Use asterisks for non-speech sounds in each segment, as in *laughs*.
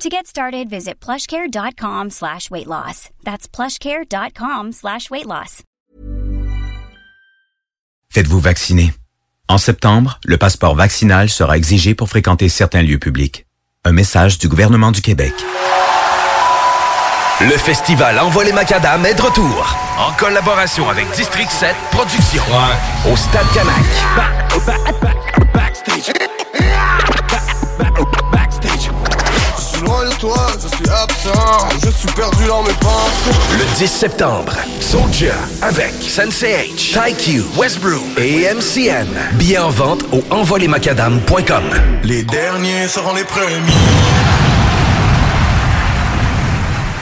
To get started, visit plushcare.com slash weight loss. That's plushcare.com slash weight loss. Faites-vous vacciner. En septembre, le passeport vaccinal sera exigé pour fréquenter certains lieux publics. Un message du gouvernement du Québec. Le festival Envoie les Macadam est de retour. En collaboration avec District 7 Productions. Au Stade Canac. Je toi, je suis absent, je suis perdu dans mes pensées. Le 10 septembre, Soldier avec Sensei H, TyQ, Westbrook et MCN. Billets en vente au envolemacadam.com. Les derniers seront les premiers.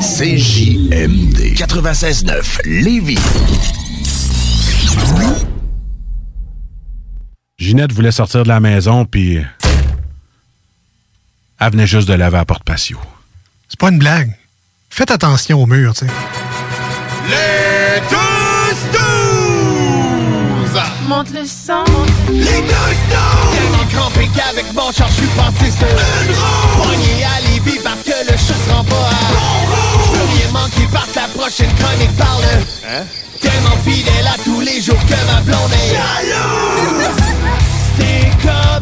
CJMD 96.9 Lévis. Ginette voulait sortir de la maison, puis elle venait juste de laver à porte patio. C'est pas une blague. Faites attention au mur, tu sais. Les tous douze! Monte le sang. Les tous douze! Tellement crampé qu'avec mon char, je suis passé sur une roue! Parce que le chat se rend pas à rien manquer par la prochaine chronique parle. Hein? Tellement fidèle à tous les jours que ma blonde est jalouse! C'est comme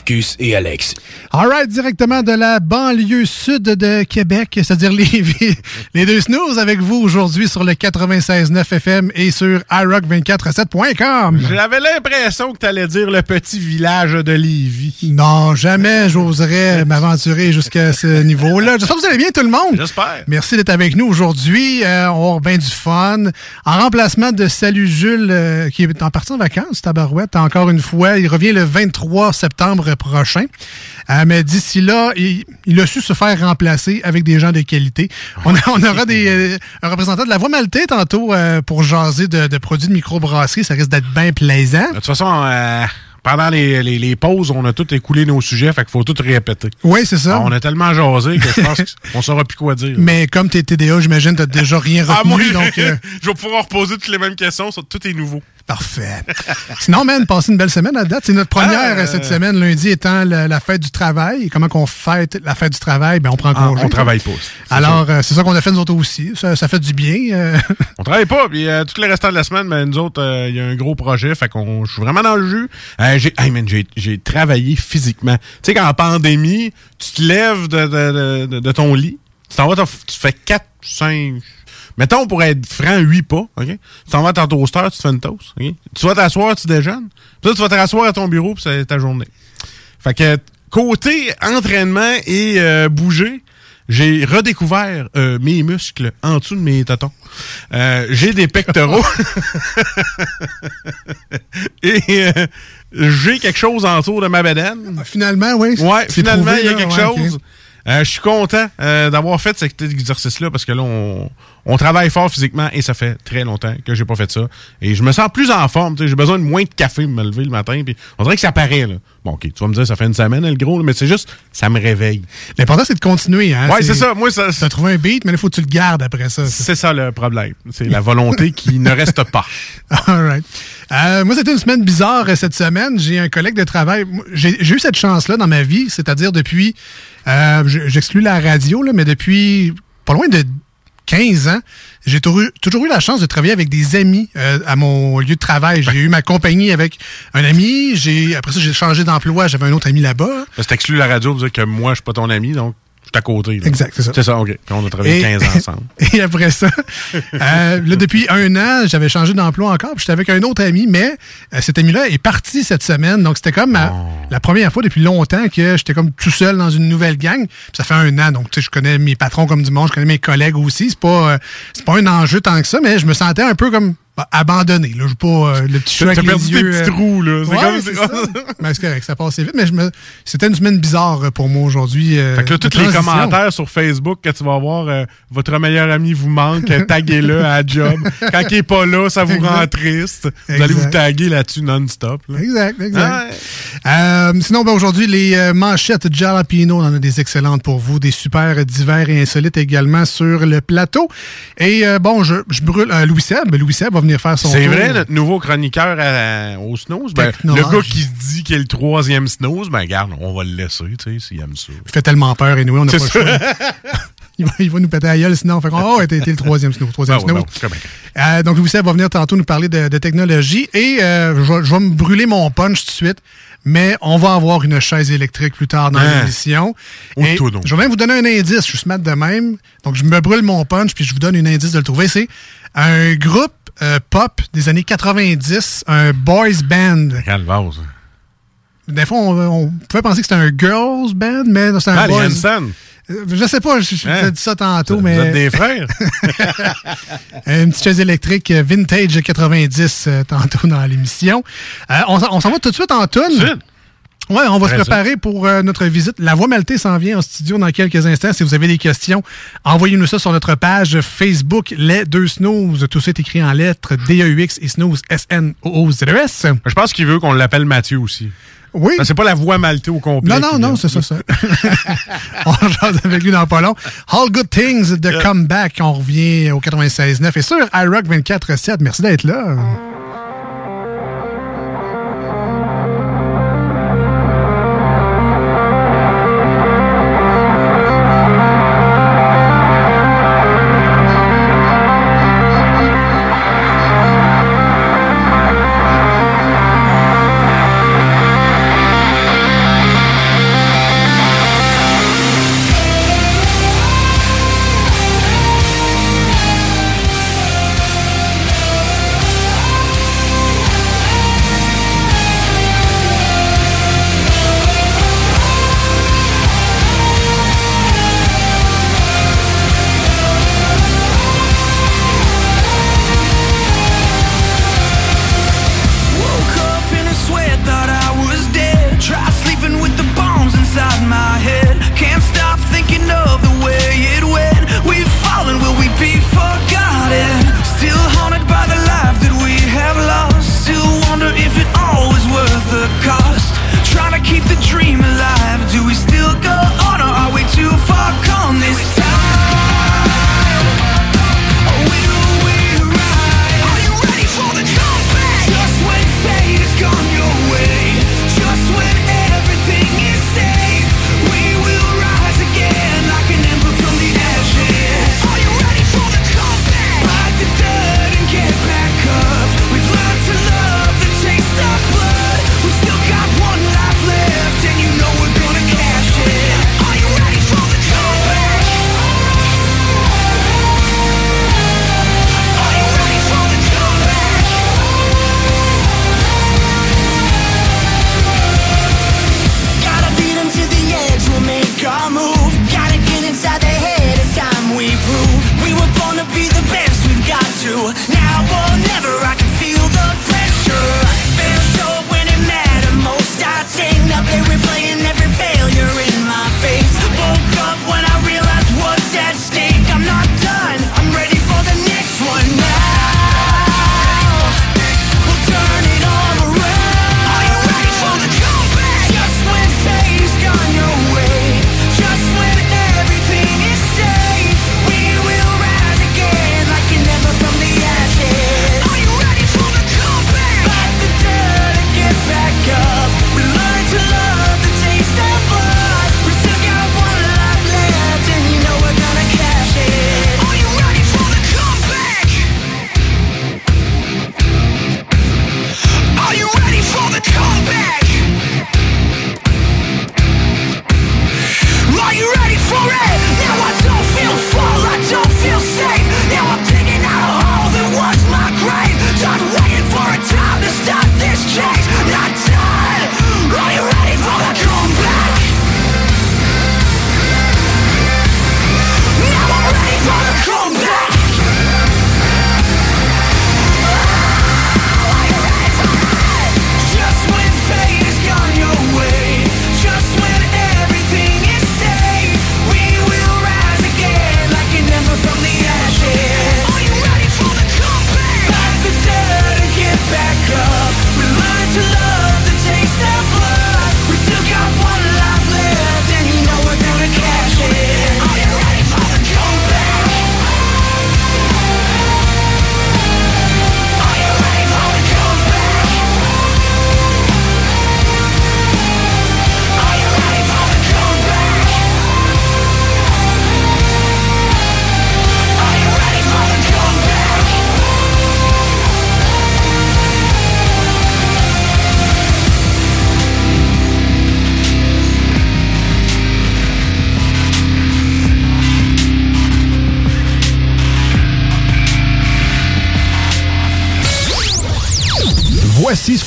Marcus et Alex. Alright, directement de la banlieue sud de Québec, c'est-à-dire les, *laughs* les deux snooze avec vous aujourd'hui sur le 96.9 FM et sur iRock247.com. J'avais l'impression que t'allais dire le petit village de Lévis. Non, jamais j'oserais *laughs* m'aventurer jusqu'à ce niveau-là. J'espère que vous allez bien tout le monde. J'espère. Merci d'être avec nous aujourd'hui. Euh, on avoir bien du fun. En remplacement de Salut Jules, euh, qui est en partie en vacances, Tabarouette, encore une fois, il revient le 23 septembre prochain. Euh, mais d'ici là, il, il a su se faire remplacer avec des gens de qualité. On, a- on aura des, euh, un représentant de la voix maltais tantôt euh, pour jaser de, de produits de microbrasserie. Ça risque d'être bien plaisant. De toute façon, pendant les, les- les pauses, on a tout écoulé nos sujets, fait qu'il faut tout répéter. Oui, c'est ça. On a tellement jasé que je pense *laughs* qu'on saura plus quoi dire. Mais comme t'es TDA, j'imagine que t'as déjà rien Ah, retenu. moi, donc, *laughs* euh, je vais pouvoir reposer toutes les mêmes questions, ça, tout est nouveau. Parfait. *laughs* Sinon, man, passez une belle semaine à date. C'est notre première Ah, euh, cette semaine, lundi étant la, la fête du travail. Et comment qu'on fête la fête du travail? Ben, on prend Ah, congé. on travaille pas. Alors, euh, c'est ça qu'on a fait nous autres aussi. Ça, ça fait du bien. euh. *laughs* On travaille pas, puis tous les restants de la semaine, ben, nous autres, il y a un gros projet, fait qu'on je suis vraiment dans le jus. J'ai hey, man, j'ai- j'ai travaillé physiquement. Tu sais, qu'en pandémie, tu te lèves de, de, de, de ton lit, Tu t'en vas, t'en- tu fais 4, 5... Mettons, pour être franc, 8 pas, OK? Tu t'en vas à ton toaster, tu te fais une toast, OK? Tu vas t'asseoir, tu déjeunes. Puis là, tu vas te rasseoir à ton bureau, puis c'est ta journée. Fait que, côté entraînement et euh, bouger, j'ai redécouvert euh, mes muscles en dessous de mes tatons. Euh, j'ai des pectoraux. *laughs* et euh, j'ai quelque chose autour de ma bedaine. Finalement, oui. Ouais, finalement, il y a quelque ouais, chose. Euh, je suis content euh, d'avoir fait cet exercice-là parce que là, on, on travaille fort physiquement et ça fait très longtemps que j'ai pas fait ça. Et je me sens plus en forme. J'ai besoin de moins de café pour me lever le matin. Puis on dirait que ça paraît. Là. Bon, OK, tu vas me dire, ça fait une semaine, le gros, là, mais c'est juste, ça me réveille. L'important, c'est de continuer. Hein? Ouais, c'est ça. Moi, ça. Tu as trouvé un beat, mais il faut que tu le gardes après ça. C'est ça le problème. C'est la volonté qui *laughs* ne reste pas. All right. Euh, moi, c'était une semaine bizarre euh, cette semaine. J'ai un collègue de travail. J'ai eu cette chance-là dans ma vie, c'est-à-dire depuis, euh, je- j'exclus la radio, là, mais depuis pas loin de 15 ans, j'ai toujours, eu- toujours eu la chance de travailler avec des amis euh, à mon lieu de travail. J'ai eu ma compagnie avec un ami. J'ai Après ça, j'ai changé d'emploi. J'avais un autre ami là-bas. C'est exclu la radio pour dire que moi, je suis pas ton ami, donc suis à côté. là. Exact, c'est ça. C'est ça, OK. Puis on a travaillé Et- 15 ans *laughs* ensemble. Et après ça, euh, là, depuis un an, j'avais changé d'emploi encore, puis j'étais avec un autre ami, mais euh, cet ami-là est parti cette semaine. Donc, c'était comme ma- la première fois depuis longtemps que j'étais comme tout seul dans une nouvelle gang. Puis ça fait un an, donc tu sais, je connais mes patrons comme du monde, je connais mes collègues aussi. C'est pas, euh, c'est pas un enjeu tant que ça, mais je me sentais un peu comme abandonné. Là, je pas euh, le petit chat T'as perdu tes yeux. petits euh, trous, là. C'est ouais, comme- c'est ça. *laughs* Ben, c'est correct, ça passait vite, mais je me... c'était une semaine bizarre euh, pour moi aujourd'hui. euh, Fait que là, de tous les commentaires sur Facebook que tu vas voir, votre meilleur ami vous manque, taguez-le à job. Quand il est pas là, ça vous rend triste. Vous allez vous taguer là-dessus non-stop. là. Exact, exact. Ouais. Sinon, ben, aujourd'hui, les manchettes Jalapino, on en a des excellentes pour vous, des super divers et insolites également sur le plateau. Et bon, je, je brûle Louis Seb. Louis Seb va venir faire son C'est vrai, notre nouveau chroniqueur à- au snooze, ben, le gars qui se dit qu'il est le troisième snooze, ben regarde, on va le laisser, tu sais, s'il aime ça. Il fait tellement peur, et nous, on n'a pas le choix. *laughs* il, va, il va nous péter à gueule, sinon on fait oh, t'es le troisième snow, troisième Ben ouais, ben. Euh, donc, Louis Seb va venir tantôt nous parler de, de technologie et euh, je, vais- je vais me brûler mon punch tout de suite. Mais on va avoir une chaise électrique plus tard dans Hein? l'émission. Je vais même vous donner un indice. Je suis smart de même. Donc, je me brûle mon punch puis je vous donne un indice de le trouver. C'est un groupe euh, pop des années 90, un boys band. Calvase. Des fois, on, on pouvait penser que c'était un girls band, mais c'est un Ah, boys. Euh, Je sais pas, je, je Hein? vous ai dit ça tantôt, Vous mais. êtes des frères? *laughs* Une petite chaise électrique euh, vintage 90 euh, tantôt dans l'émission. Euh, on s'en on s'en va tout de suite en tune. Ouais, on va se préparer pour euh, notre visite. La Voix Maltais s'en vient en studio dans quelques instants. Si vous avez des questions, envoyez-nous ça sur notre page Facebook Les Deux Snooze. Tout ça est écrit en lettres D-E-U-X et Snooze S-N-O-O-Z-E-S. Je pense qu'il veut qu'on l'appelle Mathieu aussi. Oui. Ben, c'est pas la voix maltais au complet. Non, non, non, c'est ça, ça. *laughs* on jase avec lui dans pas long. All Good Things de Comeback. On revient au 96.9 et sur iRock 24.7. Merci d'être là.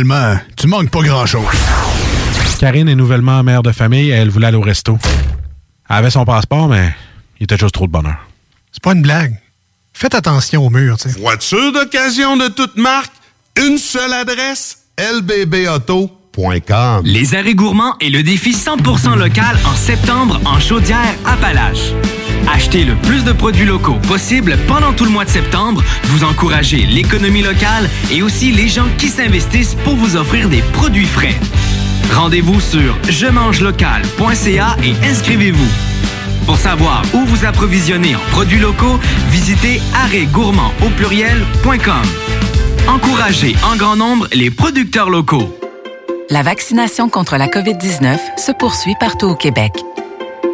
Finalement, tu manques pas grand-chose. Karine est nouvellement mère de famille et elle voulait aller au resto. Elle avait son passeport, mais il était juste trop de bonheur. C'est pas une blague. Faites attention au mur, tu sais. Voiture d'occasion de toute marque, une seule adresse, lbbauto.com. Les arrêts gourmands et le défi 100% local en septembre en chaudière Appalaches. Achetez le plus de produits locaux possible pendant tout le mois de septembre. Vous encouragez l'économie locale et aussi les gens qui s'investissent pour vous offrir des produits frais. Rendez-vous sur je mange local.ca et inscrivez-vous. Pour savoir où vous approvisionner en produits locaux, visitez arrêtgourmand au pluriel.com. Encouragez en grand nombre les producteurs locaux. La vaccination contre la COVID-19 se poursuit partout au Québec.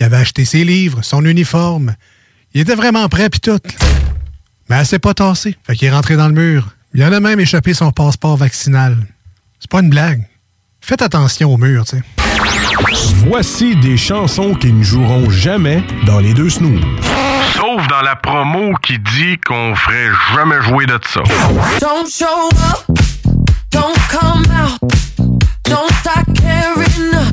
Il avait acheté ses livres, son uniforme. Il était vraiment prêt pis tout. Mais elle s'est pas tassée. Fait qu'il est rentré dans le mur. Il en a même échappé son passeport vaccinal. C'est pas une blague. Faites attention au mur, tu sais. Voici des chansons qui ne joueront jamais dans les deux snooze. Sauf dans la promo qui dit qu'on ferait jamais jouer de ça. Don't show up, don't come out, don't start caring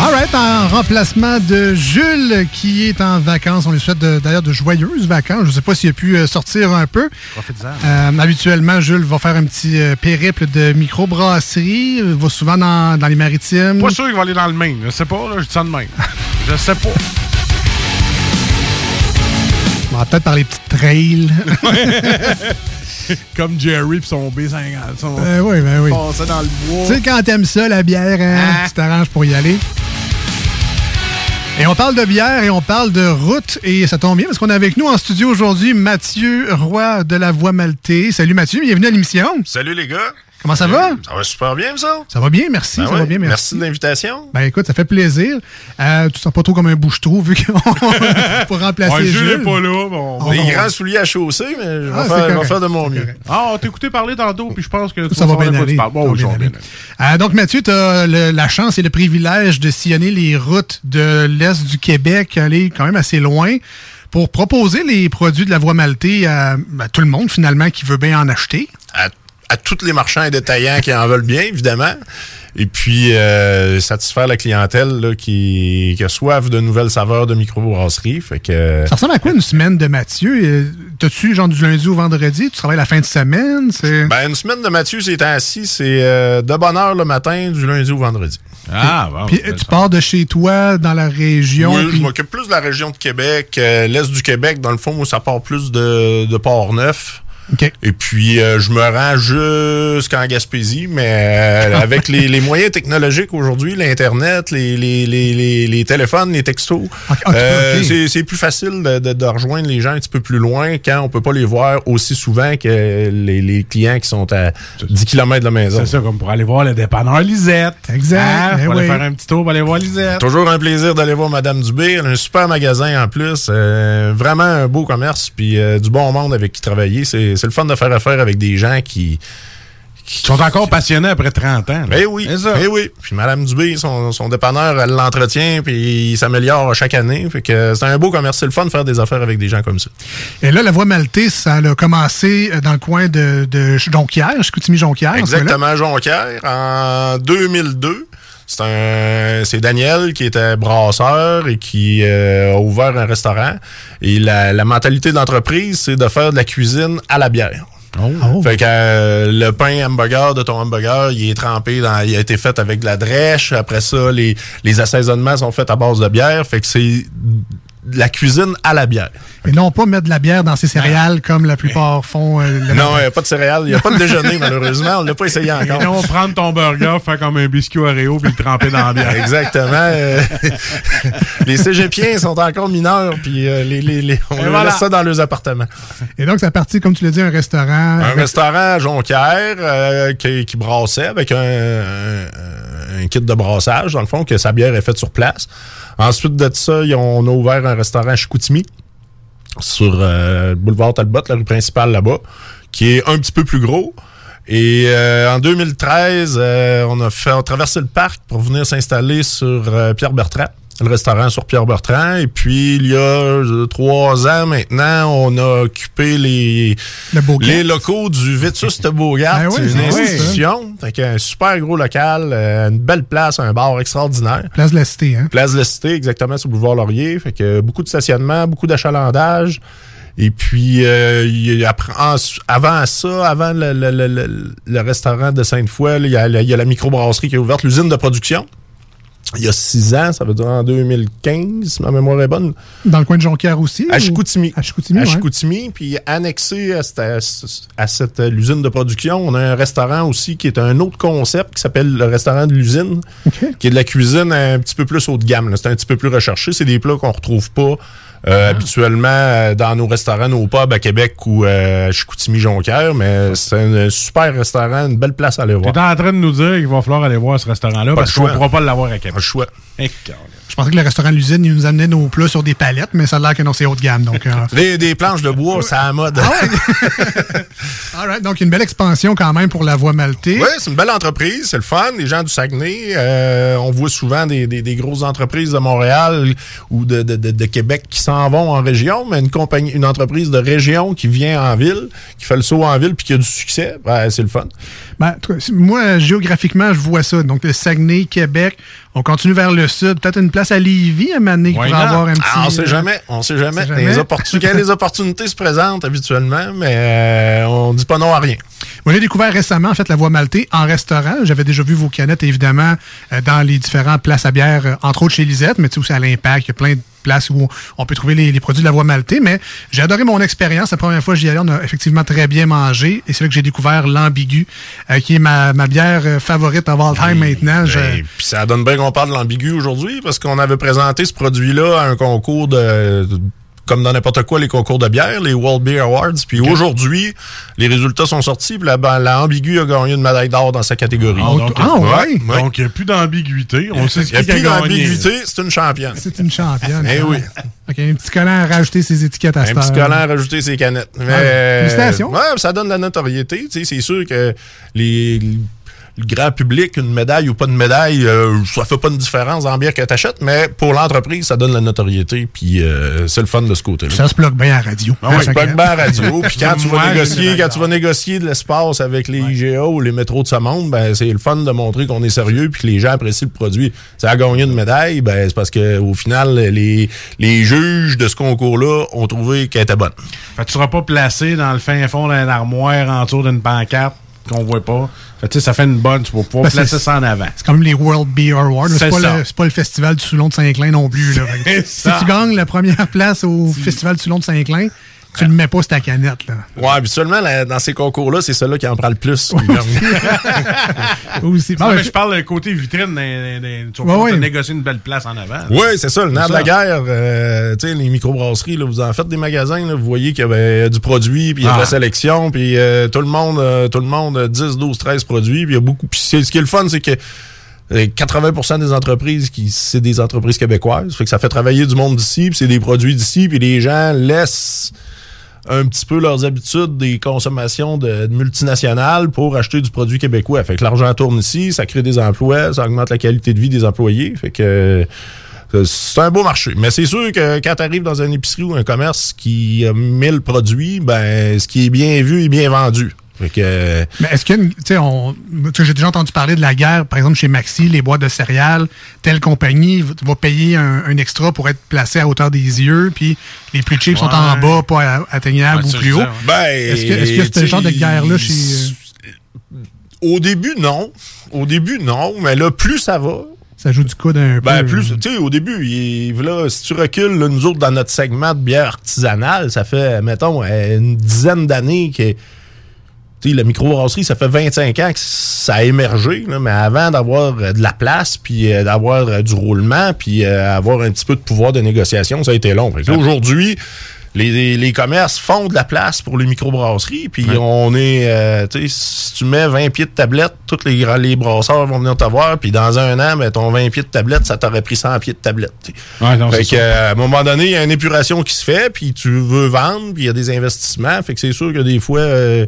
Alright, en remplacement de Jules qui est en vacances. On lui souhaite d'ailleurs de joyeuses vacances. Je ne sais pas s'il a pu euh, sortir un peu. Euh, habituellement, Jules va faire un petit euh, périple de microbrasserie. Il va souvent dans, dans les maritimes. Pas sûr qu'il va aller dans le Maine. Je sais pas, là, je dis ça de même. je sais pas. On va peut-être par les petites trails. *laughs* *laughs* Comme Jerry et son B50. Son... Euh, oui, ben oui. Passait dans le bois. Tu sais, quand t'aimes ça, la bière, hein, Ah. tu t'arranges pour y aller. Et on parle de bière et on parle de route. Et ça tombe bien parce qu'on a avec nous en studio aujourd'hui Mathieu Roy de la Voix Maltais. Salut Mathieu, bienvenue à l'émission. Salut les gars. Comment ça va? Ça va super bien, ça? Ça va bien, merci. Ben ça ouais, va bien, merci. Merci de l'invitation. Ben écoute, ça fait plaisir. Euh, tu te sens pas trop comme un bouche-trou vu qu'on *laughs* pour remplacer Ouais, Jules pas là. Bon, Oh, Des non. grands souliers à chausser, mais je vais, Ah, c'est faire, je vais correct. faire de mon mieux. Ah, on t'a écouté parler tantôt, puis je pense que Ça va bien aller. Bon, oui, bien bien aller. Euh, donc, Mathieu, tu as la chance et le privilège de sillonner les routes de l'Est du Québec, aller quand même assez loin, pour proposer les produits de la voie maltais à, à tout le monde, finalement, qui veut bien en acheter. À, à tous les marchands et détaillants qui en veulent bien, évidemment. Et puis, euh, satisfaire la clientèle là, qui, qui a soif de nouvelles saveurs de microbrasserie. Fait que... Ça ressemble à quoi une semaine de Mathieu? Euh, T'as-tu genre du lundi au vendredi? Tu travailles la fin de semaine? C'est... Ben, une semaine de Mathieu, c'est assis, c'est euh, de bonne heure le matin, du lundi au vendredi. Ah, bon. Puis tu pars de chez toi dans la région. Oui, puis- je m'occupe plus de la région de Québec, euh, l'Est du Québec. Dans le fond, moi, ça part plus de, de Port-Neuf. Et puis, euh, je me rends jusqu'en Gaspésie, mais euh, *laughs* avec les, les moyens technologiques aujourd'hui, l'Internet, les, téléphones, les textos, ok, euh, c'est- plus facile de, de- de rejoindre les gens un petit peu plus loin quand on peut pas les voir aussi souvent que les, clients qui sont à 10 km de la maison. C'est ça, comme pour aller voir le dépanneur Lisette. Exact. Hein, ben pour aller oui. faire un petit tour pour aller voir Lisette. Toujours un plaisir d'aller voir Madame Dubé. Elle a un super magasin en plus. Vraiment un beau commerce. Puis du bon monde avec qui travailler. C'est c'est le fun de faire affaire avec des gens qui. Qui sont encore passionnés après 30 ans. Eh oui, ça. eh oui. Puis Madame Dubé, son, son dépanneur, elle l'entretient, puis il s'améliore chaque année. Fait que c'est un beau commerce. C'est le fun de faire des affaires avec des gens comme ça. Et là, la voie maltais, ça a commencé euh, dans le coin de, de Jonquière, Chicoutimi-Jonquière. Exactement, Jonquière. En 2002, c'est un, c'est Daniel qui était brasseur et qui euh, a ouvert un restaurant. Et la, la mentalité d'entreprise, c'est de faire de la cuisine à la bière. Oh. Fait que euh, le pain hamburger de ton hamburger, il est trempé dans, il a été fait avec de la drèche. Après ça, les, les assaisonnements sont faits à base de bière. Fait que c'est de la cuisine à la bière. Et non pas mettre de la bière dans ses céréales comme la plupart font. euh, le Non, il n'y a pas de céréales, il n'y a pas de déjeuner malheureusement. On l'a pas essayé encore. Et on va prendre ton burger, faire comme un biscuit Oreo, puis le tremper dans la bière. Exactement. euh, *laughs* les cégepiens sont encore mineurs, puis euh, les, les, les- on voilà. laisse ça dans leurs appartements. Et donc, ça partit, comme tu l'as dit, un restaurant. Un avec- restaurant à Jonquière euh, qui, qui brassait avec un, un- un kit de brassage, dans le fond, que sa bière est faite sur place. Ensuite de ça, ils ont- on a ouvert un restaurant à Chicoutimi, sur euh, le boulevard Talbot, la rue principale là-bas, qui est un petit peu plus gros. Et euh, en 2013, euh, on a fait on a traversé le parc pour venir s'installer sur euh, Pierre Bertrand, le restaurant sur Pierre Bertrand. Et puis il y a euh, trois ans maintenant, on a occupé les les locaux du Vitus de Beaugard. Ben oui, c'est une ça. institution, Fait un super gros local, euh, une belle place, un bar extraordinaire. Place de la Cité, hein? Place de la Cité, exactement, sur le boulevard Laurier. Fait que beaucoup de stationnement, beaucoup d'achalandage. Et puis, euh, il après- en- avant ça, avant le, le- le- restaurant de Sainte-Foy, il y a, il y a la microbrasserie qui est ouverte, l'usine de production. Il y a six ans, ça veut dire en 2015, si ma mémoire est bonne. Dans le coin de Jonquière aussi? À ou- Chicoutimi. À Chicoutimi, À ouais. Chicoutimi, puis annexé à cette, à ce- à cette, euh, l'usine de production, on a un restaurant aussi qui est un autre concept qui s'appelle le restaurant de l'usine, qui est de la cuisine un petit peu plus haut de gamme. C'est un petit peu plus recherché. C'est des plats qu'on retrouve pas euh, habituellement euh, dans nos restaurants, nos pubs à Québec ou euh, à Chicoutimi-Jonquière, mais c'est un super restaurant, une belle place à aller voir. T'es en train de nous dire qu'il va falloir aller voir ce restaurant-là parce qu'on ne pourra pas l'avoir à Québec. Pas choix. Je pensais que le restaurant de l'usine, il nous amenait nos plats sur des palettes, mais ça a l'air que non, c'est haut de gamme. Donc, euh, Des, des planches de bois, c'est à la mode. *laughs* all right. donc, une belle expansion quand même pour la voie maltais. Oui, c'est une belle entreprise, c'est le fun. Les gens du Saguenay, euh, on voit souvent des, des- des grosses entreprises de Montréal ou de, de- de- de Québec qui vont en région, mais une compagnie, une entreprise de région qui vient en ville, qui fait le saut en ville puis qui a du succès, ben, c'est le fun. Ben, moi, géographiquement, je vois ça. Donc, le Saguenay, Québec, On continue vers le sud. Peut-être une place à Lévis à Mané pour Why not? avoir un petit. Ah, on sait jamais. On sait jamais. sait jamais. Les opportun- quand les opportunités se présentent habituellement, mais euh, on dit pas non à rien. Moi, j'ai découvert récemment, en fait, la voie maltée en restaurant. J'avais déjà vu vos canettes, évidemment, euh, dans les différentes places à bière, euh, entre autres chez Lisette, mais tu sais aussi à l'Impact. Il y a plein de places où on peut trouver les, les produits de la voie maltée. Mais j'ai adoré mon expérience. La première fois que j'y allais, on a effectivement très bien mangé. Et c'est là que j'ai découvert l'ambigu, euh, qui est ma, ma bière euh, favorite of all time maintenant. Je- Ben, Puis ça donne bien qu'on parle de l'ambigu aujourd'hui parce qu'on avait présenté ce produit-là à un concours de, de- comme dans n'importe quoi les concours de bière, les World Beer Awards. Puis aujourd'hui, les résultats sont sortis. Puis la, ben, la ambigu a gagné une médaille d'or dans sa catégorie. Ah, donc, Ah, ouais? Donc, il n'y a plus d'ambiguïté. On sait ce Il n'y a plus d'ambiguïté, c'est une championne. C'est une championne. Eh oui. OK, un petit collant à rajouter ses étiquettes à Un petit collant à rajouter ses canettes. Mais, Ouais, félicitations. Ouais, ça donne de la notoriété. Tu sais, C'est sûr que les, le grand public, une médaille ou pas de médaille, euh, ça fait pas une différence dans la bière que t'achètes, mais pour l'entreprise, ça donne la notoriété. Puis euh, c'est le fun de ce côté-là. Ça se bloque bien à la radio. Ah oui, plug bien à la radio. *laughs* Puis quand tu vas négocier, quand tu vas négocier de l'espace avec les IGA ou les métros de ce monde, ben c'est le fun de montrer qu'on est sérieux puis que les gens apprécient le produit. Ça a gagné une médaille, ben c'est parce que au final les les juges de ce concours-là ont trouvé qu'elle était bonne. Fait que tu seras pas placé dans le fin fond d'une armoire en dessous d'une pancarte qu'on voit pas. Fait que, tu sais, ça fait une bonne, tu vas pouvoir Ben, placer c'est- ça en avant. C'est même les World Beer Awards. C'est pas, le- pas le festival du Soulon de Saint-Clin non plus. Là. *laughs* Si tu gagnes la première place au festival du Soulon de Saint-Clin, tu ne mets pas sur ta canette. Là. Ouais, habituellement là, dans ces concours-là, c'est celui qui en prend le plus. *laughs* Aussi. Non, mais je parle d'un côté vitrine, d'un- d'un- tu vas Ouais, ouais. négocier une belle place en avant. Oui, c'est ça, le nerf de la guerre. euh, tu sais, les microbrasseries, là, vous en faites des magasins, là, vous voyez qu'il y avait du produit, puis il y a de la Ah. sélection, puis euh, tout le monde, euh, tout le monde, euh, 10, 12, 13 produits, puis il y a beaucoup. Puis c'est- ce qui est le fun, c'est que euh, 80% des entreprises, qui c'est des entreprises québécoises, fait que ça fait travailler du monde d'ici, puis c'est des produits d'ici, puis les gens laissent un petit peu leurs habitudes des consommations de, multinationales pour acheter du produit québécois. Fait que l'argent tourne ici, ça crée des emplois, ça augmente la qualité de vie des employés. Fait que euh, c'est un beau marché. Mais c'est sûr que quand tu arrives dans une épicerie ou un commerce qui a 1000 produits, ben ce qui est bien vu est bien vendu. Que mais est-ce que, tu sais, on- tu sais, j'ai déjà entendu parler de la guerre, par exemple, chez Maxi, les boîtes de céréales, telle compagnie va payer un, un extra pour être placé à hauteur des yeux, puis les plus cheap sont en bas, pas à- atteignables Ouais, ou plus haut. Ben, Est-ce que, est-ce que c'est ce genre de guerre-là chez. euh, Au début, non. Au début, non. Mais là, plus ça va, ça joue du coude un Ben, peu. plus, tu sais, au début, il- là, si tu recules, là, nous autres, dans notre segment de bière artisanale, ça fait, mettons, euh, une dizaine d'années que. Tu sais, la microbrasserie, ça fait 25 ans que ça a émergé, là, mais avant d'avoir euh, de la place, puis euh, d'avoir euh, du roulement, puis euh, avoir un petit peu de pouvoir de négociation, ça a été long. Aujourd'hui, les, les commerces font de la place pour les microbrasseries, puis on est, euh, tu sais, si tu mets 20 pieds de tablette, tous les, les brasseurs vont venir te voir, puis dans un an, ben, ton 20 pieds de tablette, ça t'aurait pris 100 pieds de tablette. Ouais, non, fait que, euh, à un moment donné, il y a une épuration qui se fait, puis tu veux vendre, puis il y a des investissements, fait que c'est sûr que des fois, euh,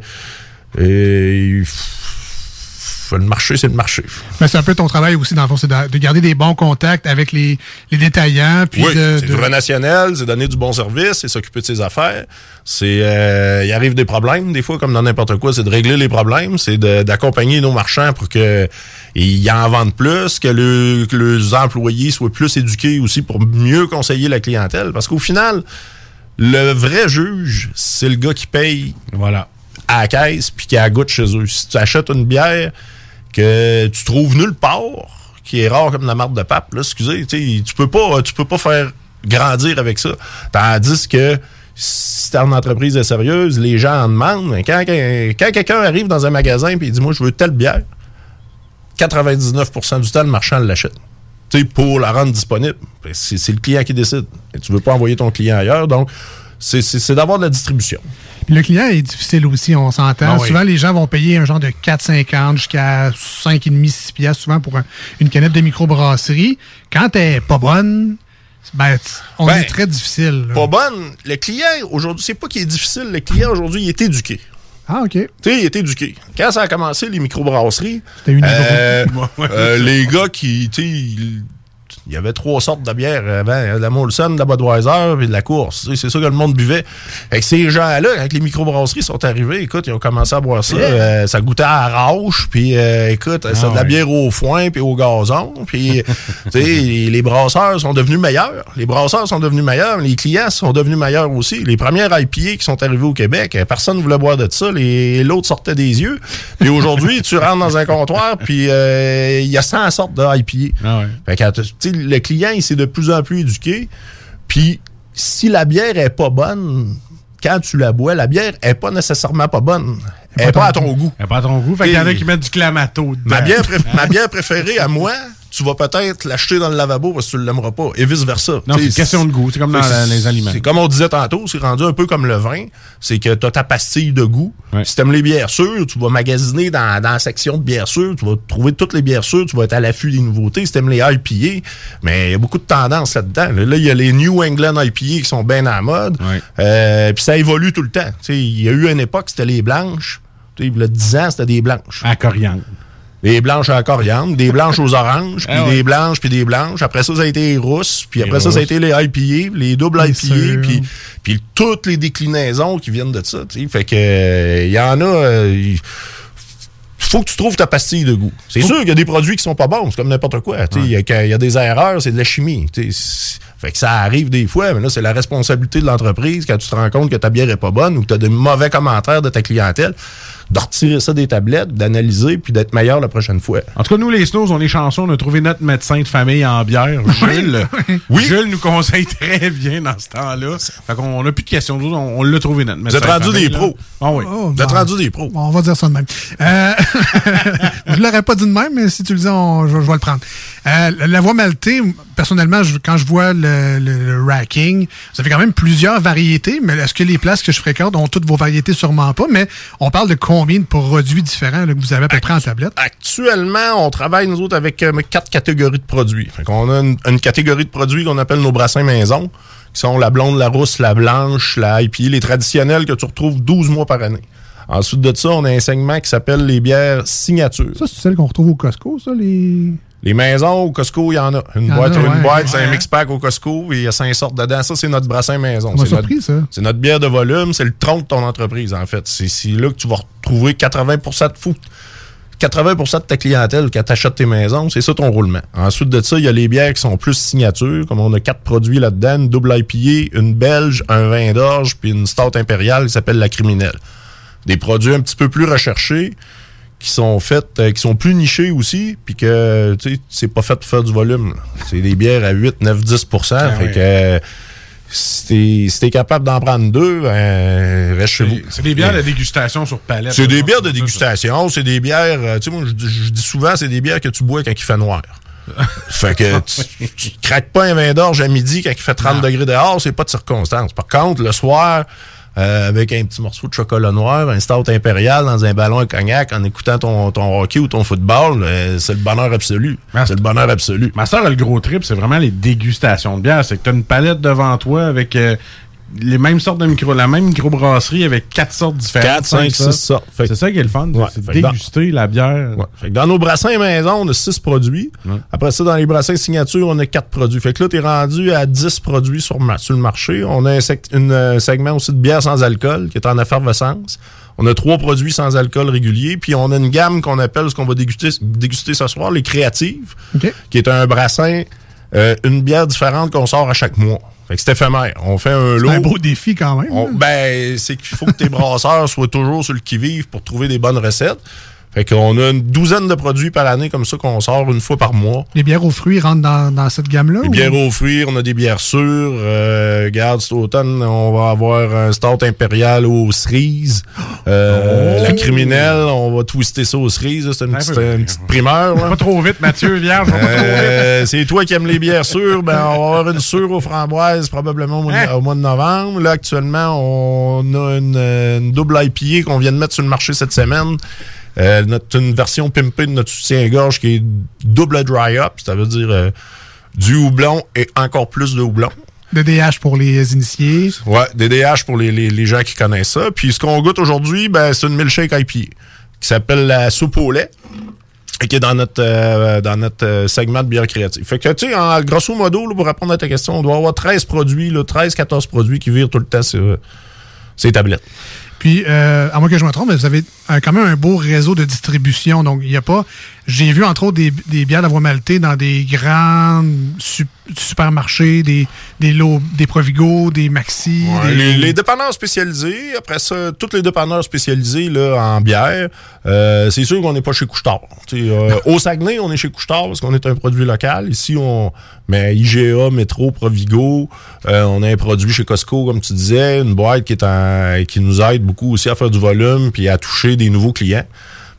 il faut- le marché, c'est le marché. Mais c'est un peu ton travail aussi, dans le fond, c'est de, de garder des bons contacts avec les, les détaillants. Puis oui, de, c'est de- le vrai national, c'est donner du bon service, c'est s'occuper de ses affaires. C'est, euh, il arrive des problèmes des fois, comme dans n'importe quoi, c'est de régler les problèmes, c'est de- d'accompagner nos marchands pour que ils en vendent plus, que, le, que les employés soient plus éduqués aussi pour mieux conseiller la clientèle. Parce qu'au final, le vrai juge, c'est le gars qui paye voilà. À la caisse puis qui a la goutte chez eux. Si tu achètes une bière que tu trouves nulle part, qui est rare comme la marque de pape, là, excusez, tu peux pas, tu peux pas faire grandir avec ça. Tandis que si une entreprise sérieuse, les gens en demandent. Quand, quand quelqu'un arrive dans un magasin et dit Moi, je veux telle bière, 99% du temps, le marchand l'achète. Tu pour la rendre disponible. Ben, C'est le client qui décide. Et tu veux pas envoyer ton client ailleurs. Donc, c'est- c'est c'est d'avoir de la distribution. Puis le client est difficile aussi, on s'entend. Ah oui. Souvent, les gens vont payer un genre de 4,50 jusqu'à 5,5, 6 piastres souvent pour un- une canette de microbrasserie. Quand elle est pas bonne, ben, on Ben, est très difficile. là. Pas bonne. Le client, aujourd'hui, c'est pas qu'il est difficile. Le client, aujourd'hui, il est éduqué. Ah, OK. Tu sais, il est éduqué. Quand ça a commencé, les microbrasseries, C'était une euh, *laughs* euh, les gars qui, tu sais, ils- Il y avait trois sortes de bières avant. De la Molson, de la Budweiser, puis de la course. C'est ça que le monde buvait. Que ces gens-là, quand les microbrasseries sont arrivées, écoute, ils ont commencé à boire ça. Euh, ça goûtait à la rauche, puis euh, écoute, c'est de la bière au foin, puis au gazon. Puis, *laughs* les brasseurs sont devenus meilleurs. Les brasseurs sont devenus meilleurs. Les clients sont devenus meilleurs aussi. Les premières IPA qui sont arrivées au Québec, euh, personne ne voulait boire de ça. Les L'autre sortait des yeux. Puis aujourd'hui, tu rentres dans un comptoir, puis euh, il y a 100 sortes de IPA. Fait que, tu sais, le client, il s'est de plus en plus éduqué. Puis, si la bière est pas bonne, quand tu la bois, la bière est pas nécessairement pas bonne. Elle est pas à ton goût. Elle est pas à ton goût. Fait qu'il y en a qui mettent du clamato dedans. Ma bière, pré- ma bière préférée à moi, tu vas peut-être l'acheter dans le lavabo parce que tu ne l'aimeras pas. Et vice-versa. Non, c'est une question de goût. C'est comme dans la- les aliments. C'est comme on disait tantôt, c'est rendu un peu comme le vin. C'est que tu as ta pastille de goût. Si tu aimes les bières sûres, tu vas magasiner dans, dans la section de bières sûres. Tu vas trouver toutes les bières sûres. Tu vas être à l'affût des nouveautés. Si tu aimes les IPA, mais il y a beaucoup de tendances là-dedans. Là, là, il y a les New England IPA qui sont bien à la mode. Euh, Puis ça évolue tout le temps. Tu sais, Il y a eu une époque, c'était les blanches. Tu sais, Il y a 10 ans, c'était des blanches. À coriandre. Des blanches à la coriandre, des blanches aux oranges, *laughs* puis Ah ouais. des blanches, puis des blanches. Après ça, ça a été les rousses, puis Les après ça, ça a été les IPA, les doubles IPA, puis, puis toutes les déclinaisons qui viennent de ça. tu sais. Fait que euh, il y en a. euh, il faut que tu trouves ta pastille de goût. C'est sûr qu'il y a des produits qui sont pas bons, c'est comme n'importe quoi. Il y a- y, des erreurs, c'est de la chimie. Fait que ça arrive des fois, mais là, c'est la responsabilité de l'entreprise quand tu te rends compte que ta bière est pas bonne ou que tu as de mauvais commentaires de ta clientèle, de retirer ça des tablettes, d'analyser, puis d'être meilleur la prochaine fois. En tout cas, nous, les Snows, on est chanceux. On a trouvé notre médecin de famille en bière, Jules. Jules nous conseille très bien dans ce temps-là. Fait qu'on n'a plus de questions. Nous, On, on l'a trouvé, notre Vous médecin êtes de rendus famille, des là. pros. Ah oui. Oh, Vous êtes rendus des pros. bon, on va dire ça de même. Euh, *laughs* je l'aurais pas dit de même, mais si tu le dis, on- je, je vais le prendre. Euh, la, voie maltée, personnellement, je- quand je vois le, le- le racking, ça fait quand même plusieurs variétés, mais est-ce que les places que je fréquente ont toutes vos variétés? Sûrement pas, mais on parle de combien de produits différents là, que vous avez à peu près en tablette? Actuellement, on travaille, nous autres, avec euh, quatre catégories de produits. Fait qu'on a une, une catégorie de produits qu'on appelle nos brassins maison, qui sont la blonde, la rousse, la blanche, la IPA, les traditionnels que tu retrouves 12 mois par année. Ensuite de ça, on a un segment qui s'appelle les bières signature. Ça, c'est celle qu'on retrouve au Costco, ça, les... Les maisons, au Costco, il y en a. Une y boîte, a, une ouais. boîte, c'est un mix-pack au Costco et il y a cinq sortes dedans. Ça, c'est notre brassin maison. C'est notre, ça. C'est notre bière de volume, c'est le tronc de ton entreprise, en fait. C'est c'est là que tu vas retrouver 80 de fou. 80 de ta clientèle quand tu achètes tes maisons, c'est ça ton roulement. Ensuite de ça, il y a les bières qui sont plus signatures, comme on a quatre produits là-dedans, une double IPA, une belge, un vin d'orge, puis une stout impériale qui s'appelle la criminelle. Des produits un petit peu plus recherchés, qui sont faits, euh, qui sont plus nichés aussi, puis que, tu sais, c'est pas fait pour faire du volume. C'est des bières à 8, 9, 10% fait Ah oui. que si t'es si capable d'en prendre deux, ben, reste chez vous. C'est des bières de dégustation sur palette. C'est des bières de dégustation, c'est des bières, euh, tu sais, moi, je, dis- je dis souvent, c'est des bières que tu bois quand il fait noir. *laughs* fait que tu, tu craques pas un vin d'orge à midi quand il fait 30 degrés dehors, c'est pas de circonstance. Par contre, le soir, euh, avec un petit morceau de chocolat noir, un stout impérial dans un ballon à cognac en écoutant ton, ton hockey ou ton football, euh, c'est le bonheur absolu. C'est le bonheur absolu. Ma soeur le gros trip, c'est vraiment les dégustations de bière. C'est que tu as une palette devant toi avec euh, les mêmes sortes de micro, la même microbrasserie avec quatre sortes différentes. Quatre, cinq, six sortes. C'est ça qui est le fun, c'est dans- déguster la bière. Fait que dans nos brassins maison, on a 6 produits. Après ça, dans les brassins signature, on a 4 produits. Fait que là, tu es rendu à 10 produits sur, sur le marché. On a un, une, euh, segment aussi de bière sans alcool qui est en effervescence. On a trois produits sans alcool réguliers. Puis on a une gamme qu'on appelle ce qu'on va déguster, déguster ce soir, les créatives, qui est un brassin, euh, une bière différente qu'on sort à chaque mois. Fait que c'est éphémère. On fait un lot. C'est un beau défi quand même. On- ben, c'est qu'il faut que tes brasseurs soient toujours sur le qui-vive pour trouver des bonnes recettes. Fait qu'on a une douzaine de produits par année comme ça qu'on sort une fois par mois. Les bières aux fruits rentrent dans, dans cette gamme-là? Ou- bières aux fruits, on a des bières sûres. Euh, regarde, cet automne, on va avoir un stout impérial aux cerises. Euh, Oh! La criminelle, on va twister ça aux cerises. C'est une, Un petite, une petite primeur. là. Pas trop vite, Mathieu, vierge. va pas trop vite. Euh, c'est toi qui aimes les bières sûres. Ben, on va avoir une sûre aux framboises probablement au, mois de- Hein? au mois de novembre. Là, actuellement, on a une, une double IPA qu'on vient de mettre sur le marché cette semaine. Euh, notre, une version pimpée de notre soutien-gorge qui est double dry up. Ça veut dire euh, du houblon et encore plus de houblon. De DH pour les initiés. Ouais, des DH pour les, les- les gens qui connaissent ça. Puis ce qu'on goûte aujourd'hui, ben, c'est une milkshake IPA qui s'appelle la soupe au lait. qui est dans notre euh, dans notre euh, segment de bière créative. Fait que, tu sais, en grosso modo, là, pour répondre à ta question, on doit avoir 13 produits, là, 13-14 produits qui virent tout le temps sur euh, ces tablettes. Puis, euh, à moins que je me trompe, vous avez quand même un beau réseau de distribution. Donc, il n'y a pas. J'ai vu, entre autres, des, des bières de la voie maltée dans des grands su- supermarchés, des, des lots, des Provigo, des Maxi. Ouais, des- les, les dépanneurs spécialisés, après ça, tous les dépanneurs spécialisés là, en bière, euh, c'est sûr qu'on n'est pas chez Couchetard. Euh, *laughs* au Saguenay, on est chez Couchetard parce qu'on est un produit local. Ici, on mais IGA, Métro, Provigo, euh, on a un produit chez Costco, comme tu disais, une boîte qui est en- qui nous aide beaucoup aussi à faire du volume puis à toucher des nouveaux clients.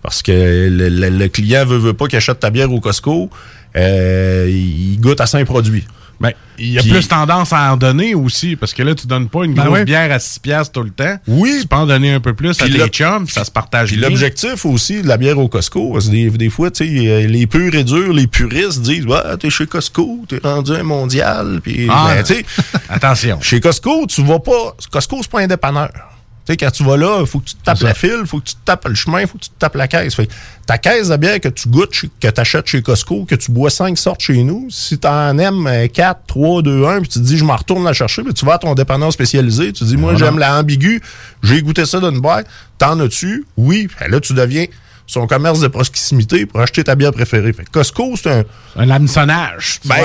Parce que le, le- le client veut, veut pas qu'il achète ta bière au Costco, euh, il goûte à 5 produits. Ben, il y a plus tendance à en donner aussi, parce que là, tu donnes pas une Ben grosse ouais. bière à 6 piastres tout le temps. Oui. Tu peux en donner un peu plus à Puis tes le- chums, puis ça se partage Puis l'objectif aussi de la bière au Costco, parce que des, des fois, tu sais, euh, les purs et durs, les puristes disent Ouais, t'es chez Costco, t'es rendu un mondial. Puis, Ah, ben, tu sais, *laughs* attention. Chez Costco, tu vas pas. Costco, c'est pas un dépanneur. Tu sais, quand tu vas là, il faut que tu te tapes la file, il faut que tu te tapes le chemin, il faut que tu te tapes la caisse. Fait ta caisse de bière que tu goûtes, que tu achètes chez Costco, que tu bois cinq sortes chez nous, si tu en aimes 4, 3, 2, 1, puis tu te dis, je m'en retourne la chercher, puis tu vas à ton dépanneur spécialisé, tu te dis, moi, Voilà. j'aime la ambigu, j'ai goûté ça d'une boîte, t'en as-tu? Oui. Ben là, tu deviens son commerce de proximité pour acheter ta bière préférée. Fait que Costco, c'est un. Un hameçonnage. Ben,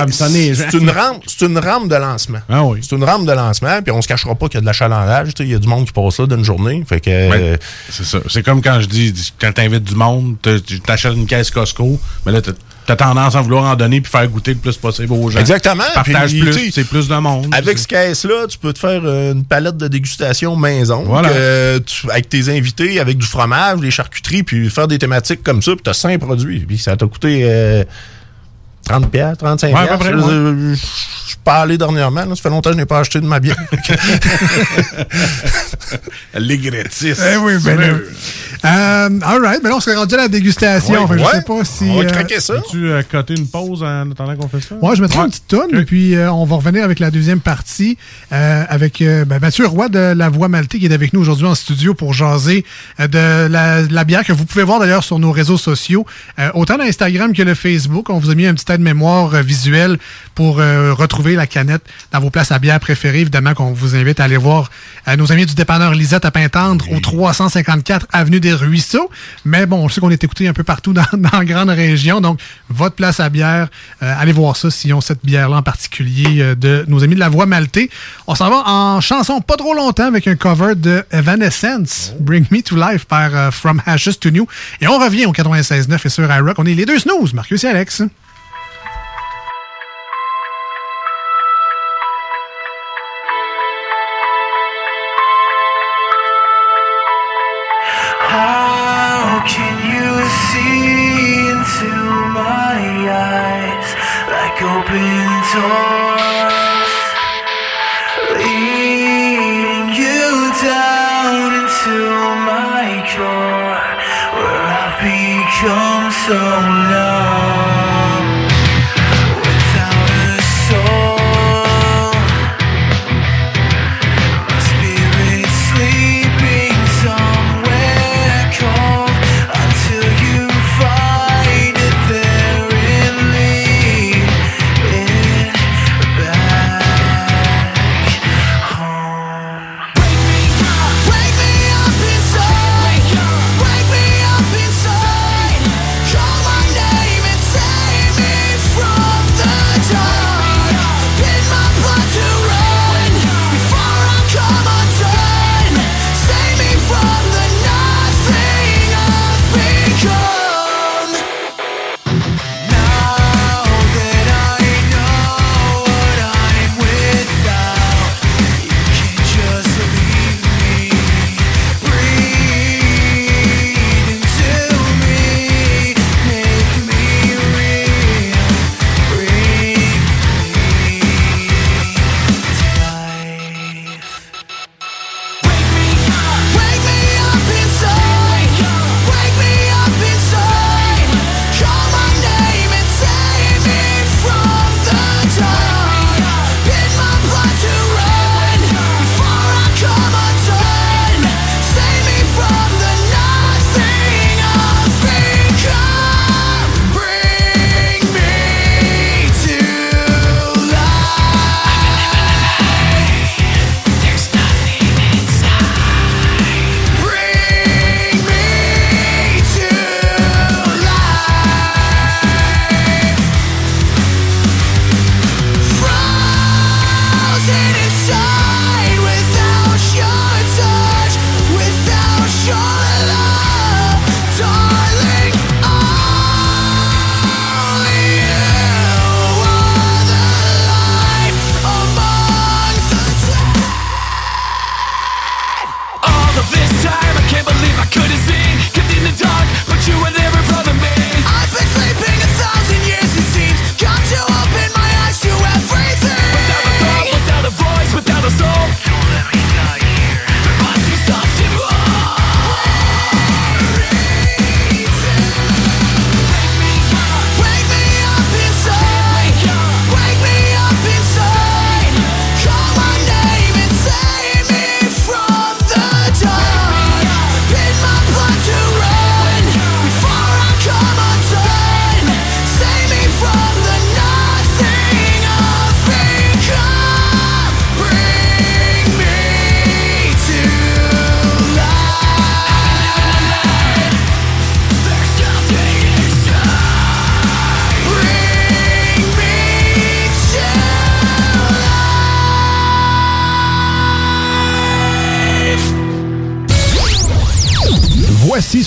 c'est une rampe, c'est une rampe de lancement. Ah oui. C'est une rampe de lancement, puis on se cachera pas qu'il y a de l'achalandage. Il y a du monde qui passe là d'une journée. Fait que. euh, C'est ça. C'est comme quand je dis, quand t'invites du monde, t'achètes une caisse Costco, mais là, t'as t'as tendance à vouloir en donner puis faire goûter le plus possible aux gens. Exactement. Puis, plus, c'est plus de monde. Avec ce caisse-là, tu peux te faire euh, une palette de dégustation maison. Voilà. que tu- avec tes invités, avec du fromage, des charcuteries, puis faire des thématiques comme ça, puis tu as 5 produits. Puis ça t'a coûté euh, 30 piastres, 35 Ouais, piastres. Ouais. Suis pas allé dernièrement. là. Ça fait longtemps que je n'ai pas acheté de ma bière. *laughs* Les gratis. Eh oui, ben là. Euh, all right, ben là, on serait rendu à la dégustation. Fait que Je sais pas si. euh, tu euh, coter une pause en attendant qu'on fait ça? Ouais, je mettrai une petite tonne, et puis euh, on va revenir avec la deuxième partie euh, avec euh, ben, Mathieu Roy de La Voix Maltais qui est avec nous aujourd'hui en studio pour jaser euh, de la, de la bière que vous pouvez voir d'ailleurs sur nos réseaux sociaux, euh, autant dans Instagram que le Facebook. On vous a mis un petit aide-mémoire euh, visuel pour euh, la canette dans vos places à bière préférées. Évidemment qu'on vous invite à aller voir euh, nos amis du dépanneur Lisette à Pintendre au 354 Avenue des Ruisseaux. Mais bon, on sait qu'on est écouté un peu partout dans, *laughs* dans la grande région. Donc, votre place à bière, euh, allez voir ça s'ils ont cette bière-là en particulier euh, de nos amis de la Voix Maltais. On s'en va en chanson pas trop longtemps avec un cover de Evanescence, Bring Me to Life par From Ashes to New. Et on revient au 96.9 et sur iRock. On est les deux snooze, Marcus et Alex. So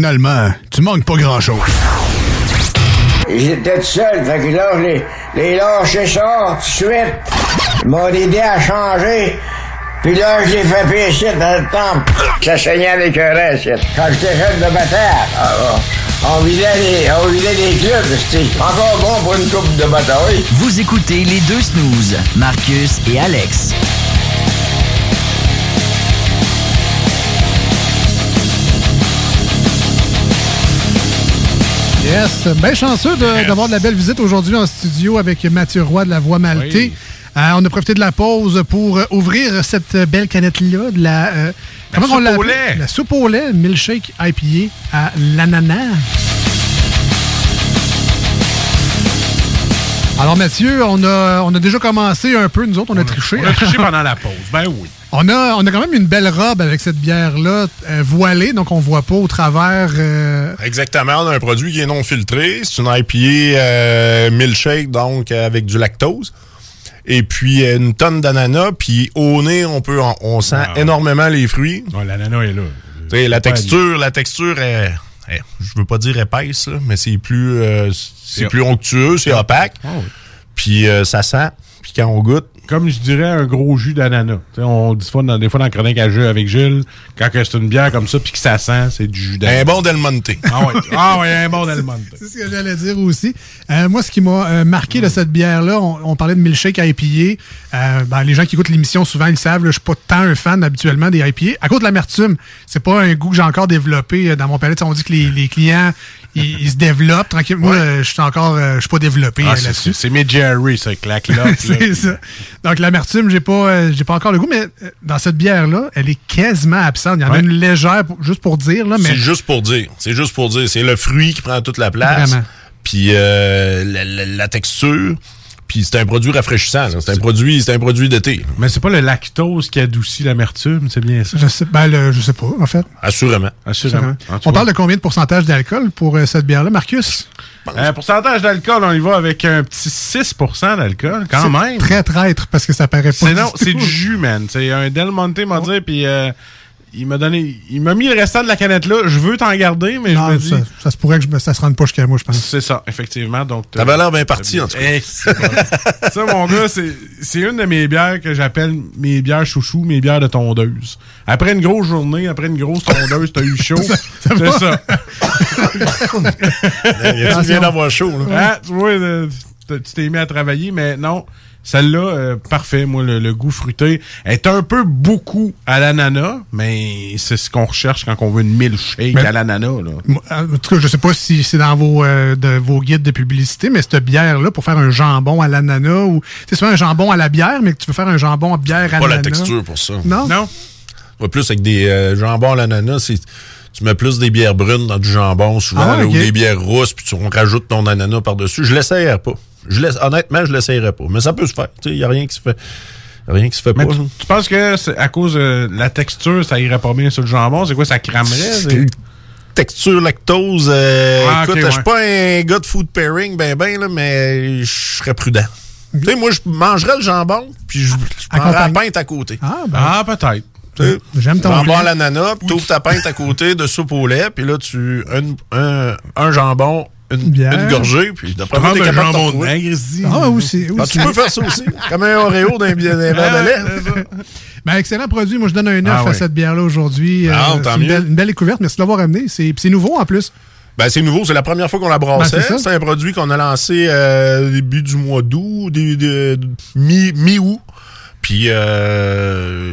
finalement, tu manques pas grand-chose. J'étais tout seul, fait que là, je les, ça tout de suite. Ils m'ont aidé à changer. Puis là, je l'ai fait pécher dans le temple. Ça saignait avec un reste. Quand j'étais jeune de bataille, ah, on vidait les, on vidait les clubs. C'était encore bon pour une coupe de bataille. Vous écoutez les deux snooze, Marcus et Alex. Yes, bien chanceux de- d'avoir de la belle visite aujourd'hui en studio avec Mathieu Roy de la Voix Maltais. Euh, on a profité de la pause pour euh, ouvrir cette belle canette-là de la... euh, comment on. La soupe au lait, milkshake IPA à l'ananas. Alors Mathieu, on a, on a déjà commencé un peu, nous autres, on, a triché. On a triché *laughs* pendant la pause. Ben oui. On a, on a quand même une belle robe avec cette bière-là, euh, voilée, donc on voit pas au travers... euh, Exactement, on a un produit qui est non filtré. C'est une IPA euh, milkshake, donc euh, avec du lactose. Et puis une tonne d'ananas. Puis au nez, on peut, on sent énormément les fruits. L'ananas est là. La texture, la texture est- je veux pas dire épaisse, là, mais c'est plus, euh, c'est plus onctueux, c'est opaque. Ah oui. Puis euh, ça sent. Puis quand on goûte, Comme je dirais, un gros jus d'ananas. Tu sais, On dit fois dans, des fois dans la chronique à jeu avec Gilles, quand que c'est une bière comme ça puis que ça sent, c'est du jus d'ananas. un bon Del Monte. Ah ouais, ah ouais un bon Del Monte. C'est ce que j'allais dire aussi. Euh, moi, ce qui m'a euh, marqué de cette bière-là, on, on parlait de milkshake à IPA. Euh, ben, les gens qui écoutent l'émission, souvent, ils savent, je suis pas tant un fan habituellement des IPA. À cause de l'amertume, c'est pas un goût que j'ai encore développé dans mon palais. On dit que les, les clients, ils se développent tranquillement. Moi, euh, je suis encore, euh, je suis pas développé Ah, euh, c'est- là-dessus. c'est mes Jerry, ça claque *laughs* là. c'est ça. Donc, l'amertume, j'ai pas, j'ai pas encore le goût, mais dans cette bière-là, elle est quasiment absente. Il y en a une légère, juste pour dire, là, mais. C'est juste pour dire. C'est juste pour dire. C'est le fruit qui prend toute la place. Vraiment. Puis euh, la, la- la texture. Puis c'est un produit rafraîchissant. là. C'est un produit, c'est un produit d'été. Mais c'est pas le lactose qui adoucit l'amertume, c'est bien ça? Je sais, ben, le- je sais pas, en fait. Assurément. Assurément. Ah, On parle de combien de pourcentage d'alcool pour euh, cette bière-là, Marcus? Euh, pourcentage d'alcool, on y va avec un petit 6% d'alcool, quand C'est même. Très traître parce que ça paraît pas. C'est non, du c'est du jus, man. C'est un Del Monte, m'a dit, puis euh, il m'a donné, il m'a mis le restant de la canette là. Je veux t'en garder, mais Non, je me dis. ça, ça se pourrait que je me- ça se rende pas jusqu'à moi, je pense. C'est ça, effectivement. Donc, T'avais l'air bien parti, en tout cas. Hey, c'est pas- ça, mon gars, c'est c'est une de mes bières que j'appelle mes bières chouchou, mes bières de tondeuse. Après une grosse journée, après une grosse tondeuse, t'as eu chaud. *laughs* C'est ça. *laughs* Tu viens d'avoir chaud, là. Hein, tu vois, euh, tu t'es mis à travailler, mais non. Celle-là, euh, parfait. Moi, le, le goût fruité est un peu beaucoup à l'ananas, mais c'est ce qu'on recherche quand on veut une milkshake Mais- à l'ananas. En tout cas, je sais pas si c'est dans vos, euh, de, vos guides de publicité, mais cette bière-là, pour faire un jambon à l'ananas, ou c'est souvent un jambon à la bière, mais que tu veux faire un jambon à bière à Pas la l'ananas. texture pour ça. Non? Non. Va plus avec des euh, jambons à l'ananas, c'est tu mets plus des bières brunes dans du jambon souvent Ah ouais, là, ou des bières rousses puis tu on rajoute ton ananas par-dessus. Je l'essayerais pas. Je laisse, honnêtement, je l'essayerais pas, mais ça peut se faire. Il y a rien qui se fait rien qui se fait Mais pas. tu, tu penses que c'est à cause de la texture, ça irait pas bien sur le jambon? C'est quoi, ça cramerait? Texture lactose. euh, Ah, écoute, je suis ouais. pas un gars de food pairing, ben ben, là, mais je serais prudent. Tu sais, moi, je mangerais le jambon, puis je, prendrais la pinte à côté. Ah, ben, Ah, peut-être. Tu sais, J'aime ton Jambon à l'ananas, puis t'ouvres ta pinte à côté de soupe au lait, puis là, tu un, un, un jambon, une, Bière. une gorgée, puis d'après moi, t'es un capable de ici. Ah, aussi. Ah, aussi. tu peux faire ça aussi, *laughs* comme un Oreo d'un bien- d'un verre de lait. Ben, excellent produit. Moi, je donne un 9 Ah à cette bière-là aujourd'hui. Euh, Ah, c'est tant une mieux. belle, une belle découverte. Merci de l'avoir amené. C'est puis c'est nouveau en plus. Ben, c'est nouveau, c'est la première fois qu'on la brassait. Ben, c'est ça. c'est un produit qu'on a lancé euh, début du mois d'août, mi- mi-août. Puis euh,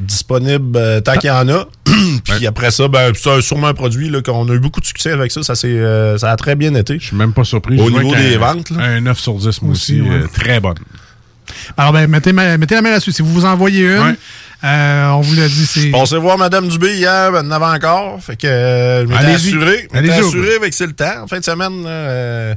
disponible euh, tant qu'il y en a. *clears throat* Puis après ça, ben, c'est sûrement un produit là, qu'on a eu beaucoup de succès avec ça. Ça, c'est, euh, ça a très bien été. Je suis même pas surpris. Au Je niveau des ventes, là. Un 9 sur 10, moi aussi. Aussi, ouais. euh, très bonne. Alors, ben, mettez, mettez la main là-dessus. Si vous vous envoyez une, euh, on vous l'a dit, c'est. Passez voir Madame Dubé hier, ben, en avait encore. Fait que euh, je m'étais Allez-y. assuré. Je m'étais Allez-y, assuré avec c'est le temps. En fin de semaine, euh,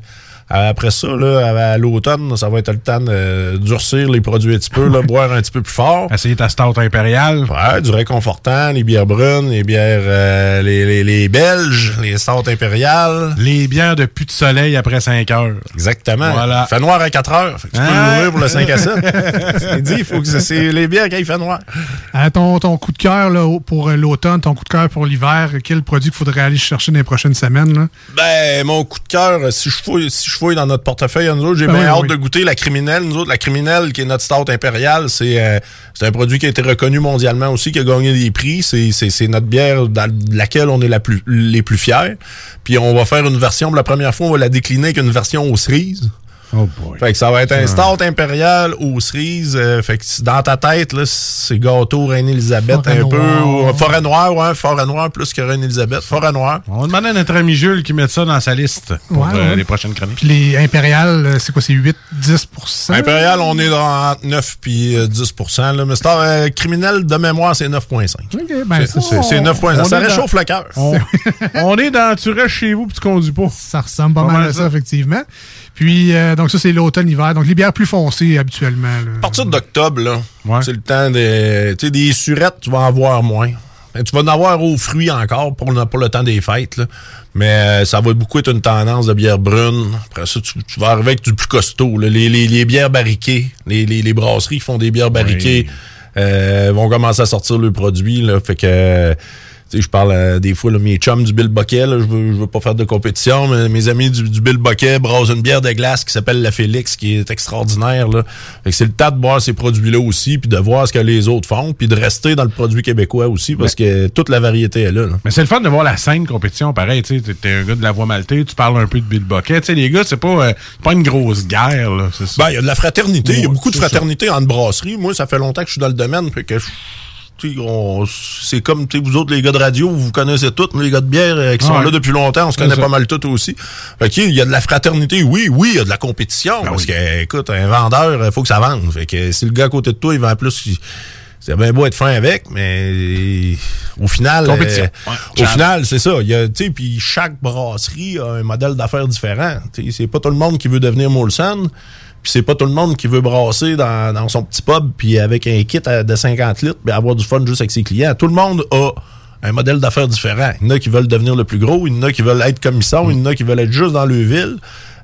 après ça, là, à, l'automne, ça va être le temps de durcir les produits un petit peu, là, *laughs* boire un petit peu plus fort. Essayer ta stout impériale. Ouais, du réconfortant, les bières brunes, les bières, euh, les, les, les belges, les stouts impériales. Les bières de plus de soleil après 5 heures. Exactement. Voilà. Il fait noir à 4 heures. Fait que tu peux Ah. l'ouvrir pour le 5 à 7. *laughs* C'est dit, il faut que c'est- les bières quand il fait noir. Euh, ton, ton coup de cœur pour euh, l'automne, ton coup de cœur pour l'hiver, quel produit qu'il faudrait aller chercher dans les prochaines semaines? Là? Ben, mon coup de cœur, si je si je fouille dans notre portefeuille, nous autres, j'ai Ben bien oui, hâte oui. de goûter la criminelle. Nous autres, la criminelle, qui est notre stout impériale, c'est euh, un produit qui a été reconnu mondialement aussi, qui a gagné des prix. C'est notre bière dans laquelle on est la plus, les plus fiers. Puis on va faire une version, pour la première fois, on va la décliner avec une version aux cerises. Oh boy. Fait que ça va être un stout impérial aux cerises. euh, fait que si dans ta tête, là, c'est gâteau Reine-Élisabeth un peu. Ou- Forêt Noire, ouais, Forêt Noire plus que Reine-Élisabeth. Forêt Noire. On va demander à notre ami Jules qui mette ça dans sa liste pour Ouais, euh, ouais. les prochaines chroniques. Puis les impériales, euh, c'est quoi? C'est 8-10% Impérial, on est dans entre 9 puis euh, 10 là. Mais c'est euh, criminel de mémoire, c'est 9,5. OK, ben, C'est- c'est c'est 9,5. on Ça est dans- réchauffe le cœur. On, *laughs* on est dans tu restes chez vous puis tu conduis pas. Ça ressemble pas Pas mal mal à ça, ça. effectivement. Puis, euh, donc ça, c'est l'automne-hiver. Donc, les bières plus foncées, habituellement. là. À partir d'octobre, là, c'est le temps des. Tu sais, des surettes, tu vas en avoir moins. Ben, Tu vas en avoir aux fruits encore pour le, pour le temps des fêtes, là. Mais euh, ça va beaucoup être une tendance de bière brune. Après ça, tu, tu vas arriver avec du plus costaud. là. Les, les- les bières barriquées, les, les- les brasseries qui font des bières barriquées euh, vont commencer à sortir le produit. Là, fait que euh, je parle euh, des fois, là, mes chums du Bill Boquet, je veux, je veux pas faire de compétition, mais mes amis du, du Bill Boquet brassent une bière de glace qui s'appelle la Félix, qui est extraordinaire. Là. Fait que c'est le temps de boire ces produits-là aussi, puis de voir ce que les autres font, puis de rester dans le produit québécois aussi, parce que toute la variété est là. là. Mais c'est le fun de voir la scène compétition pareil. Tu sais, t'es- un gars de la voie maltais, tu parles un peu de Bill Bucket. Tu sais, les gars, c'est pas, euh, pas une grosse guerre. là, c'est ça. Ben, il y a de la fraternité. Il y a beaucoup de ça. fraternité entre brasseries. Moi, ça fait longtemps que je suis dans le domaine. Fait que c'est comme vous autres, les gars de radio, vous connaissez tous. Nous, les gars de bière euh, qui sont Ouais. là depuis longtemps, on se connaît pas mal tous aussi. Fait que, il y a de la fraternité. Oui, oui, il y a de la compétition. Ben parce que, écoute, un vendeur, il faut que ça vende. Fait que si le gars à côté de toi, il vend plus, il- c'est bien beau être fin avec, mais au final, Compétition. euh, Ouais. au final, c'est ça. Il y a, puis chaque brasserie a un modèle d'affaires différent. C'est pas tout le monde qui veut devenir Molson. Puis c'est pas tout le monde qui veut brasser dans, son petit pub puis avec un kit à- de 50 litres puis avoir du fun juste avec ses clients. Tout le monde a un modèle d'affaires différent. Il y en a qui veulent devenir le plus gros, il y en a qui veulent être ils sont, il y en a qui veulent être juste dans le ville.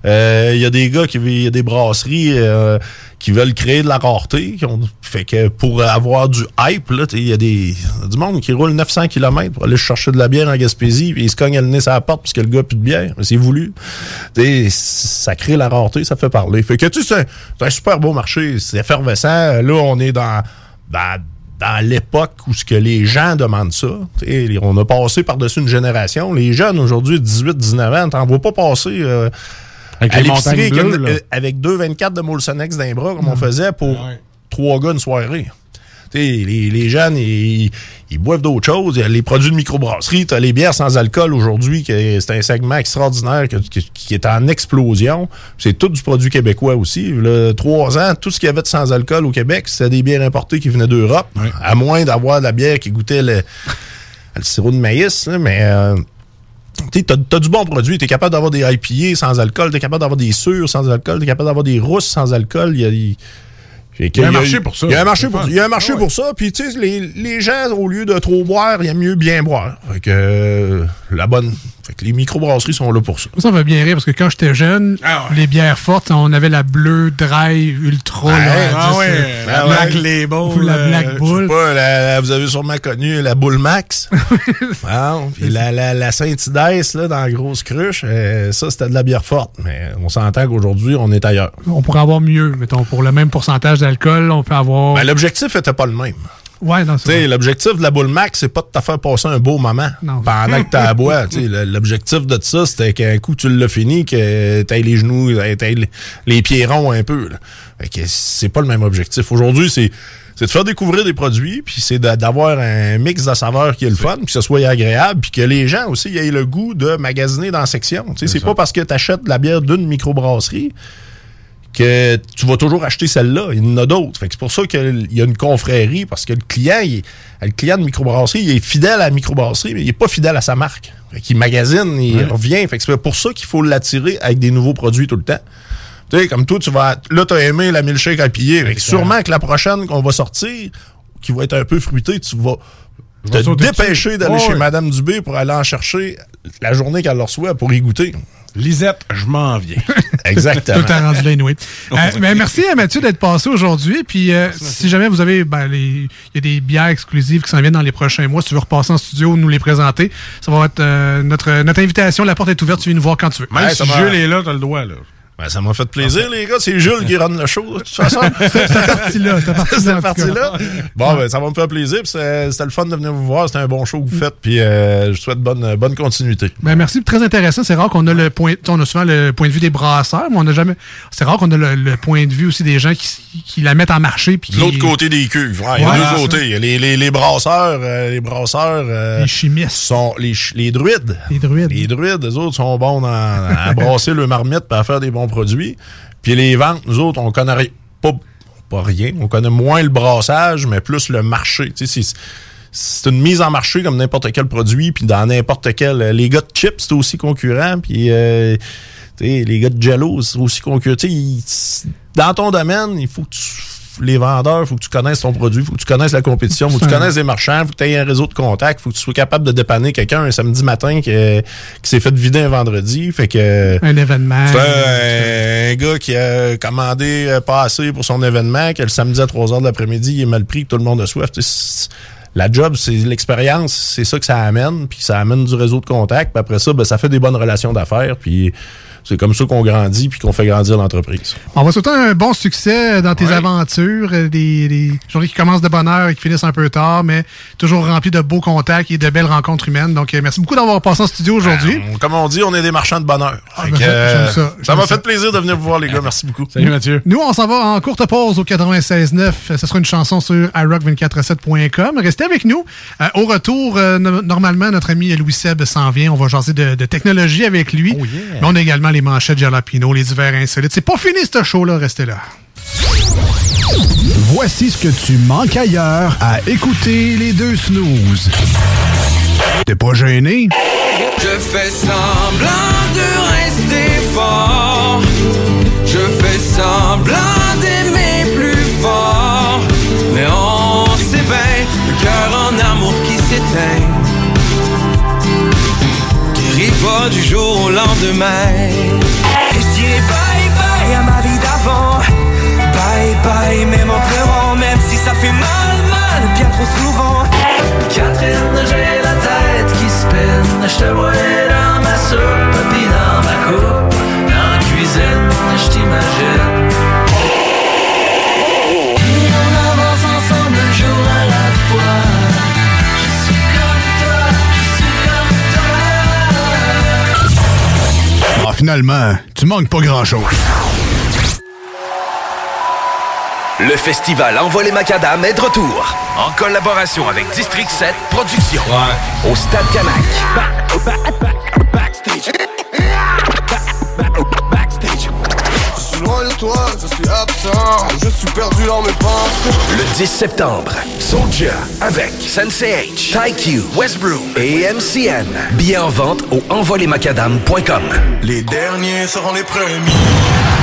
Euh, Il y a des gars qui y a des brasseries euh, qui veulent créer de la rareté. Qui ont, fait que pour avoir du hype, il y a des du monde qui roule 900 km pour aller chercher de la bière en Gaspésie, puis ils se cognent le nez sur la porte parce que le gars a plus de bière. C'est voulu. Tu sais, ça crée la rareté, ça fait parler. Fait que tu sais, c'est un- super beau marché, c'est effervescent. Là, on est dans, dans, dans l'époque où ce que les gens demandent ça. On a passé par-dessus une génération. Les jeunes aujourd'hui, 18-19 ans, t'en vois pas passer. euh, Avec à les l'épicerie montagnes avec, bleues, une- là. euh, avec deux 24 de Molsonex d'un bras, comme on faisait pour trois gars une soirée. Tu sais, les, les jeunes, ils, ils boivent d'autres choses. Il y a les produits de microbrasserie. Tu as les bières sans alcool aujourd'hui, c'est un segment extraordinaire que- qui, qui est en explosion. C'est tout du produit québécois aussi. Trois ans, tout ce qu'il y avait de sans alcool au Québec, c'était des bières importées qui venaient d'Europe. À moins d'avoir de la bière qui goûtait le, le sirop de maïs. là, mais... euh, tu as, du bon produit. Tu es capable d'avoir des IPA sans alcool, tu es capable d'avoir des sûrs sans alcool, tu es capable d'avoir des rousses sans alcool. Il y a, Il y a un marché pour ça. Il y a un marché pour, il y a un marché Ah pour ça. Puis, tu sais, les, les gens, au lieu de trop boire, il aiment mieux bien boire. Fait que euh, la bonne. Fait que les microbrasseries sont là pour ça. Ça me fait bien rire parce que quand j'étais jeune, Ah les bières fortes, on avait la bleue, dry, ultra. Ouais, là, ah dix, ouais, euh, la Black Label, Ou la euh, Black je sais Bull. pas, la- la- vous avez sûrement connu la Bull Max. *laughs* Wow. Puis la, la, la Saint-Idès, là, dans la grosse cruche, euh, ça, c'était de la bière forte. Mais on s'entend qu'aujourd'hui, on est ailleurs. On pourrait avoir mieux, mettons, pour le même pourcentage d'alcool, on peut avoir. Ben, l'objectif était pas le même. Ouais, non, Tu sais, l'objectif de la boule max, c'est pas de te faire passer un beau moment pendant que tu *laughs* à bois. Tu sais, le- L'objectif de ça, c'était qu'un coup tu l'as fini, que tu les genoux, t'aies les- les pieds ronds un peu. là. Fait que c'est pas le même objectif. Aujourd'hui, c'est c'est de faire découvrir des produits, puis c'est d'avoir un mix de saveurs qui est le fun, puis que ce soit agréable, puis que les gens aussi aient le goût de magasiner dans la section. Tu sais, C'est pas parce que tu achètes de la bière d'une microbrasserie que tu vas toujours acheter celle-là. Il y en a d'autres. Fait que c'est pour ça qu'il y a une confrérie, parce que le client, il le client de microbrasserie, il est fidèle à la microbrasserie, mais il n'est pas fidèle à sa marque. Fait qu'il magasine, il revient. Fait que c'est pour ça qu'il faut l'attirer avec des nouveaux produits tout le temps. Tu sais, comme toi, tu vas. Là, t'as aimé la milkshake à piller. Fait que sûrement que la prochaine qu'on va sortir, qui va être un peu fruitée, tu vas te dépêcher d'aller chez. Madame Dubé pour aller en chercher la journée qu'elle le reçoit pour y goûter. Lisette, je m'en viens. *laughs* Exactement. Tout est rendu là, anyway. Euh, mais merci à Mathieu d'être passé aujourd'hui. Puis euh, si jamais vous avez, ben, les- il y a des bières exclusives qui s'en viennent dans les prochains mois, si tu veux repasser en studio, nous les présenter, ça va être euh, notre, notre invitation. La porte est ouverte, tu viens nous voir quand tu veux. Même si Jules est là, t'as le droit, là. Ben, ça m'a fait plaisir, les gars. C'est Jules qui run le show, de toute façon. *laughs* C'est cette partie-là. Cette. *laughs* Bon, ben, ça va me faire plaisir. C'était le fun de venir vous voir. C'était un bon show que vous faites. Puis euh, je souhaite bonne, bonne continuité. Ben merci, très intéressant. C'est rare qu'on a le point, on a souvent le point de vue des brasseurs, mais on n'a jamais. C'est rare qu'on a le, le point de vue aussi des gens qui, qui la mettent en marché. Puis De l'autre côté des cuves. Ouais, il y a Ouais, deux côtés. Les, les, les brasseurs, euh, les brasseurs. euh, Les chimistes. Sont les, les druides. Les druides. Les druides, eux autres sont bons dans- à brasser *laughs* le marmite et à faire des bons produits. Puis les ventes, nous autres, on connaît pas, pas rien. On connaît moins le brassage, mais plus le marché. Tu sais, c'est- une mise en marché comme n'importe quel produit, puis dans n'importe quel... Les gars de chips, c'est aussi concurrent, puis euh, les gars de Jello, c'est aussi concurrent. Dans ton domaine, il faut que tu... Les vendeurs, il faut que tu connaisses ton produit, il faut que tu connaisses la compétition, il faut que tu connaisses les marchands, il faut que tu aies un réseau de contacts, il faut que tu sois capable de dépanner quelqu'un un samedi matin qui, qui s'est fait vider un vendredi. Fait que Un événement. un, un gars qui a commandé euh, pas assez pour son événement, que le samedi à 3 h de l'après-midi, il est mal pris, que tout le monde a soif. La job, c'est l'expérience, c'est ça que ça amène, puis ça amène du réseau de contacts, puis après ça, ben, ça fait des bonnes relations d'affaires, puis c'est comme ça qu'on grandit, puis qu'on fait grandir l'entreprise. On va souhaiter un bon succès dans tes aventures, euh, des, des journées qui commencent de bonne heure et qui finissent un peu tard, mais toujours remplies de beaux contacts et de belles rencontres humaines. Donc, euh, merci beaucoup d'avoir passé en studio aujourd'hui. On- Comme on dit, on est des marchands de bonheur. Fait ben, euh, ça, m'a fait plaisir de venir vous voir, les gars. Merci beaucoup. Salut, Mathieu. Nous, on s'en va en courte pause au 96.9. Ce sera une chanson sur iRock247.com. Restez avec nous. Euh, au retour, euh, no- normalement, notre ami Louis Seb s'en vient. On va jaser de, de technologie avec lui. Mais on a également les manchettes Jalapino, les divers insolites. C'est pas fini, ce show-là. Restez là. Voici ce que tu manques ailleurs à écouter les deux snooze. T'es pas gêné? Je fais semblant de rester fort. Je fais semblant d'aimer du jour au lendemain. Et je dirais bye bye à ma vie d'avant. Bye bye, même en pleurant, même si ça fait mal, mal, bien trop souvent. Catherine, j'ai la tête qui se peine. Je te vois dans ma soupe, puis dans ma coupe. Dans la cuisine, je t'imagine. Finalement, tu manques pas grand-chose. Le festival Envoie les Macadam est de retour. En collaboration avec District 7 Productions. Au Stade Canac. Loin de toi, je suis absent. Je suis perdu dans mes pensées. Le 10 septembre, Soulja avec Sensei H, TyQ, Westbrook et MCN. Billets en vente au envolemacadam.com. Les derniers seront les premiers.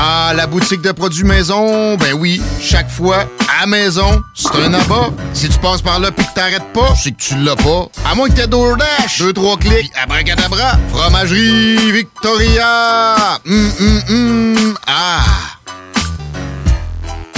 Ah, la boutique de produits maison, ben oui, chaque fois, à maison, c'est un abat. Si tu passes par là pis que t'arrêtes pas, c'est que tu l'as pas. À moins que t'aies DoorDash, deux, trois clics, abracadabra, fromagerie Victoria! Hum, hum, hum, ah!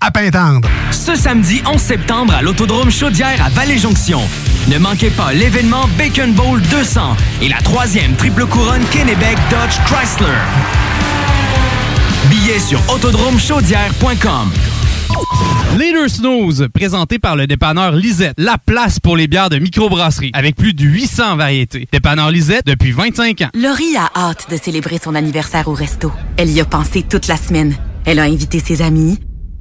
à Pintendre. Ce samedi 11 septembre à l'Autodrome Chaudière à Vallée-Jonction. Ne manquez pas l'événement Bacon Bowl 200 et la troisième triple couronne Kennebec Dodge Chrysler. Billets sur autodromechaudière.com. Leader Snooze, présenté par le dépanneur Lisette, la place pour les bières de microbrasserie, avec plus de 800 variétés. Dépanneur Lisette depuis 25 ans. Laurie a hâte de célébrer son anniversaire au resto. Elle y a pensé toute la semaine. Elle a invité ses amis.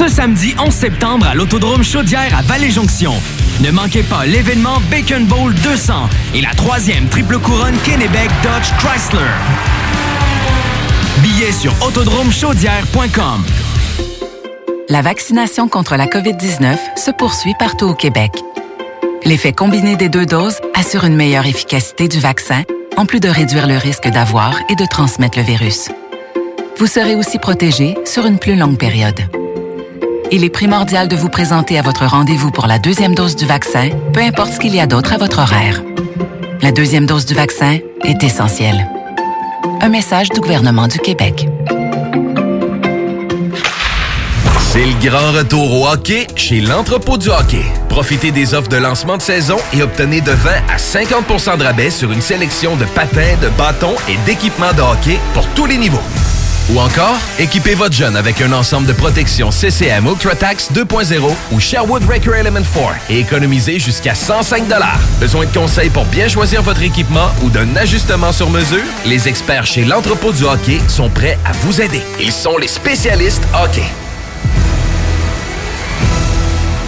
Ce samedi 11 septembre à l'Autodrome Chaudière à Vallée-Jonction. Ne manquez pas l'événement Bacon Bowl 200 et la troisième triple couronne Kennebec Dodge Chrysler. Billets sur autodromechaudière.com. La vaccination contre la COVID-19 se poursuit partout au Québec. L'effet combiné des deux doses assure une meilleure efficacité du vaccin, en plus de réduire le risque d'avoir et de transmettre le virus. Vous serez aussi protégé sur une plus longue période. Il est primordial de vous présenter à votre rendez-vous pour la deuxième dose du vaccin, peu importe ce qu'il y a d'autre à votre horaire. La deuxième dose du vaccin est essentielle. Un message du gouvernement du Québec. C'est le grand retour au hockey chez l'entrepôt du hockey. Profitez des offres de lancement de saison et obtenez de 20 à 50 de rabais sur une sélection de patins, de bâtons et d'équipements de hockey pour tous les niveaux. Ou encore, équipez votre jeune avec un ensemble de protection CCM UltraTax 2.0 ou Sherwood Record Element 4 et économisez jusqu'à 105 Besoin de conseils pour bien choisir votre équipement ou d'un ajustement sur mesure? Les experts chez l'entrepôt du hockey sont prêts à vous aider. Ils sont les spécialistes hockey.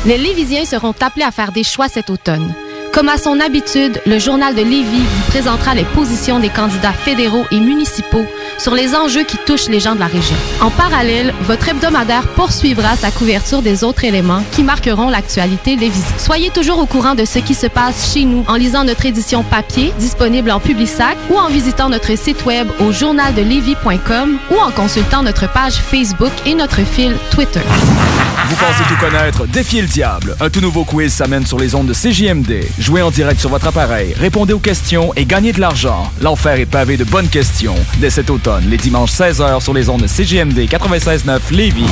Les Lévisiens seront appelés à faire des choix cet automne. Comme à son habitude, le journal de Lévis vous présentera les positions des candidats fédéraux et municipaux sur les enjeux qui touchent les gens de la région. En parallèle, votre hebdomadaire poursuivra sa couverture des autres éléments qui marqueront l'actualité lévisienne. Soyez toujours au courant de ce qui se passe chez nous en lisant notre édition papier disponible en Publisac ou en visitant notre site web au journaldelevis.com ou en consultant notre page Facebook et notre fil Twitter. Vous pensez tout connaître? Défiez le diable. Un tout nouveau quiz s'amène sur les ondes de CJMD. Jouez en direct sur votre appareil, répondez aux questions et gagnez de l'argent. L'enfer est pavé de bonnes questions. Dès cet automne, les dimanches 16h sur les ondes de CJMD 96.9 Lévis.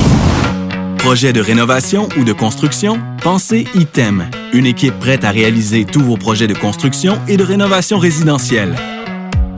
Projet de rénovation ou de construction? Pensez ITEM. Une équipe prête à réaliser tous vos projets de construction et de rénovation résidentielle.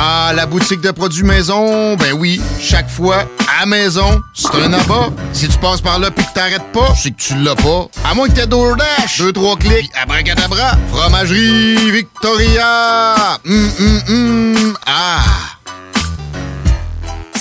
Ah, la boutique de produits maison, ben oui, chaque fois, à maison, c'est un abat. Si tu passes par là pis que t'arrêtes pas, c'est que tu l'as pas. À moins que t'aies DoorDash, deux, trois clics, abracadabra, fromagerie Victoria! Hum, hum, ah!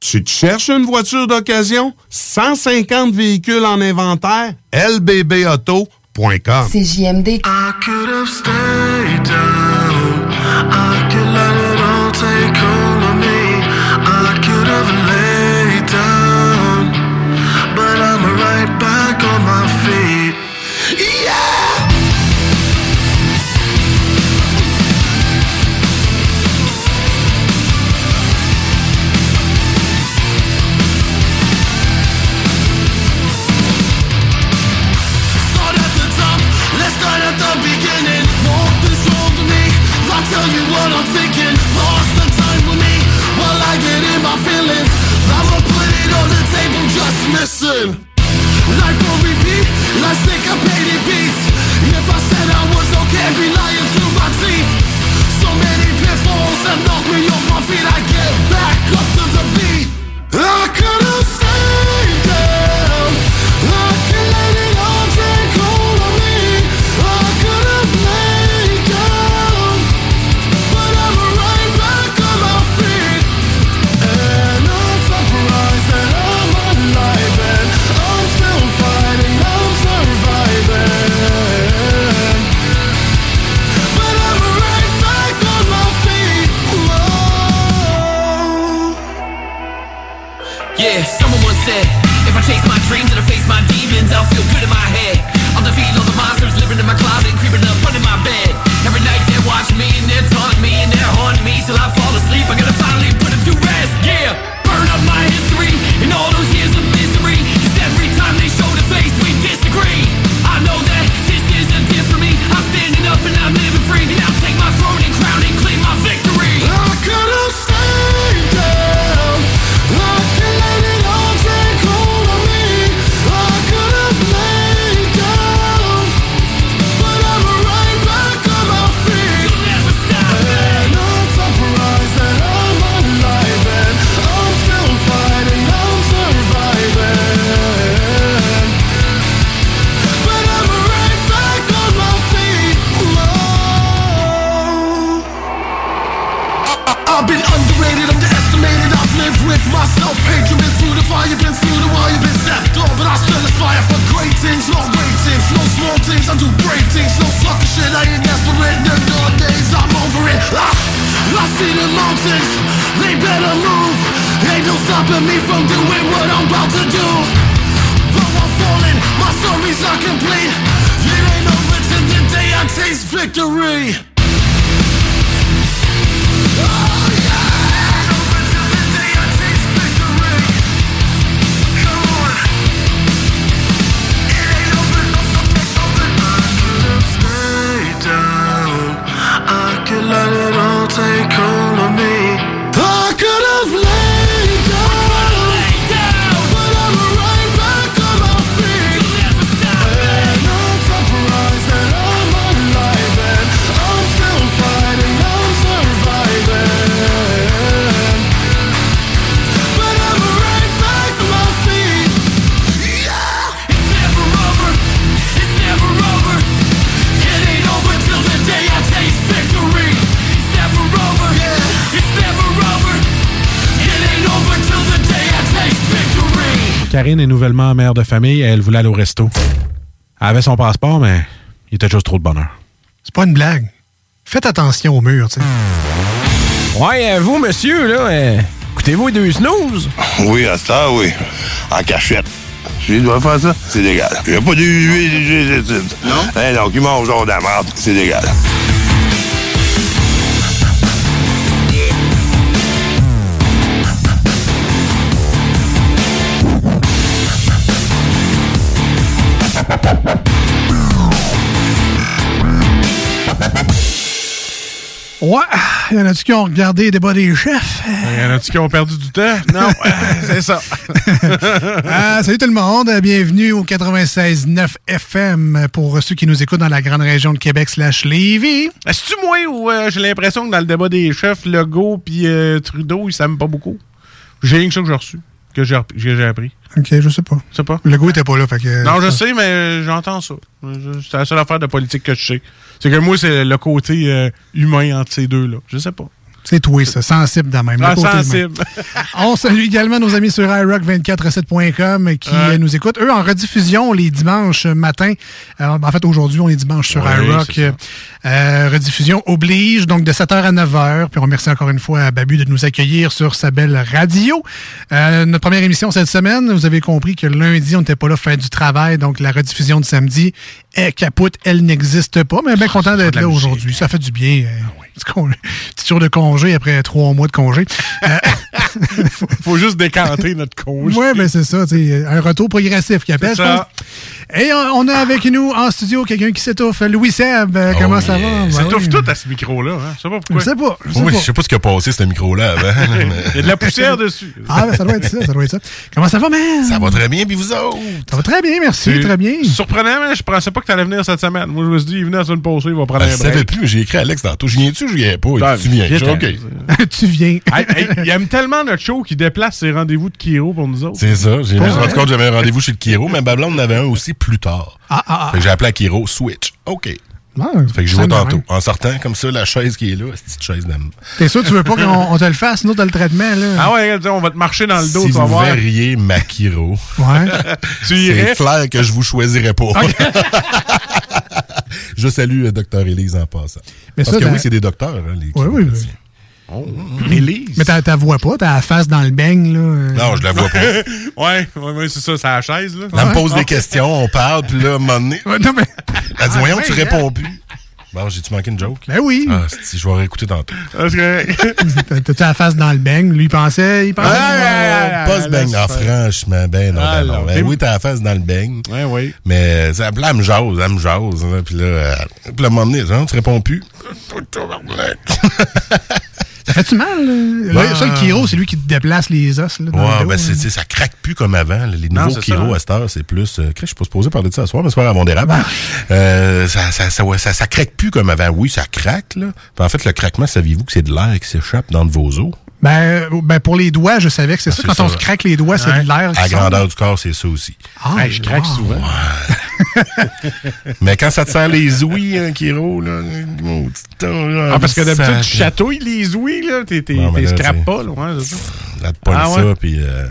Tu te cherches une voiture d'occasion? 150 véhicules en inventaire? lbbauto.com CJMD. I listen. Famille elle voulait aller au resto. Elle avait son passeport, mais il était juste trop de bonheur. C'est pas une blague. Faites attention au mur, tu sais. Ouais, euh, vous, monsieur, là, euh, écoutez-vous les deux snooze? Oui, à ça, oui. En cachette. Je dois faire ça, c'est légal. Il n'y a pas de Non? Eh non, qui mange genre de la merde, c'est légal. Ouais, y en a-tu qui ont regardé les débats des chefs? Il y en a-tu qui ont perdu du temps? Non, c'est ça. *laughs* Ah, salut tout le monde, bienvenue au 96.9 FM pour ceux qui nous écoutent dans la grande région de Québec slash Lévis. Est-ce-tu moi ou euh, j'ai l'impression que dans le débat des chefs, Legault puis euh, Trudeau, ils s'aiment pas beaucoup? J'ai rien que ça que j'ai reçu, que j'ai appris. Ok, je sais pas. Je sais pas. Le goût était pas là, fait que... Non, je sais, mais euh, j'entends ça. C'est la seule affaire de politique que je sais. C'est que moi, c'est le côté euh, humain entre ces deux-là. Je sais pas. C'est toi, ça, sensible de même. Ah, sensible. *laughs* On salue également nos amis sur iRock247.com qui Ouais. nous écoutent. Eux, en rediffusion les dimanches matin. Euh, en fait, aujourd'hui, on est dimanche sur Ouais, iRock. Euh, rediffusion oblige, donc de 7h à 9h. Puis on remercie encore une fois à Babu de nous accueillir sur sa belle radio. Euh, notre première émission cette semaine, vous avez compris que lundi, on n'était pas là pour faire du travail. Donc la rediffusion de samedi est capote, elle n'existe pas. Mais bien content d'être là aujourd'hui. Ça fait du bien. euh, petit *laughs* jour de congé après trois mois de congé. Euh, *laughs* Faut juste décanter notre congé. oui, ben c'est ça, un retour progressif qui appelle, Je. Et on, a avec nous en studio quelqu'un qui s'étouffe, Louis Seb. euh, comment ça va? Ben Ça oui. étouffe tout à ce micro-là. Hein? Je sais pas pourquoi. Je sais pas, je sais pas. je sais pas ce qui a passé, ce micro-là, avant. *laughs* Il y a de la poussière dessus. Ah, ben ça doit être ça, ça doit être ça. Comment ça va, man? Ça va très bien, puis vous autres? Ça va très bien, merci, très bien. Surprenant, mais je pensais pas que t'allais venir cette semaine. Moi, je me suis dit, il venait la semaine passée, il va prendre Ben, je un savais break. plus, mais j'ai écrit à Alex tantôt. Je viens-tu, je viens pas? Ben, dit, tu viens. Je *laughs* tu viens. Hey, hey, il aime tellement notre show qu'il déplace ses rendez-vous de Kiro pour nous autres. C'est ça. J'ai me suis rendu compte que j'avais un rendez-vous chez le Kiro, mais ma blonde en avait un aussi plus tard. Ah, ah, ah. Fait que j'ai appelé à Kiro, Switch. OK. Ah, Fait que je vois tantôt. En sortant, comme ça, la chaise qui est là, cette petite chaise d'âme. T'es sûr, tu veux pas qu'on *laughs* on te le fasse, nous, t'as le traitement, là? Ah ouais, on va te marcher dans le dos, Si tu vas vous voir. verriez ma Kiro, Ouais. *laughs* Tu irais? c'est clair que je vous choisirais pas. *laughs* je salue le docteur Élise en passant. Mais Parce ça, que dans- oui, c'est des docteurs, hein, les Oui, oui, oui. Oh, Élise. Mais t'as ta vois pas, t'as la face dans le beigne, là. euh. Non, je la vois pas. *laughs* ouais, ouais, ouais, c'est ça, c'est la chaise, là. Elle me pose des questions, on parle, puis là, à un moment donné, Ouais, non, mais... elle dit, Ah, voyons, ouais, tu hein. réponds plus. Bon, j'ai-tu manqué une joke? Ben oui. Ah, si, je vais réécouter tantôt. Parce que... *laughs* T'as- T'as-tu la face dans le beigne? Lui, il pensait... Il pensait Ah, pas ce beigne. Non, franchement, ben non, Ah, ben non. non. Ben oui, t'as la face dans le beigne. Ouais, oui. Mais ça, puis là, elle me jase, elle me jase. hein, Puis là, euh, puis là, à un moment donné, hein, tu réponds plus. *laughs* Ça fait-tu mal? Là? Ça, le Kiro, c'est lui qui te déplace les os. Là, dans le Ouais, dos, ben c'est- ça craque plus comme avant. Les Non, nouveaux Kiro hein. à cette heure, c'est plus. Euh, je suis pas supposé parler de ça ce soir, mais c'est pas grave, on dérape. Euh, ça, ça, ça, ouais, ça, ça craque plus comme avant. Oui, ça craque, là. En fait, le craquement, saviez-vous que c'est de l'air qui s'échappe dans vos os? Ben, ben, pour les doigts, je savais que c'est Ah, ça. Quand on se craque les doigts, c'est Ouais. de l'air. À la sort. grandeur du corps, c'est ça aussi. Ah, Hey, je craque wow. souvent. *laughs* Mais quand ça te sent les ouïes, Kiro, là. Ah, parce que d'habitude, tu chatouilles les ouïes, là. T'es, t'es, là, scrapes c'est- pas, là. Ouais, c'est ça. Ça te Ah, ça, puis... Euh,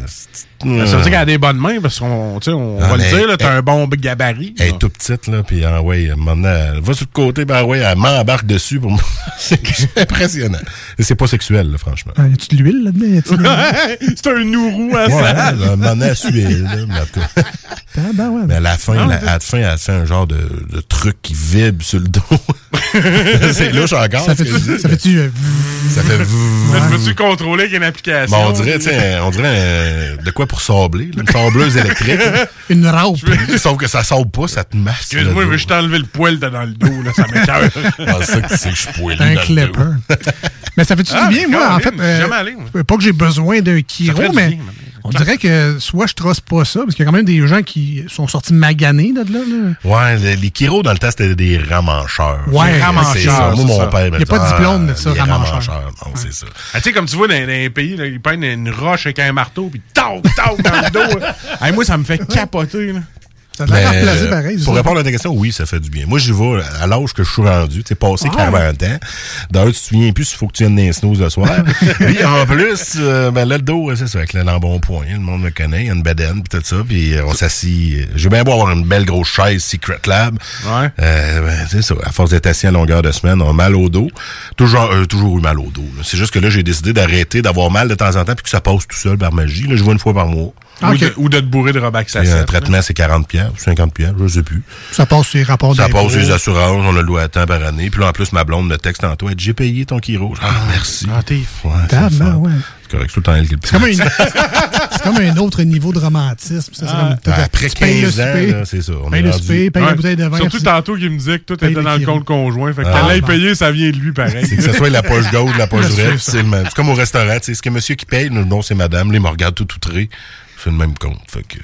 Ben, Ça veut dire qu'elle a des bonnes mains, parce qu'on, tu sais, on Non, va mais- le dire, là, t'as elle- un bon gabarit. Elle là. est tout petite, là, puis ah ouais, maintenant, elle va sur le côté, ben ouais, elle m'embarque dessus pour moi. *laughs* c'est impressionnant. Et c'est pas sexuel, là, franchement. Ah, y a-tu de l'huile là-dedans? Y *laughs* c'est un nourou à Ouais, ça. donné, elle suait, là. *laughs* Ah, ben ouais. Mais à la fin, Ah, la- à la fin, elle fait un genre de, de truc qui vibre sur le dos. c'est louche encore. Ça fait-tu... Ça fait-tu... euh, ça fait Là, tu peux-tu contrôler avec une application? Bon, on dirait, tu sais, on dirait euh, de quoi pour sabler, là, une sableuse électrique. *laughs* Une raupe. Sauf que ça sable pas, ça te masque. Excuse-moi, le je veux dos. juste enlever le poil dans le dos, là, ça *laughs* m'écoeure. Ah, ça que c'est que je suis poilu Un dos. Mais ça fait-tu Ah, du bien, moi, en fait? Suis jamais allé, moi. pas que j'ai besoin d'un du mais bien, on dirait que soit je trosse pas ça, parce qu'il y a quand même des gens qui sont sortis maganés de là. là. Ouais, les, les Kiro, dans le temps, c'était des ramancheurs. Ouais, ramancheurs. Moi, mon ça. père me Y a pas de diplôme de ça, les ramancheur. Non, c'est ça. Ah, tu sais, comme tu vois, dans, dans les pays, là, ils prennent une roche avec un marteau, puis tac, tac, dans le dos. *laughs* moi, ça me fait capoter, là. Ça euh, pareil. Pour répondre à ta question, oui, ça fait du bien. Moi, j'y vais à l'âge que je suis rendu. Tu sais, passé Ouais? 40 ans. D'ailleurs, tu te souviens plus s'il faut que tu viennes dans les snooze le soir. *laughs* Puis en plus, euh, ben là, le dos, c'est ça, avec le l'embonpoint. Le monde me connaît. Il y a une bedaine, puis tout ça. Puis euh, on s'assit. Je vais bien beau avoir une belle grosse chaise Secret Lab. Ouais. Euh, ben, c'est ça. À force d'être assis à longueur de semaine, on a mal au dos. Toujours, euh, toujours eu mal au dos. C'est juste que là, j'ai décidé d'arrêter d'avoir mal de temps en temps puis que ça passe tout seul par magie. Là, je vois une fois par mois. Ou, de, ou de te bourrer de Robax Et un traitement, c'est 40 pierres, 50 pierres, je sais plus. Ça passe sur les rapports Ça passe sur les assurances, on a le droit à temps par année. Puis là, en plus, ma blonde me texte tantôt, elle dit, j'ai payé ton kiro. Ah, merci. Ah, t'es Ouais, c'est. C'est correct, c'est tout le temps elle qui le C'est comme, *laughs* c'est un autre niveau de romantisme. Ça, c'est Ah. comme- Ben, après tu payes le 15 ans, c'est ça, on Paye est le rendu- souper, paye Ouais. la bouteille de vin. Surtout tantôt qu'il me disait que toi, t'étais le dans le compte conjoint. Fait que Ah, t'allais bon. payer, ça vient de lui, pareil. C'est que ce soit la poche gauche ou la *laughs* poche c'est droite, c'est le même. C'est comme au restaurant, sais, ce que monsieur qui paye, non, c'est madame, là, il me regarde tout outré. C'est le même compte. Fait que.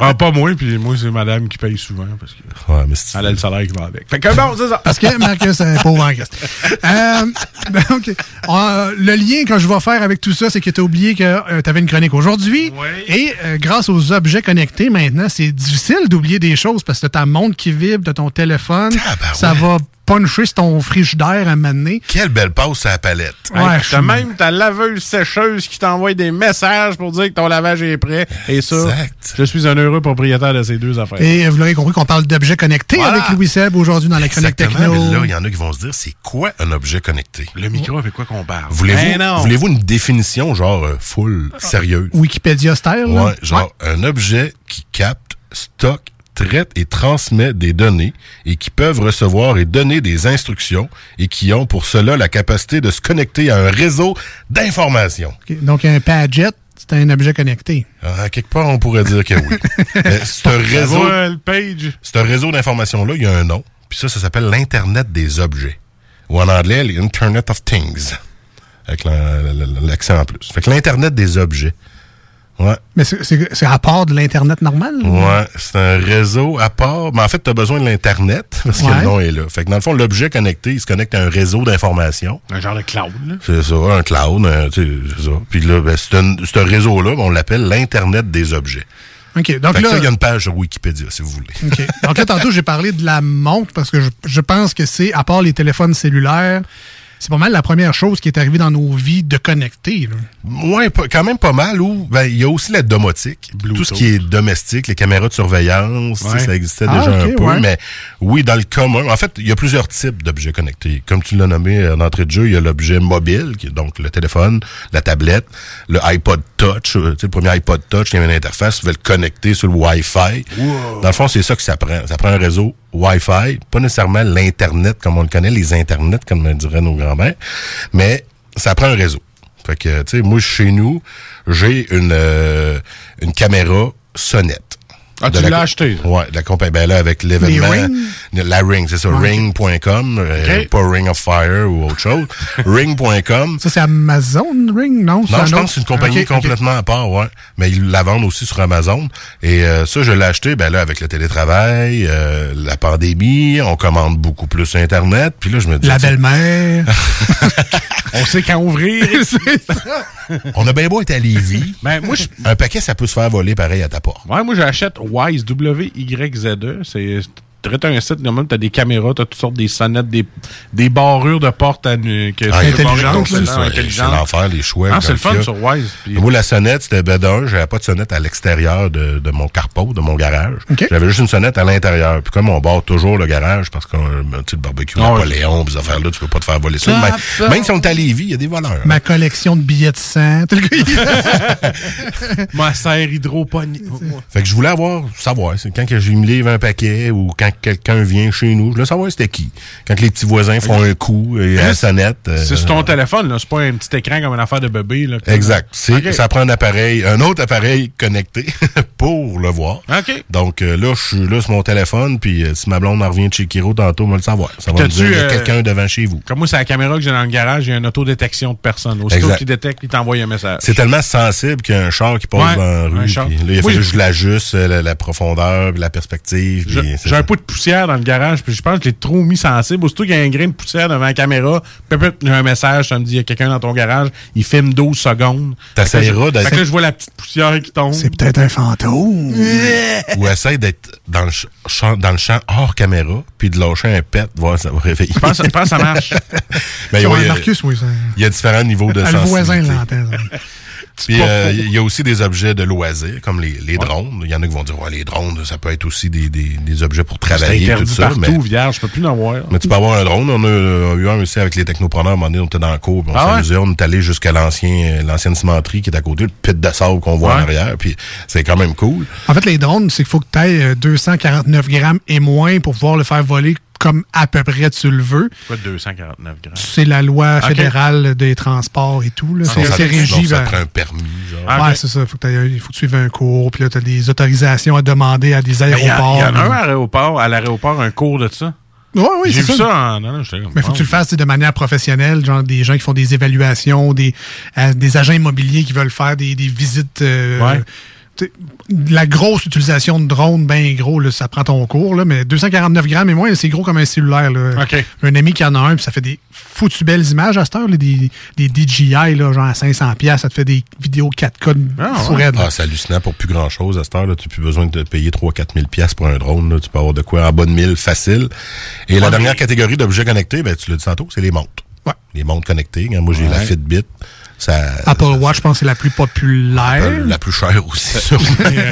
Ah, pas moi, puis moi, c'est madame qui paye souvent. Parce que Ouais, mais c'est- elle a le salaire qui va avec. Fait que bon, c'est ça. Parce que Marcus est pauvre en Christ. Euh, *laughs* ben, OK. Euh, le lien que je vais faire avec tout ça, c'est que tu as oublié que tu avais une chronique aujourd'hui. Et euh, grâce aux objets connectés maintenant, c'est difficile d'oublier des choses parce que ta montre qui vibre de ton téléphone, ça va puncher ton frigidaire à donné. Quelle belle passe à la palette. Ouais, je T'as suis- même ta laveuse sécheuse qui t'envoie des messages pour dire que ton lavage est prêt. Et ça, je suis un heureux propriétaire de ces deux affaires. Et vous l'aurez compris qu'on parle d'objets connectés Voilà. avec Louis Seb aujourd'hui dans la chronique Exactement, techno. mais là, il y en a qui vont se dire, c'est quoi un objet connecté? Le micro, avec quoi qu'on parle? Voulez-vous Ben voulez-vous une définition, genre, euh, full, sérieuse? Wikipédia style. là? Ouais, genre, un objet qui capte, stocke, traite et transmet des données et qui peuvent recevoir et donner des instructions et qui ont pour cela la capacité de se connecter à un réseau d'informations. Donc, un Padget, c'est un objet connecté. À quelque part, on pourrait dire que oui. *laughs* C'est un réseau. C'est un réseau d'informations-là, il y a un nom. Puis ça, ça s'appelle l'Internet des objets. Ou en anglais, l'Internet of Things. Avec la- la- la- l'accent en plus. Fait que l'Internet des objets. Ouais. Mais c'est- c'est c'est à part de l'Internet normal? Ouais, c'est un réseau à part. Mais en fait, tu as besoin de l'Internet *laughs* parce que Ouais. le nom est là. Fait que dans le fond, l'objet connecté, il se connecte à un réseau d'informations. Un genre de cloud, là. C'est ça, un cloud, un- tu sais, c'est ça. Puis là, ben, c'est un- ce réseau-là, on l'appelle l'Internet des objets. OK. Donc Fait là, ça, il y a une page sur Wikipédia, si vous voulez. OK. Donc là, tantôt, j'ai parlé de la montre parce que je, je pense que c'est, à part les téléphones cellulaires, c'est pas mal la première chose qui est arrivée dans nos vies de connecter. pas- quand même pas mal. Ben, il y a aussi la domotique, tout ce qui est domestique, les caméras de surveillance, Ouais. ça existait Ah, déjà un peu. ouais. Mais oui, dans le commun, en fait, il y a plusieurs types d'objets connectés. Comme tu l'as nommé euh, en entrée de jeu, il y a l'objet mobile, qui est donc le téléphone, la tablette, le iPod Touch, euh, le premier iPod Touch, il y avait une interface, tu veux le connecter sur le Wi-Fi. Dans le fond, c'est ça que ça prend. Ça prend un réseau Wi-Fi, pas nécessairement l'Internet comme on le connaît, les Internets, comme diraient nos grands-mères, mais ça prend un réseau. Fait que, tu sais, moi, chez nous, j'ai une, euh, une caméra sonnette. Ah, tu la l'as acheté? Ouais, de la compagnie. Ben là, avec l'événement. La Ring, c'est ça. Ouais. Ring.com. euh, pas Ring of Fire ou autre chose. Ring.com. Ça, c'est Amazon Ring, non? Non, je pense que c'est une compagnie ok. complètement à part, ouais. Mais ils la vendent aussi sur Amazon. Et euh, ça, je l'ai acheté, ben là, avec le télétravail, euh, la pandémie, on commande beaucoup plus Internet. Puis là, je me dis... La belle-mère. *laughs* *laughs* On sait quand ouvrir. *laughs* On a bien beau être à Lévis. Ben, moi, je- Un paquet, ça peut se faire voler pareil à ta porte. Ouais, moi, j'achète Wise, W-Y-Z-E. C'est un site, normalement, t'as des caméras, t'as toutes sortes des sonnettes, des, des barrures de porte à, nu- que Ah, tu intelligente, c'est ça. C'est l'enfer, les choix. Ah, c'est le fun sur Wise. Puis- Moi, la sonnette, c'était ben d'un, j'avais pas de sonnette à l'extérieur de, de mon carpo, de mon garage. J'avais juste une sonnette à l'intérieur. Puis comme on barre toujours le garage, parce que euh, tu le barbecue, Ah. Napoléon, pis ces affaires-là, tu peux pas te faire voler ça. Ah, même, bah. même si on est à Lévis, il y a des voleurs. Ma collection de billets de sang. *laughs* Ma serre hydroponique. Fait que je voulais avoir, savoir, quand que je me livre un paquet ou quand quelqu'un vient chez nous, je voulais savoir c'était qui. Quand les petits voisins font un coup et à la sonnette. euh, C'est sur ton téléphone, là. C'est pas un petit écran comme une affaire de bébé, là. Exact. C'est, Ok. Ça prend un appareil, un autre appareil connecté *laughs* pour le voir. OK. Donc euh, là, je suis là sur mon téléphone, puis euh, si ma blonde en revient de chez Kiro tantôt, on va le savoir. Ça va me dire, il y a euh, quelqu'un devant chez vous. Comme moi, c'est la caméra que j'ai dans le garage, il y a une autodétection de personne. Aussitôt qu'il détecte, il t'envoie un message. C'est tellement sensible qu'il y a un char qui passe Ouais, dans la un rue. là, il Moi, fallu que je l'ajuste, euh, la, la profondeur, la perspective. J'ai un peu de poussière dans le garage, puis je pense que j'ai trop mis sensible. Aussitôt qu'il y a un grain de poussière devant la caméra, j'ai un message, ça me dit, il y a quelqu'un dans ton garage, il filme 12 secondes. T'essayeras Fait que je- d'être- Fait que là, je vois la petite poussière qui tombe. C'est peut-être un fantôme. *laughs* Ou essaye d'être dans le, ch- champ, dans le champ hors caméra, puis de lâcher un pet, voir si ça va réveiller. Je pense, je pense que ça marche. *laughs* Ben, a- Marcus, oui. ça- Il y a différents niveaux de Ah, Le voisin sensibilité. l'entend. *laughs* Puis euh, il y a aussi des objets de loisirs, comme les, les drones. Il y en a qui vont dire, ouais, les drones, ça peut être aussi des, des, des objets pour C'est travailler, tout interdit ça. partout, mais, vierge, je peux plus en voir. mais tu peux avoir un drone. On a euh, eu un aussi avec les technopreneurs. À un moment donné, on était dans le cours, on Ah ouais? s'amusait. On est allé jusqu'à l'ancien, l'ancienne cimenterie qui est à côté, le pit de sable qu'on voit en arrière. Puis c'est quand même cool. En fait, les drones, c'est qu'il faut que tu ailles 249 grammes et moins pour pouvoir le faire voler comme à peu près tu le veux. Quoi, 249 grammes? C'est la loi fédérale des transports et tout. là. Ah, C'est ça- c'est régi. ça prend un permis, genre. Ah, ouais, c'est ça. Faut que faut que tu suives un cours, puis là, tu as des autorisations à demander à des Ben, Il y, aéroports. en a un à l'aéroport, à l'aéroport, un cours de ça? Ouais, oui, J'ai c'est vu ça. ça en. Non, non, j'étais comme, Mais faut que tu le fasses de manière professionnelle, genre des gens qui font des évaluations, des, euh, des agents immobiliers qui veulent faire des, des visites. euh, Ouais. La grosse utilisation de drones, ben gros, là, ça prend ton cours, là, mais 249 grammes et moins, c'est gros comme un cellulaire. Là. Un ami qui en a un, puis ça fait des foutues belles images à cette heure, là, des, des DJI, là, genre à 500$, piastres, ça te fait des vidéos 4K de là. Ah, c'est hallucinant pour plus grand chose à cette heure. Tu n'as plus besoin de payer 3-4 000 piastres pour un drone. là. Tu peux avoir de quoi en bas de 1000 facile. Et la dernière mais- catégorie d'objets connectés, ben, tu l'as dit tantôt, c'est les montres. Les montres connectées. Moi, j'ai la. Fitbit. Ça, Apple Watch, je pense que c'est la plus populaire. Apple, la plus chère aussi. *laughs*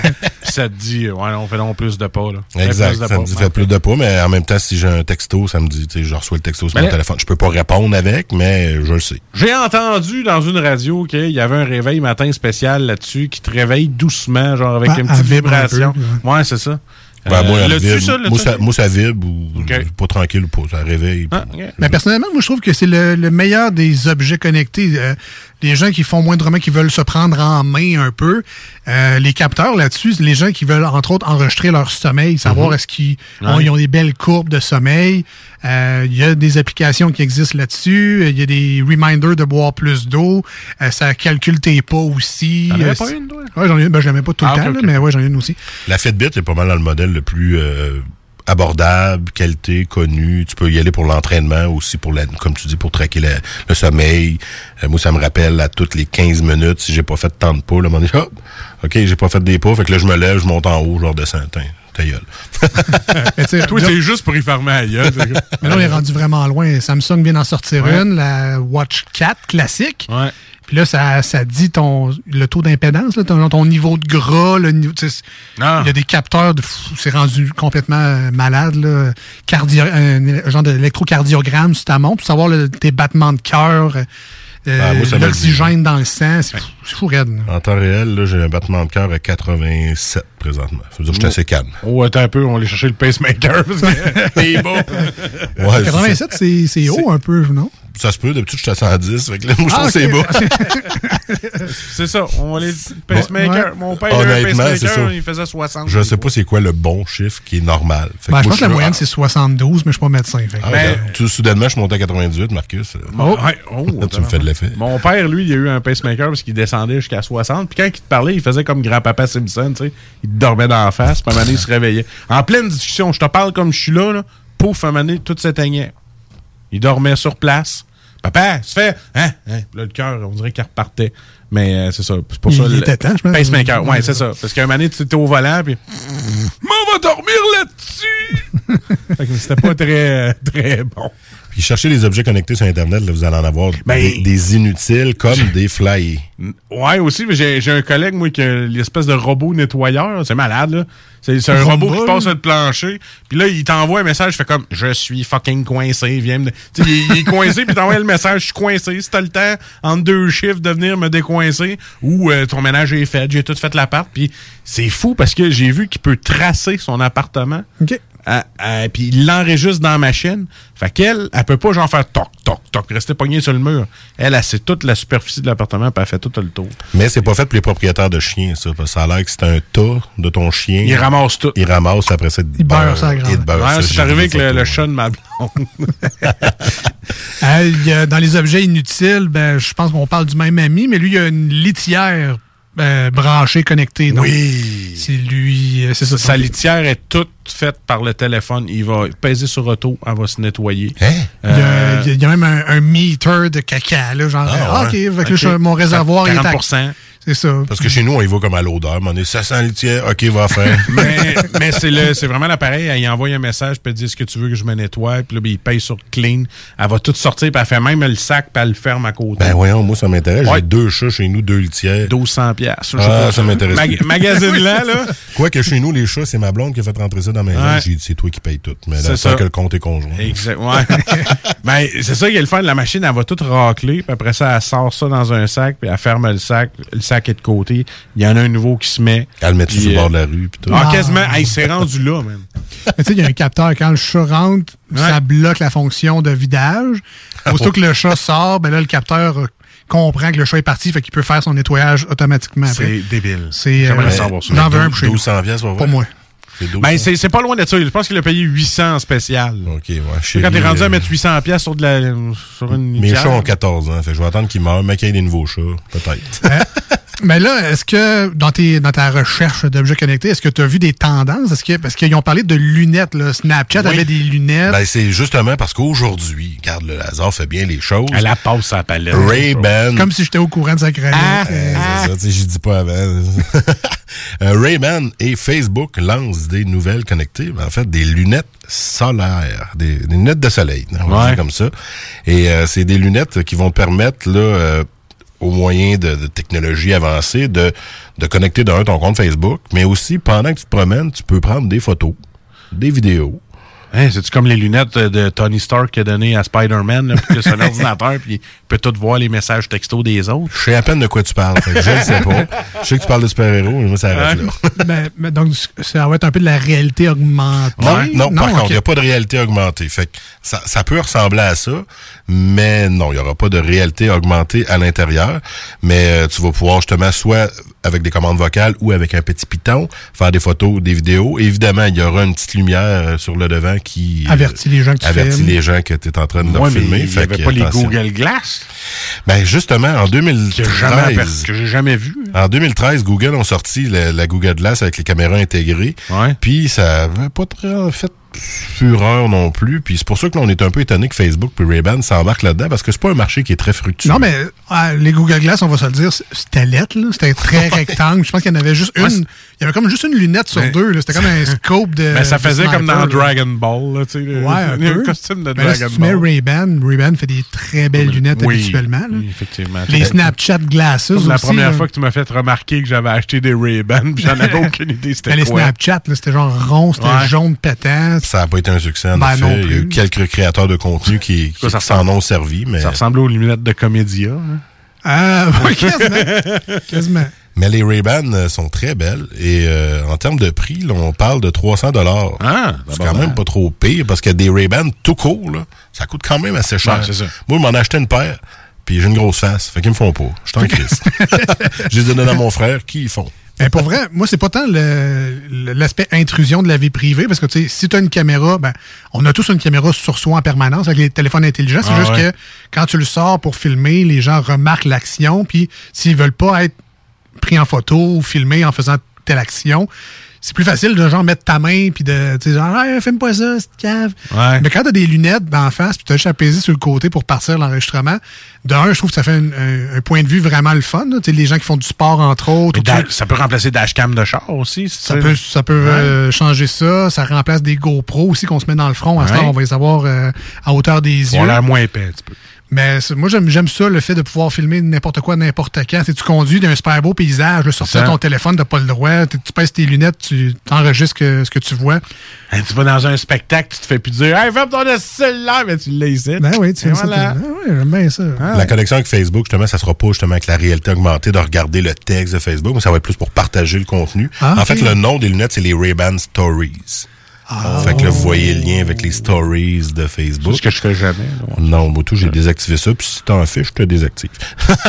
*laughs* ça te dit, ouais, on fait donc plus de pas. Là. Exact. plus de Ça me dit, fais plus de pas, mais en même temps, si j'ai un texto, ça me dit, tu sais, je reçois le texto sur Mais mon téléphone. Je peux pas répondre avec, mais je le sais. J'ai entendu dans une radio qu'il y avait un réveil matin spécial là-dessus qui te réveille doucement, genre avec Ouais, une petite vibre un peu, vibration. ouais. ouais, c'est ça. Ben, Euh, moi, l'as-tu, vibre. ça, moi, ça, moi, ça vibre ou pas tranquille ou pas. Ça réveille. Ah, Mais personnellement, moi, je trouve que c'est le, le meilleur des objets connectés. Euh, les gens qui font moindrement, qui veulent se prendre en main un peu, euh, les capteurs là-dessus, c'est les gens qui veulent, entre autres, enregistrer leur sommeil, savoir Mhm. est-ce qu'ils ont, Ouais. ont des belles courbes de sommeil. Euh, Il y a des applications qui existent là-dessus. Il y a des reminders de boire plus d'eau. Euh, ça calcule tes pas aussi. T'en avais Euh, pas une, toi? Ouais, j'en ai une. Ben, je l'aimais pas tout Ah, le ok, temps, là, mais ouais, j'en ai une aussi. La Fitbit est pas mal dans le modèle le plus euh, abordable, qualité, connu. Tu peux y aller pour l'entraînement aussi, pour la, comme tu dis, pour traquer la- le sommeil. Euh, moi, ça me rappelle à toutes les 15 minutes, si j'ai pas fait tant de pas, là, moment donné, hop, OK, j'ai pas fait des pas, fait que là, je me lève, je monte en haut, je redescends. Ta, ta gueule. *laughs* Mais tu sais, Toi, là- c'est juste pour y fermer la gueule. Mais là, on est rendu vraiment loin. Samsung vient d'en sortir Ouais. une, la Watch 4 classique. Puis là, ça, ça dit ton, le taux d'impédance, là, ton, ton niveau de gras, le niveau. tu sais, Ah. Il y a des capteurs, de fou, c'est rendu complètement euh, malade. Là. Cardio, un, un genre d'électrocardiogramme sur ta montre pour savoir le- tes battements de cœur, euh, Ah, l'oxygène dans le sang. C'est fou, c'est fou raide. là. En temps réel, là, j'ai un battement de cœur à 87 présentement. Ça veut dire que je suis assez calme. Oh, attends un peu, on va aller chercher le pacemaker. parce que *laughs* t'es beau. Ouais, c'est 87, c'est c'est haut un peu, non? Ça se peut, d'habitude, je suis à 110. Fait que là, moi, je Ah, trouve que c'est beau. *laughs* c'est ça, on va aller. Pacemaker. Ouais. Mon père, un pacemaker, ça. il faisait 60. Je sais pas c'est quoi le bon chiffre qui est normal. Fait Ben, que je moi, pense que la moyenne, c'est 72, mais je suis pas médecin. fait Ah, ben, tout soudainement, je suis monté à 98, Marcus. Oh. Ouais, oh, *laughs* tu me fais de l'effet. Mon père, lui, il a eu un pacemaker parce qu'il descendait jusqu'à 60. Puis quand il te parlait, il faisait comme grand-papa Simpson, tu sais. Il te dormait dans la face, puis à un moment donné, il se réveillait. En pleine discussion, je te parle comme je suis là, là. Pouf, à un moment donné, tout s'éteignait. Il dormait sur place. Papa, tu fais, hein, hein? Là, le cœur, on dirait qu'il repartait. Mais euh, c'est ça. C'est pour Il ça. le- était temps, je pense. Pacemaker, ouais, c'est ça. Parce qu'à un moment donné, tu étais au volant, puis. on va dormir là-dessus! *laughs* Fait C'était pas très, euh, très bon. Puis cherchez les objets connectés sur Internet, là, vous allez en avoir Ben, des, des inutiles comme des flyers. Ouais, aussi, mais j'ai j'ai un collègue, moi, qui a l'espèce de robot nettoyeur. C'est malade, là. C'est c'est un *laughs* robot qui passe sur le plancher. Puis là, il t'envoie un message, fait comme Je suis fucking coincé, viens me. Tu sais, il, il est coincé, puis il t'envoie le message Je suis coincé. Si t'as le temps, entre deux chiffres, de venir me décoincer, ou euh, ton ménage est fait, j'ai tout fait l'appart. Puis c'est fou parce que j'ai vu qu'il peut tracer son appartement. OK. Ah, ah, puis il l'enregistre dans la machine. Fait qu'elle, elle peut pas genre faire toc, toc, toc, rester pognée sur le mur. Elle, elle sait toute la superficie de l'appartement, puis elle fait tout le tour. Mais c'est pas fait pour les propriétaires de chiens, ça. Parce que ça a l'air que c'est un tas de ton chien. Il ramasse tout. Il ramasse, après ça, il, beurre ça grande. Il beurre Ouais, ça. c'est J'ai arrivé avec le, chat de ma blonde. *laughs* Euh, dans les objets inutiles, ben, je pense qu'on parle du même ami, mais lui, il y a une litière euh, branché, connecté. Donc, Oui. C'est lui. euh, C'est ça. Sa litière est toute faite par le téléphone. Il va peser sur auto, elle va se nettoyer. Il y, a, il y a- il y a même un, un meter de caca, là, genre, Ah, ah, ouais. ok, là, mon réservoir, il est à... 40%. C'est ça. Parce que chez nous, on y va comme à l'odeur. On est 500 litières, OK, va faire. *laughs* mais mais c'est le c'est vraiment l'appareil. Elle envoie un message, puis elle dit Est-ce que tu veux que je me nettoie? Puis là, ben, il paye sur clean. Elle va tout sortir, puis elle fait même le sac, puis elle le ferme à côté. Ben voyons, moi, ça m'intéresse. Ouais. J'ai deux chats chez nous, deux litières. 1200 piastres. Ah, ça m'intéresse. Mag- *laughs* plus. Magasine-là, là. Quoique chez nous, les chats, c'est ma blonde qui a fait rentrer ça dans ma maison. Ouais. J'ai dit, c'est toi qui payes tout. Mais C'est là, ça. que le compte est conjoint. Exact. Ouais. *laughs* ben, c'est ça qu'il le fun. La machine, elle va tout racler, puis après ça, elle sort ça dans un sac, puis elle ferme le sac. Le sac est de côté. Il y en a un nouveau qui se met. Elle Puis, sur le euh, bord de la rue, puis tout. Ah, quasiment. Hey, c'est rendu là, même. *laughs* Mais tu sais, il y a un capteur. Quand le chat rentre, ça bloque la fonction de vidage. Aussitôt que le chat sort, ben là, le capteur euh, comprend que le chat est parti, fait qu'il peut faire son nettoyage automatiquement après. C'est débile. C'est, J'aimerais euh, savoir ça. J'en veux un pour chez nous. 1200 piastres, pour moi. C'est 1200. Ben, c'est c'est pas loin de ça. Je pense qu'il a payé 800 en spécial. OK, ouais. Sais, Quand t'es Chérie, rendu euh, à mettre 800 pièces sur, de la, sur une Mes chats ont 14 ans. Fait que je vais attendre qu'ils meurent, mais qu'il y ait des nouveaux chats, peut-être. Mais là, est-ce que dans, tes, dans ta recherche d'objets connectés, est-ce que tu as vu des tendances? Est-ce que, parce qu'ils ont parlé de lunettes. Là. Snapchat Oui. avait des lunettes. Ben, c'est justement parce qu'aujourd'hui, regarde, le hasard fait bien les choses. Elle la passe à la palette. Ray-Ban. Comme si j'étais au courant de sa chronique. Ah, Euh, C'est ça, tu sais, j'y dis pas avant. *laughs* Euh, Ray-Ban et Facebook lancent des nouvelles connectées, ben, en fait, des lunettes solaires, des, des lunettes de soleil, on va Ouais. dire comme ça. Et euh, c'est des lunettes qui vont permettre, là, euh, au moyen de, de technologie avancée, de, de connecter d'un ton compte Facebook, mais aussi, pendant que tu te promènes, tu peux prendre des photos, des vidéos. Hein, C'est-tu comme les lunettes de Tony Stark qu'il a donné à Spider-Man, là, puis que c'est un *laughs* ordinateur, puis il peut tout voir les messages textos des autres? Je sais à peine de quoi tu parles. fait que je ne sais pas. Je sais que tu parles de super-héros, mais moi, ça arrête là. *laughs* ben, ben, donc, ça va être un peu de la réalité augmentée. Non, non, par contre, il n'y a pas de réalité augmentée. Fait que ça, ça peut ressembler à ça, mais non, il n'y aura pas de réalité augmentée à l'intérieur. Mais euh, tu vas pouvoir justement, soit avec des commandes vocales ou avec un petit piton, faire des photos, des vidéos. Évidemment, il y aura une petite lumière euh, sur le devant qui... euh, Avertit les gens que tu avertit filmes. les gens que tu es en train de leur Ouais, mais filmer. il n'y Fait avait que, pas les attention. Google Glass? Ben justement, en 2013... que j'ai jamais vu. En 2013, Google ont sorti la, la Google Glass avec les caméras intégrées. Puis ça avait pas très fait fureur non plus. Puis c'est pour ça que là, on est un peu étonné que Facebook et Ray-Ban s'embarquent là-dedans parce que c'est pas un marché qui est très fructueux. Non, mais les Google Glass, on va se le dire, c'était lettre, là. C'était très *laughs* rectangle. Je pense qu'il y en avait juste une. Ouais, il y avait comme juste une lunette sur Mais- deux. C'était comme un *laughs* scope de. Ben, ça de faisait comme dans là. Dragon Ball. Là, tu sais, le- Ouais, un peu. costume de Mais là, Dragon si tu mets. Ray-Ban, Ray-Ban fait des très belles lunettes Oui, habituellement. là. oui, effectivement. Les Snapchat Glasses Comme la aussi, première là. fois que tu m'as fait remarquer que j'avais acheté des Ray-Ban, j'en avais *laughs* aucune idée c'était Mais les quoi. Snapchat, c'était genre rond, c'était Ouais. jaune pétant. Ça n'a pas été un succès, en Ben, non effet. Il y a eu plus. quelques créateurs de contenu qui, s'en ont servi, mais... Ça ressemblait aux lunettes de Comédia. *laughs* Ah, quasiment. quasiment. Mais les Ray-Ban euh, sont très belles et euh, en termes de prix, là, on parle de 300 dollars. Ah, c'est quand même hein. pas trop pire parce que des Ray-Ban tout court, là, ça coûte quand même assez cher. Ouais, c'est ça. Moi, je m'en ai acheté une paire, puis j'ai une grosse face, fait qu'ils me font pas. Je suis en crise. *laughs* je les ai donnés à mon frère, qui ils font? Mais pour vrai, moi, c'est pas tant l'aspect intrusion de la vie privée, parce que tu sais, si tu as une caméra, ben, on a tous une caméra sur soi en permanence avec les téléphones intelligents. C'est Ah juste ouais. que quand tu le sors pour filmer, les gens remarquent l'action, puis s'ils veulent pas être pris en photo ou filmés en faisant telle action, c'est plus facile de genre mettre ta main puis de tu sais genre hey, filme pas ça, c'est cave. Ouais. Mais quand t'as des lunettes d'en face puis t'as juste à peser sur le côté pour partir l'enregistrement, de un, je trouve que ça fait un, un- un point de vue vraiment le fun. Tu sais, les gens qui font du sport entre autres. Ou tu- ça peut remplacer Dashcam de char aussi. si ça peut, ça peut euh, changer ça. Ça remplace des GoPro aussi qu'on se met dans le front. À ce temps, on va les avoir euh, à hauteur des Ils ont yeux. l'air moins épais un petit peu. Mais moi, j'aime j'aime ça, le fait de pouvoir filmer n'importe quoi, n'importe quand. Tu conduis d'un super beau paysage, là, sortir Ça. ton téléphone, t'as pas le droit. Tu, pèses tes lunettes, tu t'enregistres que- ce que tu vois. Tu vas dans un spectacle, tu te fais plus dire Hey, ferme ton cellulaire, mais tu l'as ici. Ben oui, tu fais ça. voilà. Ah j'aime bien ça. La connexion avec Facebook, justement, ça sera pas justement avec la réalité augmentée de regarder le texte de Facebook, mais ça va être plus pour partager le contenu. Ah, en fait, le nom des lunettes, c'est les Ray-Ban Stories. Fait que là, vous voyez le lien avec les stories de Facebook. C'est ce que je fais jamais. Non, moi, tout, j'ai désactivé ça. Puis si t'en fais, je te désactive.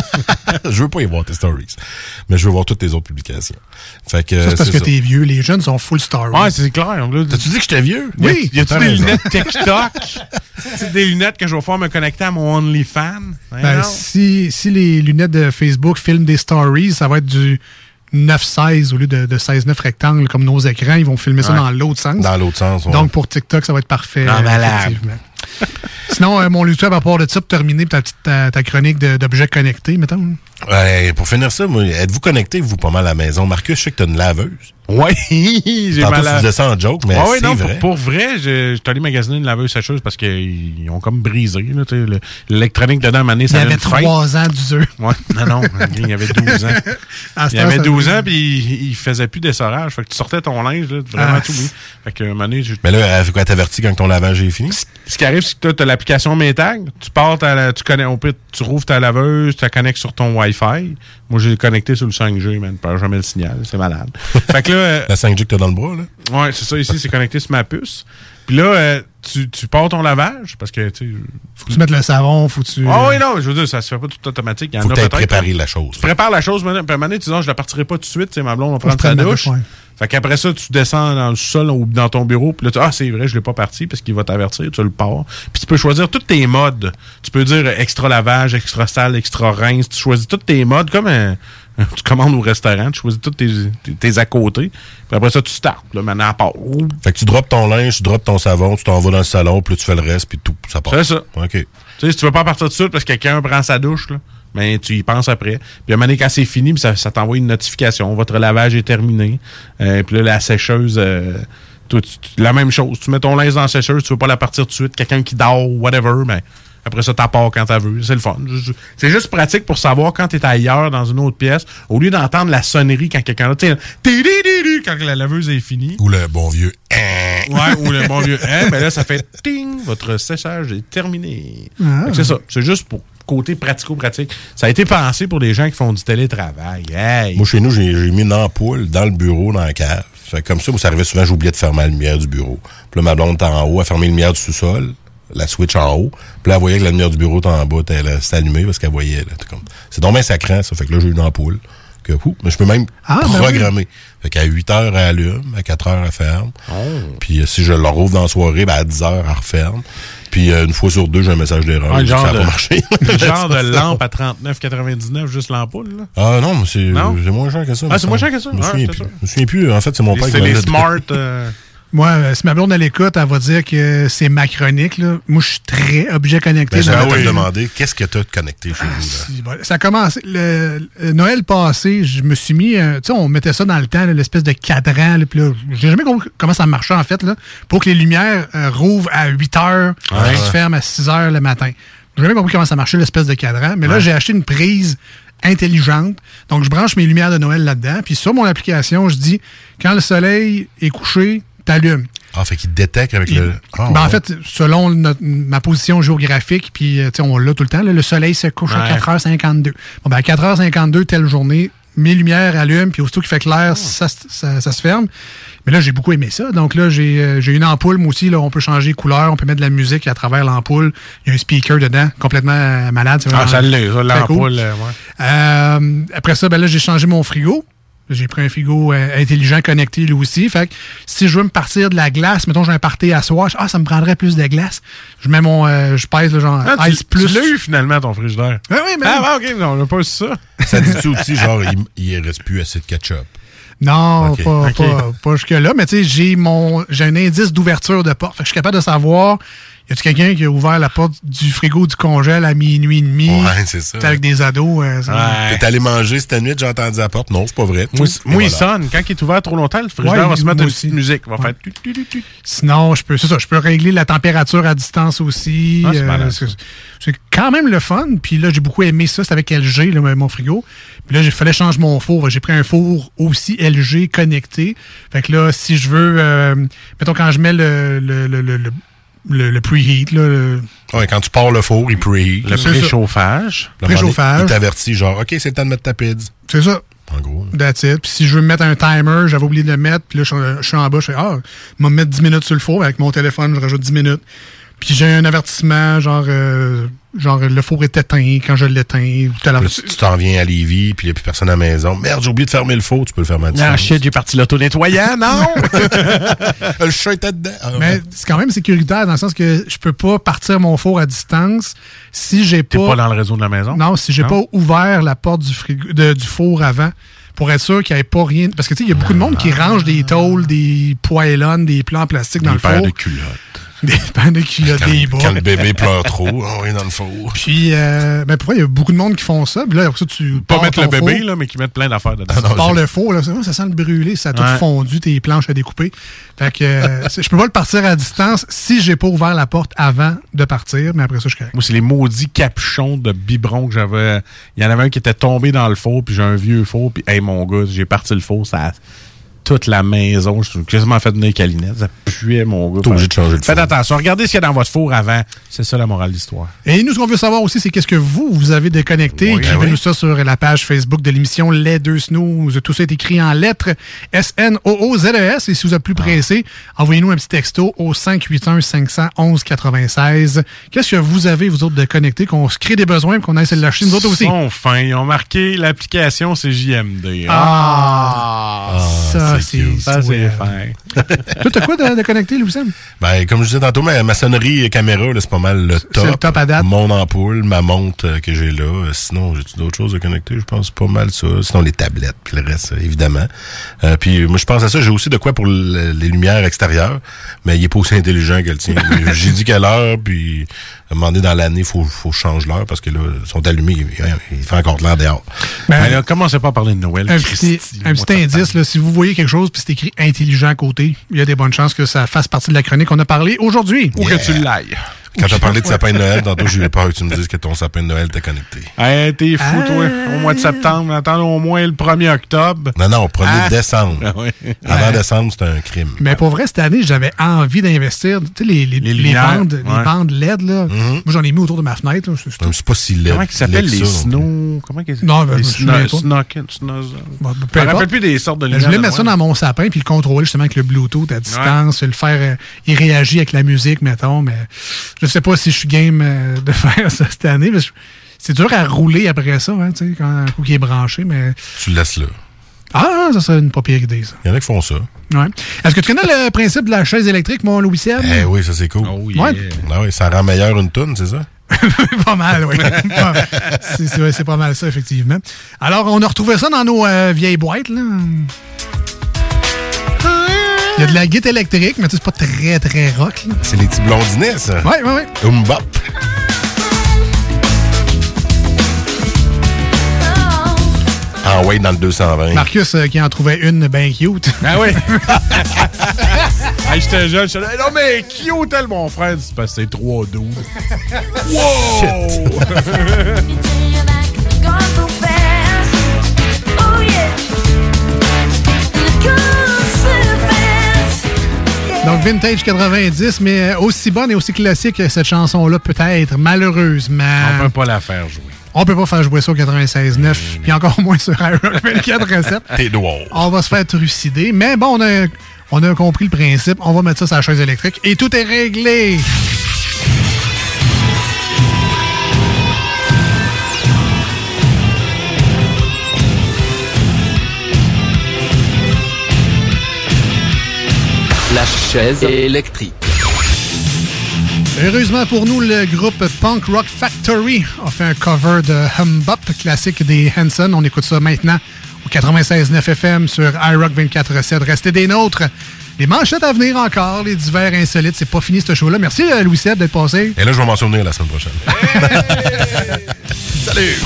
*laughs* je veux pas y voir tes stories. Mais je veux voir toutes tes autres publications. Fait que, Ça, c'est parce que ça. t'es vieux. Les jeunes sont full story. Ouais, c'est clair. T'as-tu dit que j'étais vieux? Oui. Y a-tu des raison. lunettes TikTok? c'est des lunettes que je vais pouvoir me connecter à mon OnlyFans? Ben non. si, si les lunettes de Facebook filment des stories, ça va être du 9-16 au lieu de, de 16-9 rectangles comme nos écrans. Ils vont filmer ça dans l'autre sens. Dans l'autre sens, ouais. Donc pour TikTok, ça va être parfait. Ah, euh, malade. effectivement. *laughs* Sinon, euh, mon YouTube, à part de ça, pour terminer ta, petite- ta, ta chronique d'objets connectés, mettons. Ouais, pour finir ça, moi, êtes-vous connecté, vous, pas mal à la maison? Marcus, je sais que t'as une laveuse. Oui, *laughs* j'ai mal tu à... disais ça en joke, mais Ah oui, c'est non, vrai. Pour, pour vrai, je, je suis allé magasiner une laveuse sécheuse parce qu'ils ont comme brisé. là, tu sais, le- L'électronique dedans, à un moment donné, Il y ça avait. 3 ans d'usure. Ouais, non, non, il y avait 12 ans. À *laughs* il y avait ça 12 brise. ans, puis il, il faisait plus d'essorage. Fait que tu sortais ton linge, là, vraiment Ah, tout mis. Fait que, un moment donné, je- Mais là, elle fait quoi, t'avertis quand ton lavage est fini? ce qui arrive, c'est que tu as l'application Maytag. Tu pars, la- tu connais, au pire, tu rouvres ta laveuse, tu la connectes sur ton Wi-Fi. Moi, j'ai connecté sur le 5G, man. Je perds jamais le signal. C'est malade. *laughs* fait que là. euh, La 5G que t'as dans le bras, là? Ouais, c'est ça. Ici, c'est connecté sur ma puce. Puis là, euh, tu, tu pars ton lavage parce que, tu sais. Faut que tu mettes le savon, faut que tu. Ah oui, non, je veux dire, ça se fait pas tout automatique. Il y en Faut que peut-être, préparé la chose. Tu prépares la chose, mais puis à un moment donné, tu dis, Ah, je la partirai pas tout de suite, tu sais, ma blonde va Faut que prendre sa douche. ouais. Fait qu'après ça, tu descends dans le sol ou dans ton bureau, puis là, tu dis, ah, c'est vrai, je l'ai pas parti parce qu'il va t'avertir, tu le pars. Puis tu peux choisir tous tes modes. Tu peux dire euh, extra lavage, extra sale, extra rince. Tu choisis tous tes modes comme un- *laughs* tu commandes au restaurant, tu choisis tous tes, tes, tes à côté. Puis après ça, tu startes. Là, maintenant, à part. Fait que tu drops ton linge, tu drops ton savon, tu t'en vas dans le salon, puis là, tu fais le reste, puis tout, ça part. C'est ça. OK. Tu sais, si tu veux pas partir de suite parce que quelqu'un prend sa douche, là, mais tu y penses après. Puis à un moment donné, quand c'est fini, puis ça, ça t'envoie une notification. Votre lavage est terminé. Euh, puis là, la sécheuse, euh, toi, tu- tu- la même chose. Tu mets ton linge dans la sécheuse, tu veux pas la partir tout de suite. Quelqu'un qui dort, whatever, mais après ça, t'as part quand t'as vu. C'est le fun. C'est juste pratique pour savoir quand t'es ailleurs dans une autre pièce, au lieu d'entendre la sonnerie quand quelqu'un là, quand la laveuse est finie. Ou le bon vieux. Ouais, ou le bon vieux. Hein, mais là, ça fait ting, votre séchage est terminé. Ah. C'est ça. C'est juste pour côté pratico-pratique. Ça a été pensé pour les gens qui font du télétravail. Hey. Moi, chez nous, j'ai mis une ampoule dans le bureau, dans la cave. Fait que comme ça, moi, ça arrivait souvent, j'oubliais de fermer la lumière du bureau. Puis là, ma blonde était en haut, elle fermait la lumière du sous-sol, la switch en haut. Puis là, elle voyait que la lumière du bureau était en bas, elle s'était allumée parce qu'elle voyait. là. Comme- C'est donc bien sacrant, ça. Fait que là, j'ai une ampoule. Que, ouh, mais je peux même Ah, ben programmer. Fait qu'à 8 heures, elle allume, à 4 heures, elle ferme. Oh. Puis euh, si je le rouvre dans la soirée, ben, à 10 heures, elle referme. Puis euh, une fois sur deux, j'ai un message d'erreur. Ouais, ça genre n'a de, pas marché. *laughs* genre de lampe à 39,99, juste l'ampoule. là? Ah non, mais c'est moins cher que ça. Ah, c'est moins cher que ça? Je me Ah, souviens plus. ça. Je me souviens plus. En fait, c'est mon père qui C'est les l'a smart. euh, Moi, euh, si ma blonde elle écoute, elle va dire que c'est ma chronique. Là. Moi, je suis très objet connecté. Ben, J'allais te demander, qu'est-ce que tu as connecté chez vous? Là? Bon, Ça a commencé. Le, le Noël passé, je me suis mis. euh, tu sais, on mettait ça dans le temps, l'espèce de cadran. là, Puis là, j'ai jamais compris comment ça marchait, en fait, là, pour que les lumières euh, rouvrent à 8 heures Ouais. et se ferment à 6 heures le matin. J'ai jamais compris comment ça marchait, l'espèce de cadran. Mais là, Ouais. j'ai acheté une prise intelligente. Donc, je branche mes lumières de Noël là-dedans. Puis sur mon application, je dis quand le soleil est couché, t'allumes. Ah, fait qu'il détecte avec Il- le. Ah, Ben, En fait, selon notre- ma position géographique, puis euh, tu sais, on l'a tout le temps, là, le soleil se couche à Ouais. 4h52. Bon, ben, à 4h52, telle journée, mes lumières allument, puis aussitôt qu'il fait clair, ça, se- ça- ça se ferme. Mais là, j'ai beaucoup aimé ça. Donc là, j'ai euh, j'ai une ampoule, moi aussi. Là, on peut changer de couleur, on peut mettre de la musique à travers l'ampoule. Il y a un speaker dedans, complètement euh, malade. Ah, ça ça, l'ampoule. cool. euh, ouais. Euh, après ça, ben là, j'ai changé mon frigo. J'ai pris un frigo euh, intelligent connecté lui aussi. Fait que si je veux me partir de la glace, mettons j'ai un party à soir, je- ah ça me prendrait plus de glace. Je mets mon euh, je pèse le genre Ah, tu, ice plus. tu l'as eu finalement, ton frigidaire. Ah oui, mais Ah, ouais, ok, non, on n'a pas eu ça. Ça dit-tu aussi, genre, il, il reste plus assez de ketchup? Non, pas, pas, pas jusque-là, mais tu sais, j'ai mon j'ai un indice d'ouverture de porte. Fait que je suis capable de savoir y a-tu quelqu'un qui a ouvert la porte du frigo du congèle à minuit et demi? Ouais, c'est ça. T'sais, Avec des ados. euh, ça- T'es allé manger cette nuit, j'ai entendu la porte. Non, c'est pas vrai. Moi, il sonne. Quand il est ouvert trop longtemps, le frigidaire Ouais, va se mettre une aussi. petite musique. Il va faire... tu, tu, tu, tu. Sinon, je peux, c'est ça, je peux régler la température à distance aussi. Ah, c'est Euh, c'est quand même le fun. Puis là, j'ai beaucoup aimé ça. C'est avec LG, là, mon frigo. Puis là, il fallait changer mon four. J'ai pris un four aussi LG connecté. Fait que là, si je veux, euh, mettons, quand je mets le, le, le, le, le, le- le preheat, là, le- Ouais, quand tu pars le four, il preheat. Le préchauffage. Donné, préchauffage. Il t'avertit, genre, OK, c'est le temps de mettre ta pizza. c'est ça. en gros. That's it. Puis si je veux me mettre un timer, j'avais oublié de le mettre, puis là, je, suis- je suis en bas, je fais Ah, je vais me mettre 10 minutes sur le four. Avec mon téléphone, je rajoute 10 minutes. Puis j'ai un avertissement, genre, euh, genre le four est éteint quand je l'éteins. tu t'en viens à Lévis, puis il n'y a plus personne à la maison. Merde, j'ai oublié de fermer le four, tu peux le fermer à Ah, distance. shit, j'ai parti l'auto-nettoyant, *laughs* non? le chat était dedans. Ah, Mais c'est quand même sécuritaire dans le sens que je peux pas partir mon four à distance si j'ai T'es pas. pas dans le réseau de la maison? Non, si j'ai Non? pas ouvert la porte du, frigo, de- du four avant pour être sûr qu'il n'y ait pas rien. Parce que tu sais, il y a beaucoup de monde qui range des tôles, des poêlonnes, des plans en plastique dans Des le paires four. de culottes. De culottes, Quand, des bas. quand le bébé pleure trop, on est dans le four. Puis, euh, ben, pour vrai, il y a beaucoup de monde qui font ça? Puis là, après ça, tu. Pas mettre ton le bébé, four, là, mais qui mettent plein d'affaires dedans. tu pars le four, là, ça, ça sent le brûlé, ça a tout Ouais. fondu, tes planches à découper. Fait que euh, *laughs* je peux pas le partir à distance si j'ai pas ouvert la porte avant de partir, mais après ça, je suis correct. Moi, c'est les maudits capuchons de biberon que j'avais. Il y en avait un qui était tombé dans le four, puis j'ai un vieux four, puis hey, mon gars, j'ai parti le four, ça a toute la maison. Je suis quasiment fait venir calinette. Ça puait, mon gars. T'es obligé de changer le Faites four. attention. Regardez ce qu'il y a dans votre four avant. C'est ça la morale de l'histoire. Et nous, ce qu'on veut savoir aussi, c'est qu'est-ce que vous, vous avez déconnecté. Oui, Écrivez-nous oui. ça sur la page Facebook de l'émission Les Deux Snooze. Tout ça est écrit en lettres S-N-O-O-Z-E-S. E Et si vous êtes Ah. plus pressé, envoyez-nous un petit texto au 581-511-96. Qu'est-ce que vous avez, vous autres, de connecté, qu'on se crée des besoins et qu'on aille se lâcher, nous autres aussi? Ils sont fins. Ils ont marqué l'application, c'est JMD. Ah, ça, c'est Ça, c'est. *laughs* Toi, t'as quoi de, de connecté, Louis-Sam? Ben, comme je disais tantôt, ma maçonnerie et caméra, c'est pas mal le top. le top à date. Mon ampoule, ma montre euh, que j'ai là. Euh, Sinon, j'ai d'autres choses à connecter? Je pense pas mal ça. Sinon, les tablettes, puis le reste, euh, évidemment. Euh, puis moi, je pense à ça. J'ai aussi de quoi pour le- les lumières extérieures, mais il est pas aussi intelligent que le tien. *laughs* j'ai dit quelle heure, puis un moment donné dans l'année, il faut, faut changer l'heure parce que là, ils sont allumés. Il, il fait encore de l'air dehors. Ben, Ben là, commencez pas à parler de Noël. Un petit indice, là, si vous voyez quelque chose puis c'est écrit intelligent à côté, il y a des bonnes chances que ça fasse partie de la chronique qu'on a parlé aujourd'hui. Ou que tu l'ailles. Quand t'as parlé de sapin de Noël, tantôt, j'ai eu peur que tu me dises que ton sapin de Noël était connecté. Hey, t'es fou, Ah. toi. Au mois de septembre, attends au moins le 1er octobre. Non, non, 1er Ah. décembre. Ah oui. Avant décembre, c'était un crime. Mais pour vrai, cette année, j'avais envie d'investir. Tu sais, les, les, les bandes, ouais. les bandes LED, là. Mhm. Moi, j'en ai mis autour de ma fenêtre. là. Tout. C'est pas si laid. Comment ils s'appellent les snow? Comment qu'ils Non, ben, les je me Je rappelle plus des sortes de Ben, lumières. je voulais mettre ça dans mon sapin puis le contrôler justement avec le Bluetooth à distance, le faire, euh, il réagit avec la musique, mettons, mais je sais pas si je suis game euh, de *laughs* faire ça cette année. que C'est dur à rouler après ça, hein, tu sais, quand un coup qui est branché, mais. Tu le laisses là. Ah, ça serait une pas pire idée, ça. Il y en a qui font ça. Ouais. Est-ce que tu connais le *laughs* principe de la chaise électrique, mon Louis? Eh oui, ça c'est cool. Oh, Ouais. Ah oui, ça rend meilleur une toune, c'est ça? *laughs* pas mal, oui. c'est, c'est- c'est pas mal ça, effectivement. Alors, on a retrouvé ça dans nos euh, vieilles boîtes, là. Y a de la guitare électrique, mais tu sais, c'est pas très, très rock, là. C'est les petits blondinets, ça. Ouais, ouais, ouais. Umbop. Ah ouais, dans le 220. Marcus euh, qui en trouvait une bien cute. Ah oui. *laughs* hey, j'étais jeune, j'étais là, non mais cute tel mon frère, c'est parce que c'est 3 12. Wow! *laughs* *laughs* Donc, Vintage 90, mais euh, aussi bonne et aussi classique que cette chanson-là peut être, malheureusement. On peut pas la faire jouer. On peut pas faire jouer ça au 96.9, puis encore moins sur iRock *laughs* 24 T'es noir. On va se faire trucider. Mais bon, on a, on a compris le principe. On va mettre ça sur la chaise électrique et tout est réglé. La chaise électrique. Heureusement pour nous, le groupe Punk Rock Factory a fait un cover de Hum Bop, classique des Hanson. On écoute ça maintenant au 96.9 FM sur iRock 24.7. Restez des nôtres. Les manchettes à venir encore, les divers insolites. C'est pas fini ce show-là. Merci euh, Louis Seb d'être passé. Et là, je vais m'en souvenir la semaine prochaine. *laughs* Salut!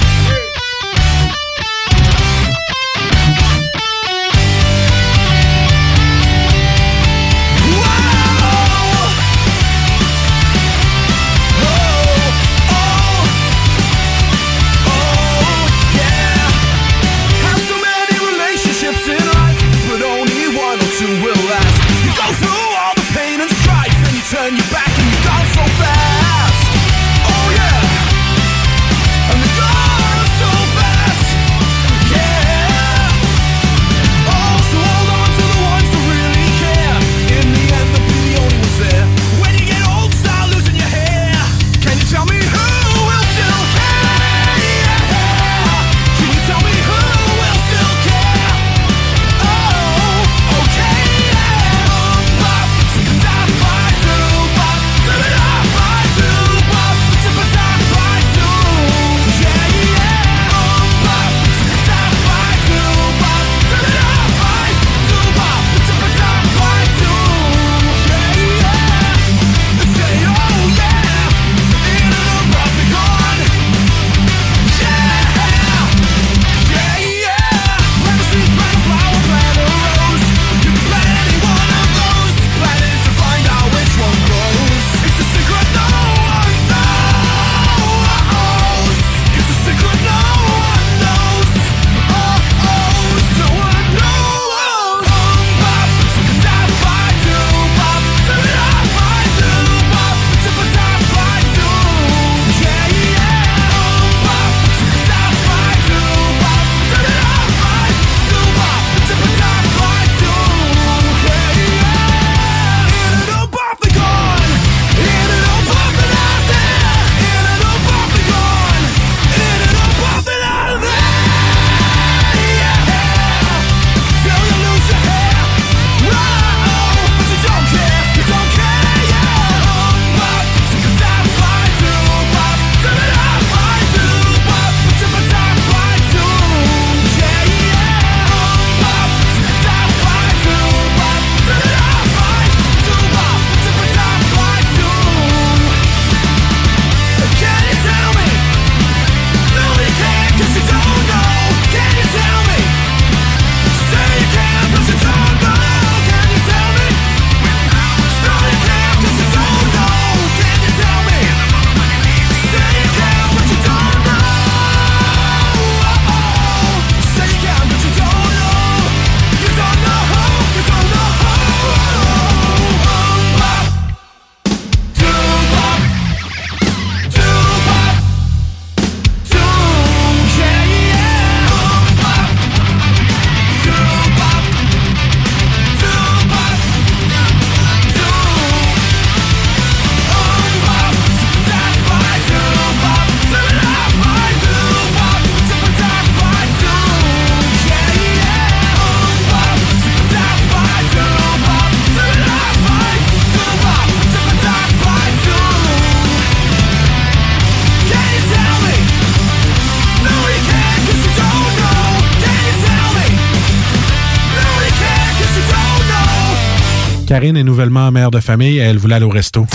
Karine est nouvellement mère de famille et elle voulait aller au resto.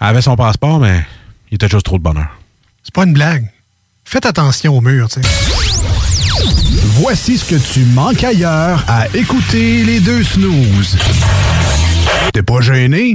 Elle avait son passeport, mais il était juste trop de bonheur. C'est pas une blague. Faites attention au mur, tu sais. Voici ce que tu manques ailleurs à écouter les deux snooze. T'es pas gêné?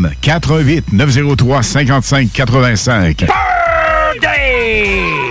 418 903 55 85. Birthday!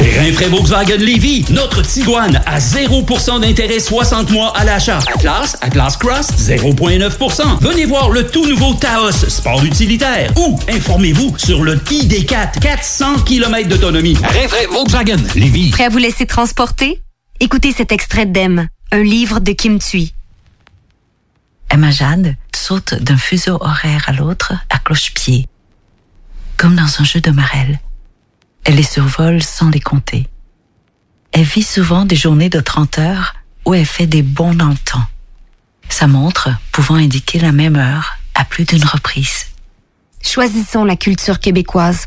Chez Rinfraie Volkswagen Lévy, notre Tiguan à 0% d'intérêt 60 mois à l'achat. Atlas, Atlas Cross, 0,9%. Venez voir le tout nouveau Taos, sport utilitaire. Ou informez-vous sur le ID4, 400 km d'autonomie. Rinfraie Volkswagen Lévy. Prêt à vous laisser transporter? Écoutez cet extrait d'Em, un livre de Kim Thuy. Emma Jade saute d'un fuseau horaire à l'autre à cloche-pied, comme dans un jeu de marelle. Elle les survole sans les compter. Elle vit souvent des journées de 30 heures où elle fait des bonds dans le temps. Sa montre pouvant indiquer la même heure à plus d'une reprise. Choisissons la culture québécoise.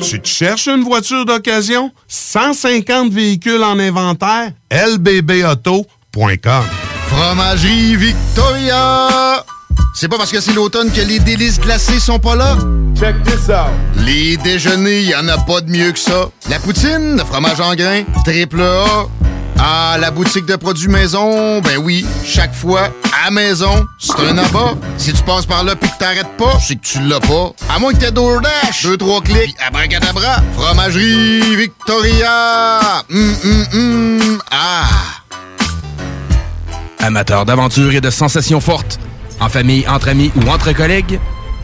Tu te cherches une voiture d'occasion? 150 véhicules en inventaire? lbbauto.com Fromagerie Victoria! C'est pas parce que c'est l'automne que les délices glacées sont pas là. Check this out. Les déjeuners, y en a pas de mieux que ça. La poutine, le fromage en grains, triple A. Ah, la boutique de produits maison, ben oui, chaque fois, à maison, c'est un abat. Si tu passes par là pis que t'arrêtes pas, c'est que tu l'as pas. À moins que t'aies DoorDash, deux, trois clics, abracadabra, fromagerie Victoria, hum, hum, hum, ah. Amateurs d'aventure et de sensations fortes, en famille, entre amis ou entre collègues,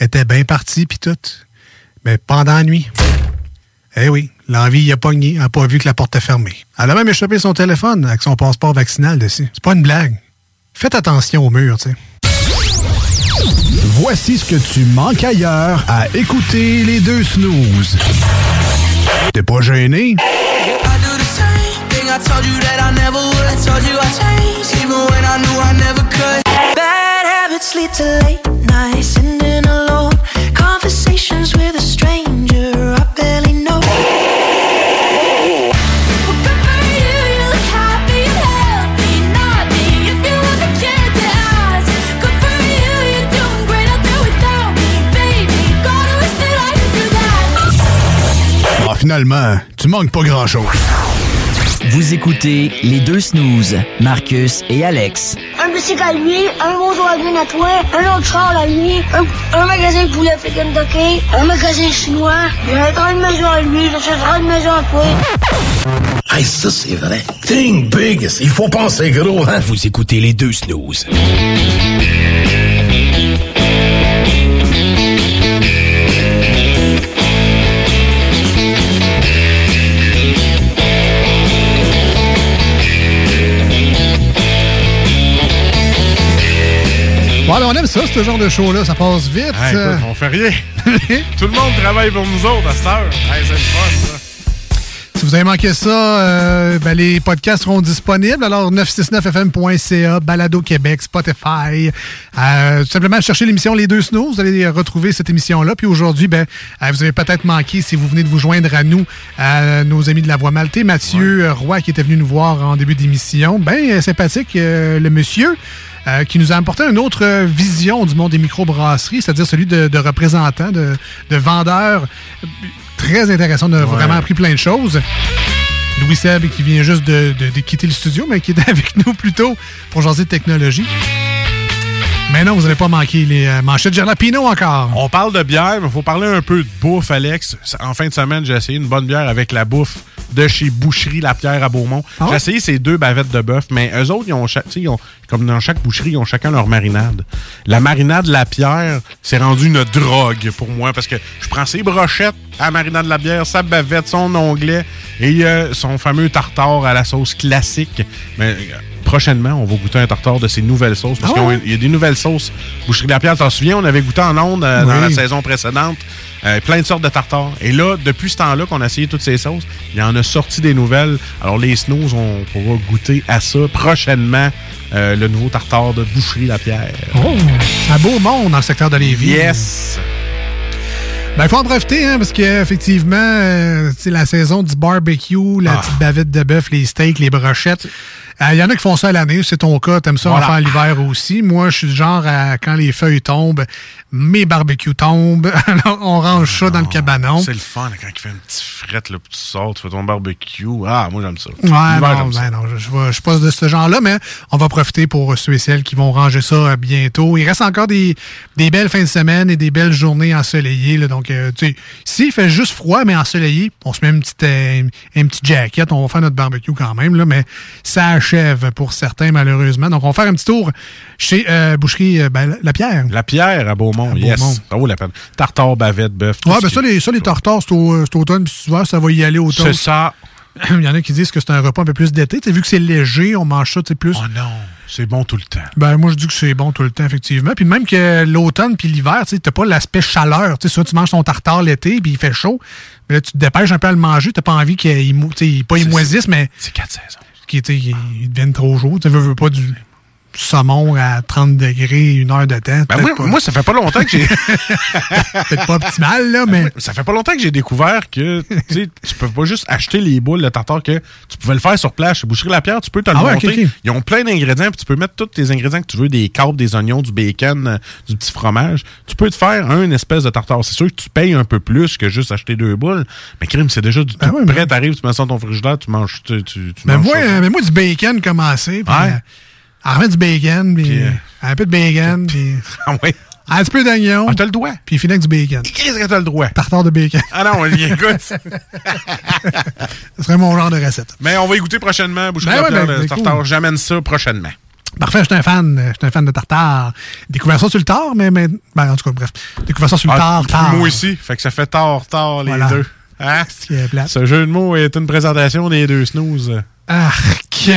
Était bien partie, puis tout. Mais pendant la nuit. Eh oui, l'envie y a pogné, n'a pas vu que la porte est fermée. Elle a même échappé son téléphone avec son passeport vaccinal dessus. C'est pas une blague. Faites attention au mur, tu sais. Voici ce que tu manques ailleurs à écouter les deux snooze. T'es pas gêné? I do the same thing I told you that I never would. I told you I changed, even when I knew I never could. Bad habits lead to late nights, finalement, tu manques pas grand-chose. Vous écoutez les deux snooze, Marcus et Alex. Un à lui, un Volkswagen à toi, un autre char à lui, un, un magasin de poulet fait Kentucky, un magasin chinois, a une maison à lui, il achètera une maison à toi. Hey, ça, c'est vrai. Think big. Il faut penser gros, hein? Vous écoutez les deux snooze. On aime ça, ce genre de show-là. Ça passe vite. Écoute, on fait rien. *laughs* Tout le monde travaille pour nous autres à cette heure. Hey, c'est le fun, ça. Si vous avez manqué ça, euh, ben, les podcasts seront disponibles. Alors, 969fm.ca, Balado Québec, Spotify. Euh, tout simplement, chercher l'émission Les Deux Snows. Vous allez retrouver cette émission-là. Puis aujourd'hui, ben, euh, vous avez peut-être manqué, si vous venez de vous joindre à nous, à nos amis de la Voix Maltais, Mathieu Roy, qui était venu nous voir en début d'émission. Ben, sympathique, le monsieur. Euh, qui nous a apporté une autre euh, vision du monde des microbrasseries, c'est-à-dire celui de, de représentants, de, de vendeurs. Très intéressant, on a vraiment appris plein de choses. Louis Seb qui vient juste de, de- de quitter le studio, mais qui était *laughs* avec nous plus tôt pour jaser de technologie. Mais non, vous n'allez pas manquer les euh, manchettes Jalapino encore. On parle de bière, mais il faut parler un peu de bouffe, Alex. En fin de semaine, j'ai essayé une bonne bière avec la bouffe de chez Boucherie La Pierre à Beaumont. Ah J'ai essayé ces deux bavettes de bœuf, mais eux autres, ils ont, cha- tu sais, ils ont- comme dans chaque boucherie, ils ont chacun leur marinade. La marinade La Pierre, c'est rendu une drogue pour moi parce que je prends ses brochettes à la marinade La Bière, sa bavette, son onglet et euh, son fameux tartare à la sauce classique. Mais, euh, prochainement, on va goûter un tartare de ces nouvelles sauces. Parce Ah qu'il y a des nouvelles sauces. Boucherie de la Pierre, t'en souviens, on avait goûté en ondes euh, dans la saison précédente. euh, plein de sortes de tartares. Et là, depuis ce temps-là qu'on a essayé toutes ces sauces, il y en a sorti des nouvelles. Alors, les snows, on pourra goûter à ça prochainement. euh, le nouveau tartare de Boucherie La Pierre. Oh, un beau monde dans le secteur de Lévis. Yes! Ben, il faut en profiter, hein, parce qu'effectivement, euh, c'est la saison du barbecue, la Ah. petite bavette de bœuf, les steaks, les brochettes. Il y en a qui font ça à l'année, c'est ton cas, t'aimes ça Voilà. en faire l'hiver aussi. Moi, je suis du genre à, quand les feuilles tombent, mes barbecues tombent, *laughs* alors on range ça dans le cabanon. C'est le fun quand il fait un petit fret, là, puis tu sors, tu fais ton barbecue. Ah, moi, j'aime ça. Ouais, non, ça. ben non, je, je, je suis pas de ce genre-là, mais on va profiter pour ceux et celles qui vont ranger ça euh, bientôt. Il reste encore des, des belles fins de semaine et des belles journées ensoleillées. Là, donc, euh, tu sais, s'il fait juste froid, mais ensoleillé, on se met une petite, euh, une petite jacket, on va faire notre barbecue quand même, là, mais ça achève pour certains, malheureusement. Donc, on va faire un petit tour chez euh, Boucherie euh, ben, La Pierre. La pierre à Beaumont, À yes. Beaumont. Ça vaut la peine. Tartare, bavette, bœuf. Ouais, ben qui- ça, les, ça, les tartares, c'est au- c'est automne, puis souvent, ça va y aller automne. C'est ça. *clears throat* Il y en a qui disent que c'est un repas un peu plus d'été. Tu Vu que c'est léger, on mange ça, tu sais, plus. Oh non, c'est bon tout le temps. Ben, moi, je dis que c'est bon tout le temps, effectivement. Puis même que l'automne puis l'hiver, tu t'as pas l'aspect chaleur. Tu tu manges ton tartare l'été, puis il fait chaud. Mais là, tu te dépêches un peu à le manger. T'as pas envie qu'il mou- tu pas il moisisse, mais. C'est quatre saisons. Qu'il tu sais, qu'il devienne trop chaud. Tu veux, veux pas du saumon à 30 degrés, une heure de temps. Ben moi, pas- moi, ça fait pas longtemps que j'ai. *laughs* Peut-être pas optimal, là, mais. Ça fait pas longtemps que j'ai découvert que tu peux pas juste acheter les boules de tartare que tu pouvais le faire sur place chez Boucherie La Pierre, tu peux te le Ah monter. Ils ont plein d'ingrédients, puis tu peux mettre tous tes ingrédients que tu veux, des câbles, des oignons, du bacon, euh, du petit fromage. Tu peux te faire un espèce de tartare. C'est sûr que tu payes un peu plus que juste acheter deux boules, mais crime, c'est déjà du tout ouais, prêt. T'arrives, tu mets ça dans ton frigidaire, tu manges, tu, tu, tu Mais manges moi, euh, mais moi, du bacon commencé. Ouais. euh, en remettre du bacon, puis euh, un peu de bacon, puis *laughs* Ah un petit peu d'oignon. Ah, t'as le droit. Puis finir avec du bacon. Qu'est-ce que t'as le droit? Tartare de bacon. Ah non, *laughs* écoute. Ce serait mon genre de recette. Mais on va y goûter prochainement, Boucherie Ben ouais, Pierre, ben, le ben, tartare. cool. J'amène ça prochainement. Parfait, j'étais un fan. euh, J'étais un fan de tartare. Découvert ça sur le tard, mais, mais ben, en tout cas, bref. Découvert ça sur le Ah, tard, tard. Moi aussi. Fait que ça fait tard, tard, les Voilà. deux. Hein? *laughs* Ce jeu de mots est une présentation des deux snooze. Arc!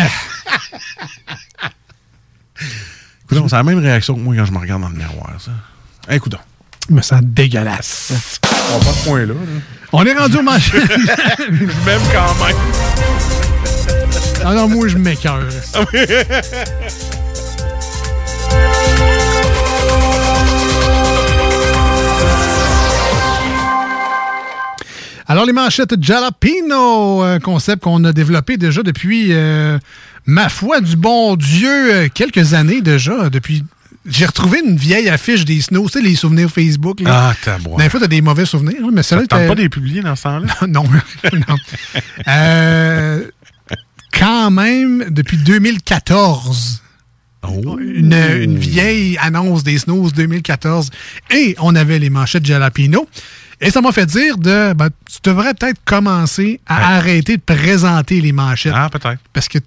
Écoute, c'est la même réaction que moi quand je me regarde dans le miroir, ça. Hey, écoute. Je me sens dégueulasse. On va pas point-là. là. On est rendu au manche. *laughs* Même quand même. Ah non, moi, je m'écœure. Alors, les manchettes Jalapino, un concept qu'on a développé déjà depuis, euh, ma foi, du bon Dieu, euh, quelques années déjà. Depuis, J'ai retrouvé une vieille affiche des snows, tu sais, les souvenirs Facebook. Là. Ah, t'as. Des fois, t'as des mauvais souvenirs, mais Ça celle-là était- pas de les publier dans ce temps-là? *laughs* non. non. Euh, quand même, depuis 2014. Oh. Une, une vieille annonce des Snooze 2014. Et on avait les manchettes Jalapino. Et ça m'a fait dire de ben, tu devrais peut-être commencer à arrêter de présenter les manchettes. Ah, peut-être. Parce que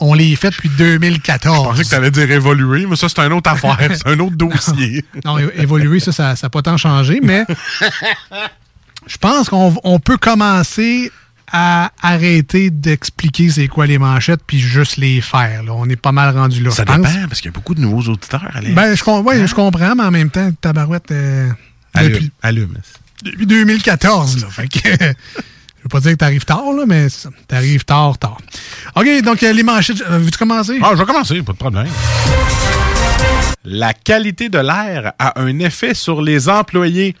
on les fait depuis 2014. Je pensais que t'allais dire évoluer, mais ça, c'est une autre affaire. c'est un autre dossier. *laughs* Non, évoluer, ça, ça n'a pas tant changé, mais je pense qu'on on peut commencer à arrêter d'expliquer c'est quoi les manchettes puis juste les faire. là. On est pas mal rendu là, Ça dépend, parce qu'il y a beaucoup de nouveaux auditeurs. Alex. Ben, je, com- ouais, je comprends, mais en même temps, tabarouette, euh, Allume. depuis, Allume. depuis 2014, là. Fait que, je veux pas dire que t'arrives tard, là, mais t'arrives tard, tard. OK, donc euh, les manchettes, euh, veux-tu commencer? Ah, je vais commencer, pas de problème. La qualité de l'air a un effet sur les employés.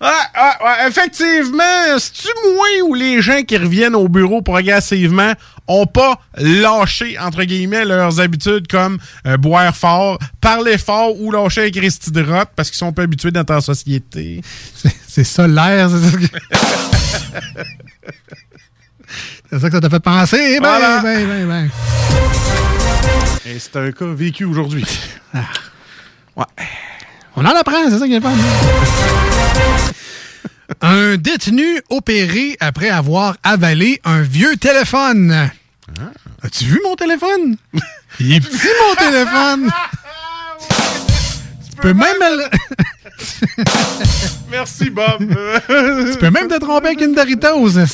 Ah, ah, ouais, effectivement, c'est-tu moi ou les gens qui reviennent au bureau progressivement ont pas lâché, entre guillemets, leurs habitudes comme euh, boire fort, parler fort ou lâcher un Christy de rotte parce qu'ils sont pas habitués d'être en société? C'est ça l'air, *laughs* c'est ça que... Ça t'a fait penser? Ben, Voilà. ben, ben, ben. Et c'est un cas vécu aujourd'hui. Ouais. On en apprend, c'est ça qui est fun. Un détenu opéré après avoir avalé un vieux téléphone. As-tu vu mon téléphone? Il est petit, mon téléphone! *laughs* tu peux même... le- *laughs* Merci, Bob. tu peux même te tromper avec une Doritos. Eh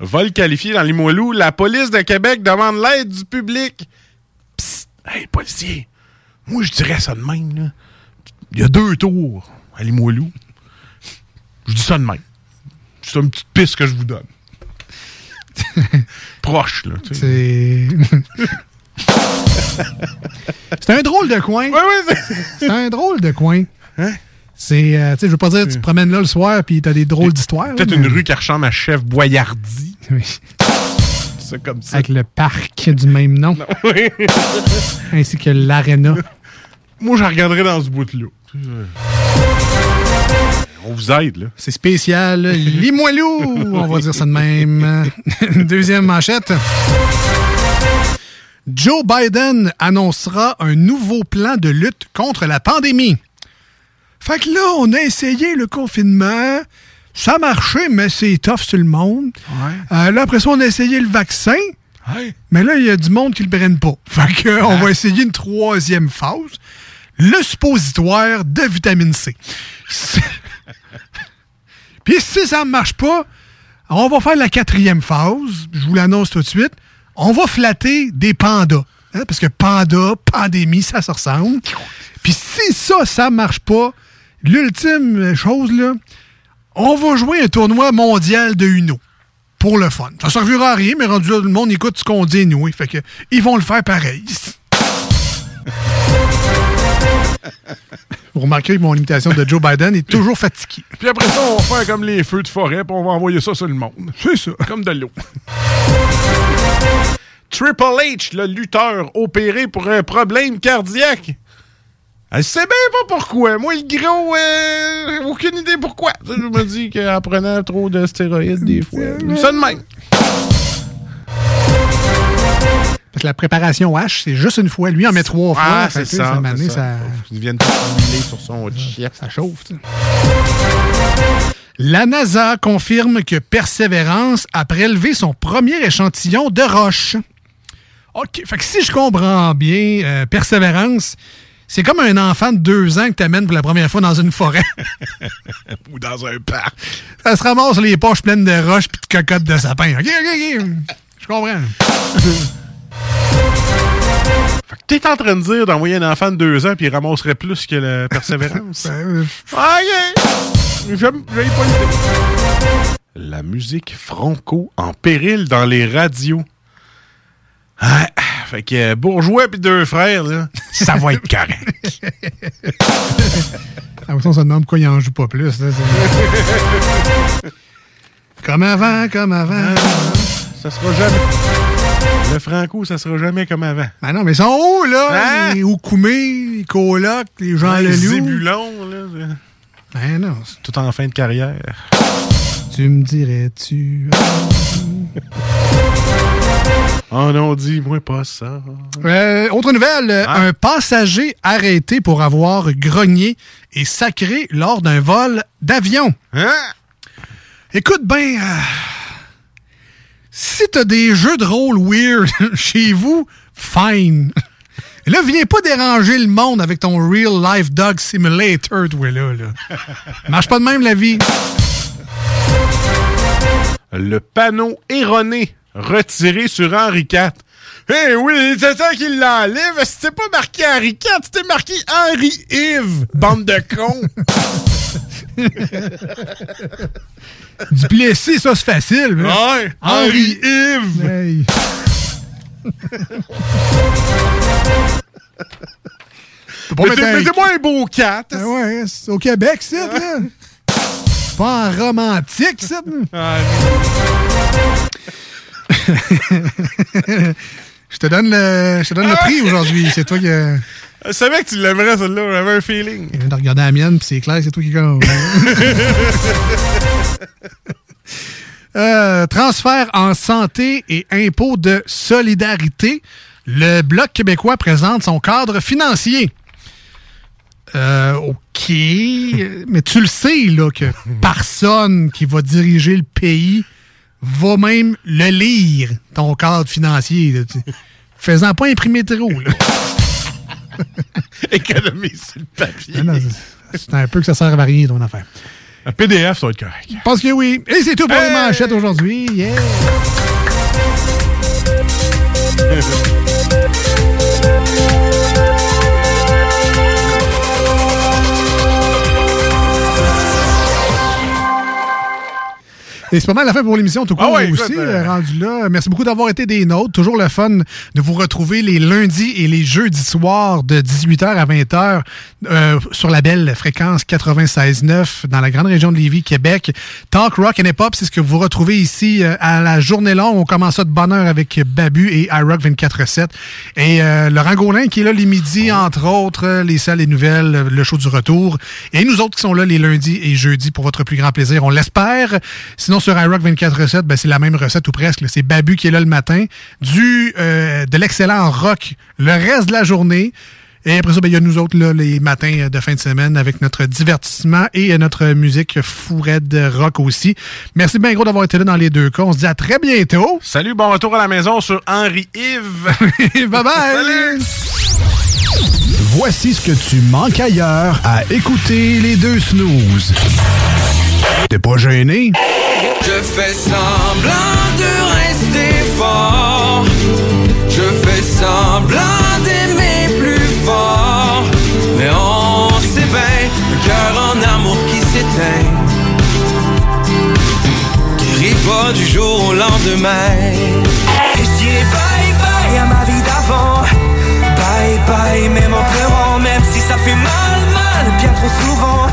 Vol qualifié dans Limoilou, la police de Québec demande l'aide du public. Psst, hey, policier, moi je dirais ça de même. là. Il y a deux tours à Limoilou. Je dis ça de même. C'est une petite piste que je vous donne. *laughs* Proche, là. C'est... *laughs* c'est un drôle de coin. c'est un drôle de coin. C'est, euh, tu sais, je veux pas dire, tu te promènes là le soir puis t'as des drôles d'histoires. Peut-être une rue qui ressemble à Chef Boyardi. *laughs* ça comme ça. Avec le parc du même nom. Oui. *laughs* ainsi que l'aréna. Moi, je regarderai dans ce bout-là. On vous aide, là. C'est spécial. Lis-moi loup, on va dire ça de même. Deuxième manchette. Joe Biden annoncera un nouveau plan de lutte contre la pandémie. Fait que là, on a essayé le confinement. Ça a marché, mais c'est tough sur le monde. Euh, là, après ça, on a essayé le vaccin. Mais là, il y a du monde qui le prenne pas. *laughs* Fait que, on va essayer une troisième phase. Le suppositoire de vitamine C. *laughs* Puis si ça ne marche pas, on va faire la quatrième phase. Je vous l'annonce tout de suite. On va flatter des pandas. Hein, parce que panda, pandémie, ça se ressemble. Puis si ça, ça marche pas, l'ultime chose, là, on va jouer un tournoi mondial de Uno. Pour le fun. Ça servira à rien, mais rendu là, le monde écoute ce qu'on dit, nous. Fait que, ils vont le faire pareil. *laughs* Vous remarquerez que mon imitation de Joe Biden est toujours fatiguée. Puis après ça, on va faire comme les feux de forêt, puis on va envoyer ça sur le monde. C'est ça. Comme de l'eau. *laughs* Triple H, le lutteur, opéré pour un problème cardiaque. Elle sait bien pas pourquoi. Moi, le gros, euh, aucune idée pourquoi. Ça, je me dis qu'en prenant trop de stéroïdes, des fois. Ça de même. Parce que la préparation H, c'est juste une fois. Lui, en met trois fois. Ah, c'est ça. ça, ça, ça. Ils viennent sur son chien. ça chauffe. La NASA confirme que Persévérance a prélevé son premier échantillon de roche. OK. Fait que si je comprends bien, euh, Persévérance, c'est comme un enfant de deux ans que tu amènes pour la première fois dans une forêt. *laughs* Ou dans un parc. Ça se ramasse les poches pleines de roches puis de cocottes de sapin. OK, OK, OK. Je comprends. T'es en train de dire d'envoyer un enfant de deux ans puis il ramasserait plus que la persévérance? *laughs* Ben, Ah, OK. J'aime pas. La musique franco en péril dans les radios. Ah, fait que euh, bourgeois puis deux frères, là, ça va être correct. À on se demande pourquoi il en joue pas plus. là, comme avant, comme avant. Ça sera jamais. Le franco, ça sera jamais comme avant. Ben non, mais ils sont hauts, là? Hein? Les Oukoumé, les colocs, les Jean les Leloup. zébulons, là. C'est- Ben non. Tout en fin de carrière. Tu me dirais-tu? Oh non, dis-moi pas ça. Euh, autre nouvelle, euh, un passager arrêté pour avoir grogné et sacré lors d'un vol d'avion. Hein? Écoute bien, euh, si t'as des jeux de rôle weird *laughs* chez vous, fine. Là, viens pas déranger le monde avec ton Real Life Dog Simulator, toi, là. là. *laughs* Marche pas de même, la vie. Le panneau erroné retiré sur Henri IV. Eh oui, c'est ça qui l'enlève. C'était pas marqué Henri IV, c'était marqué Henri-Yves, bande de cons. *laughs* Du blessé, ça, c'est facile. Ouais, Henri-Yves. Hey. C'est- un- beau cat. Ah ouais, c'est au Québec, c'est, là. Pas en romantique, ça. *laughs* Je te donne le, je te donne le prix aujourd'hui. C'est toi qui. euh, Je savais que tu l'aimerais, celle-là. J'avais un feeling. Je viens de regarder la mienne, puis c'est clair, c'est toi qui gagne. *laughs* Euh, transfert en santé et impôt de solidarité. Le Bloc québécois présente son cadre financier. Euh, OK. *laughs* Mais tu le sais, là, que personne qui va diriger le pays va même le lire, ton cadre financier. *laughs* Faisant pas imprimer trop, là. *laughs* Économise le papier. C'est un peu que ça sert à rien, ton affaire. Un PDF, ça va être correct. Pense que oui. Et c'est tout pour les manchettes aujourd'hui. Yeah! *laughs* Et c'est pas mal la fin pour l'émission, tout court Ah ouais, aussi, euh, rendu là. Merci beaucoup d'avoir été des nôtres. Toujours le fun de vous retrouver les lundis et les jeudis soirs de 18h à 20h euh, sur la belle fréquence 96.9 dans la grande région de Lévis, Québec. Talk Rock and Hip Hop, c'est ce que vous retrouvez ici euh, à la journée longue. On commence ça de bonne heure avec Babu et iRock 24-7. Et euh, Laurent Gaulin qui est là les midis, entre autres, les salles, les nouvelles, le show du retour. Et nous autres qui sont là les lundis et jeudis pour votre plus grand plaisir, on l'espère. Sinon, sur iRock 24-7, ben, c'est la même recette ou presque. C'est Babu qui est là le matin, du euh, de l'excellent rock le reste de la journée. Et après ça, ben, il y a nous autres là, les matins de fin de semaine avec notre divertissement et euh, notre musique fou raide rock aussi. Merci bien gros d'avoir été là dans les deux cas. On se dit à très bientôt. Salut, bon retour à la maison sur Henri-Yves. *laughs* bye bye. Voici ce que tu manques ailleurs à écouter les deux snooze. T'es pas gêné? Je fais semblant de rester fort. Je fais semblant d'aimer plus fort. Mais on bien, un cœur en amour qui s'éteint. Guérit pas du jour au lendemain. Et je dirais bye bye à ma vie d'avant. Bye bye, même en pleurant, même si ça fait mal, mal, bien trop souvent.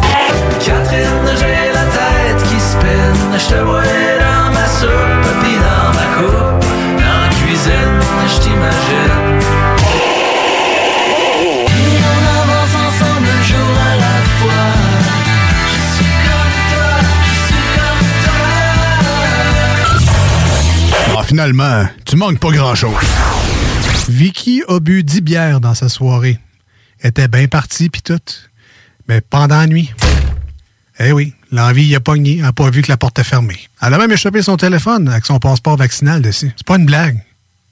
Je te vois dans ma soupe, puis dans ma coupe. Dans la cuisine, je t'imagine. Finalement, tu manques pas grand-chose. Vicky a bu 10 bières dans sa soirée. était bien partie pis tout. Mais pendant la nuit. Eh oui, l'envie y a pogné, a pas vu que la porte est fermée. Elle a même échappé son téléphone avec son passeport vaccinal dessus. C'est pas une blague.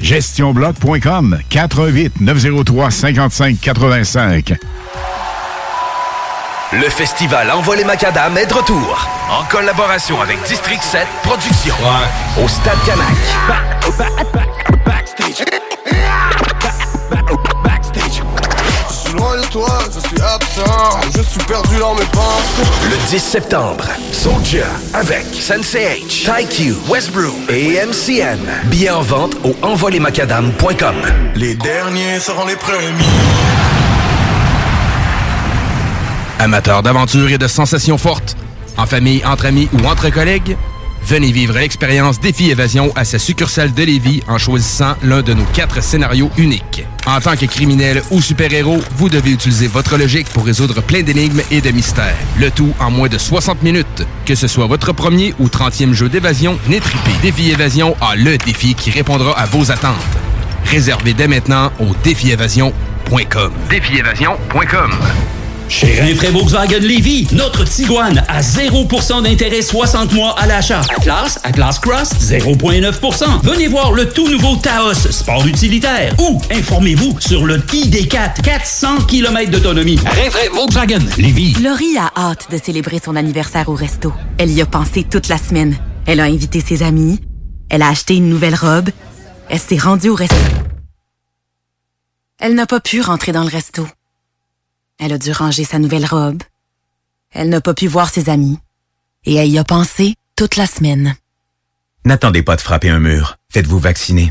GestionBloc.com 418 903 55 85. Le festival Envol les Macadam est de retour. En collaboration avec District 7 Productions. Au Stade Canac. Je toi, je suis absent. Je suis perdu dans mes pensées. Le 10 septembre, Soldier avec Sensei H, TyQ, Westbrook et MCN. Billets en vente au envolemacadam.com. Les derniers seront les premiers. Amateurs d'aventure et de sensations fortes, en famille, entre amis ou entre collègues, venez vivre l'expérience Défi Évasion à sa succursale de Lévis en choisissant l'un de nos quatre scénarios uniques. En tant que criminel ou super-héros, vous devez utiliser votre logique pour résoudre plein d'énigmes et de mystères. Le tout en moins de 60 minutes. Que ce soit votre premier ou 30e jeu d'évasion, triper. Défi Évasion a le défi qui répondra à vos attentes. Réservez dès maintenant au défiévasion.com. Défiévasion.com. Chez Rinfraie Volkswagen Lévy, notre Tiguan à 0% d'intérêt 60 mois à l'achat. Atlas, Atlas Cross, 0,9%. Venez voir le tout nouveau Taos, sport utilitaire. Ou informez-vous sur le ID4, 400 km d'autonomie. Rinfraie Volkswagen Lévy. Laurie a hâte de célébrer son anniversaire au resto. Elle y a pensé toute la semaine. Elle a invité ses amis. Elle a acheté une nouvelle robe. Elle s'est rendue au resto. Elle n'a pas pu rentrer dans le resto. Elle a dû ranger sa nouvelle robe. Elle n'a pas pu voir ses amis. Et elle y a pensé toute la semaine. N'attendez pas de frapper un mur. Faites-vous vacciner.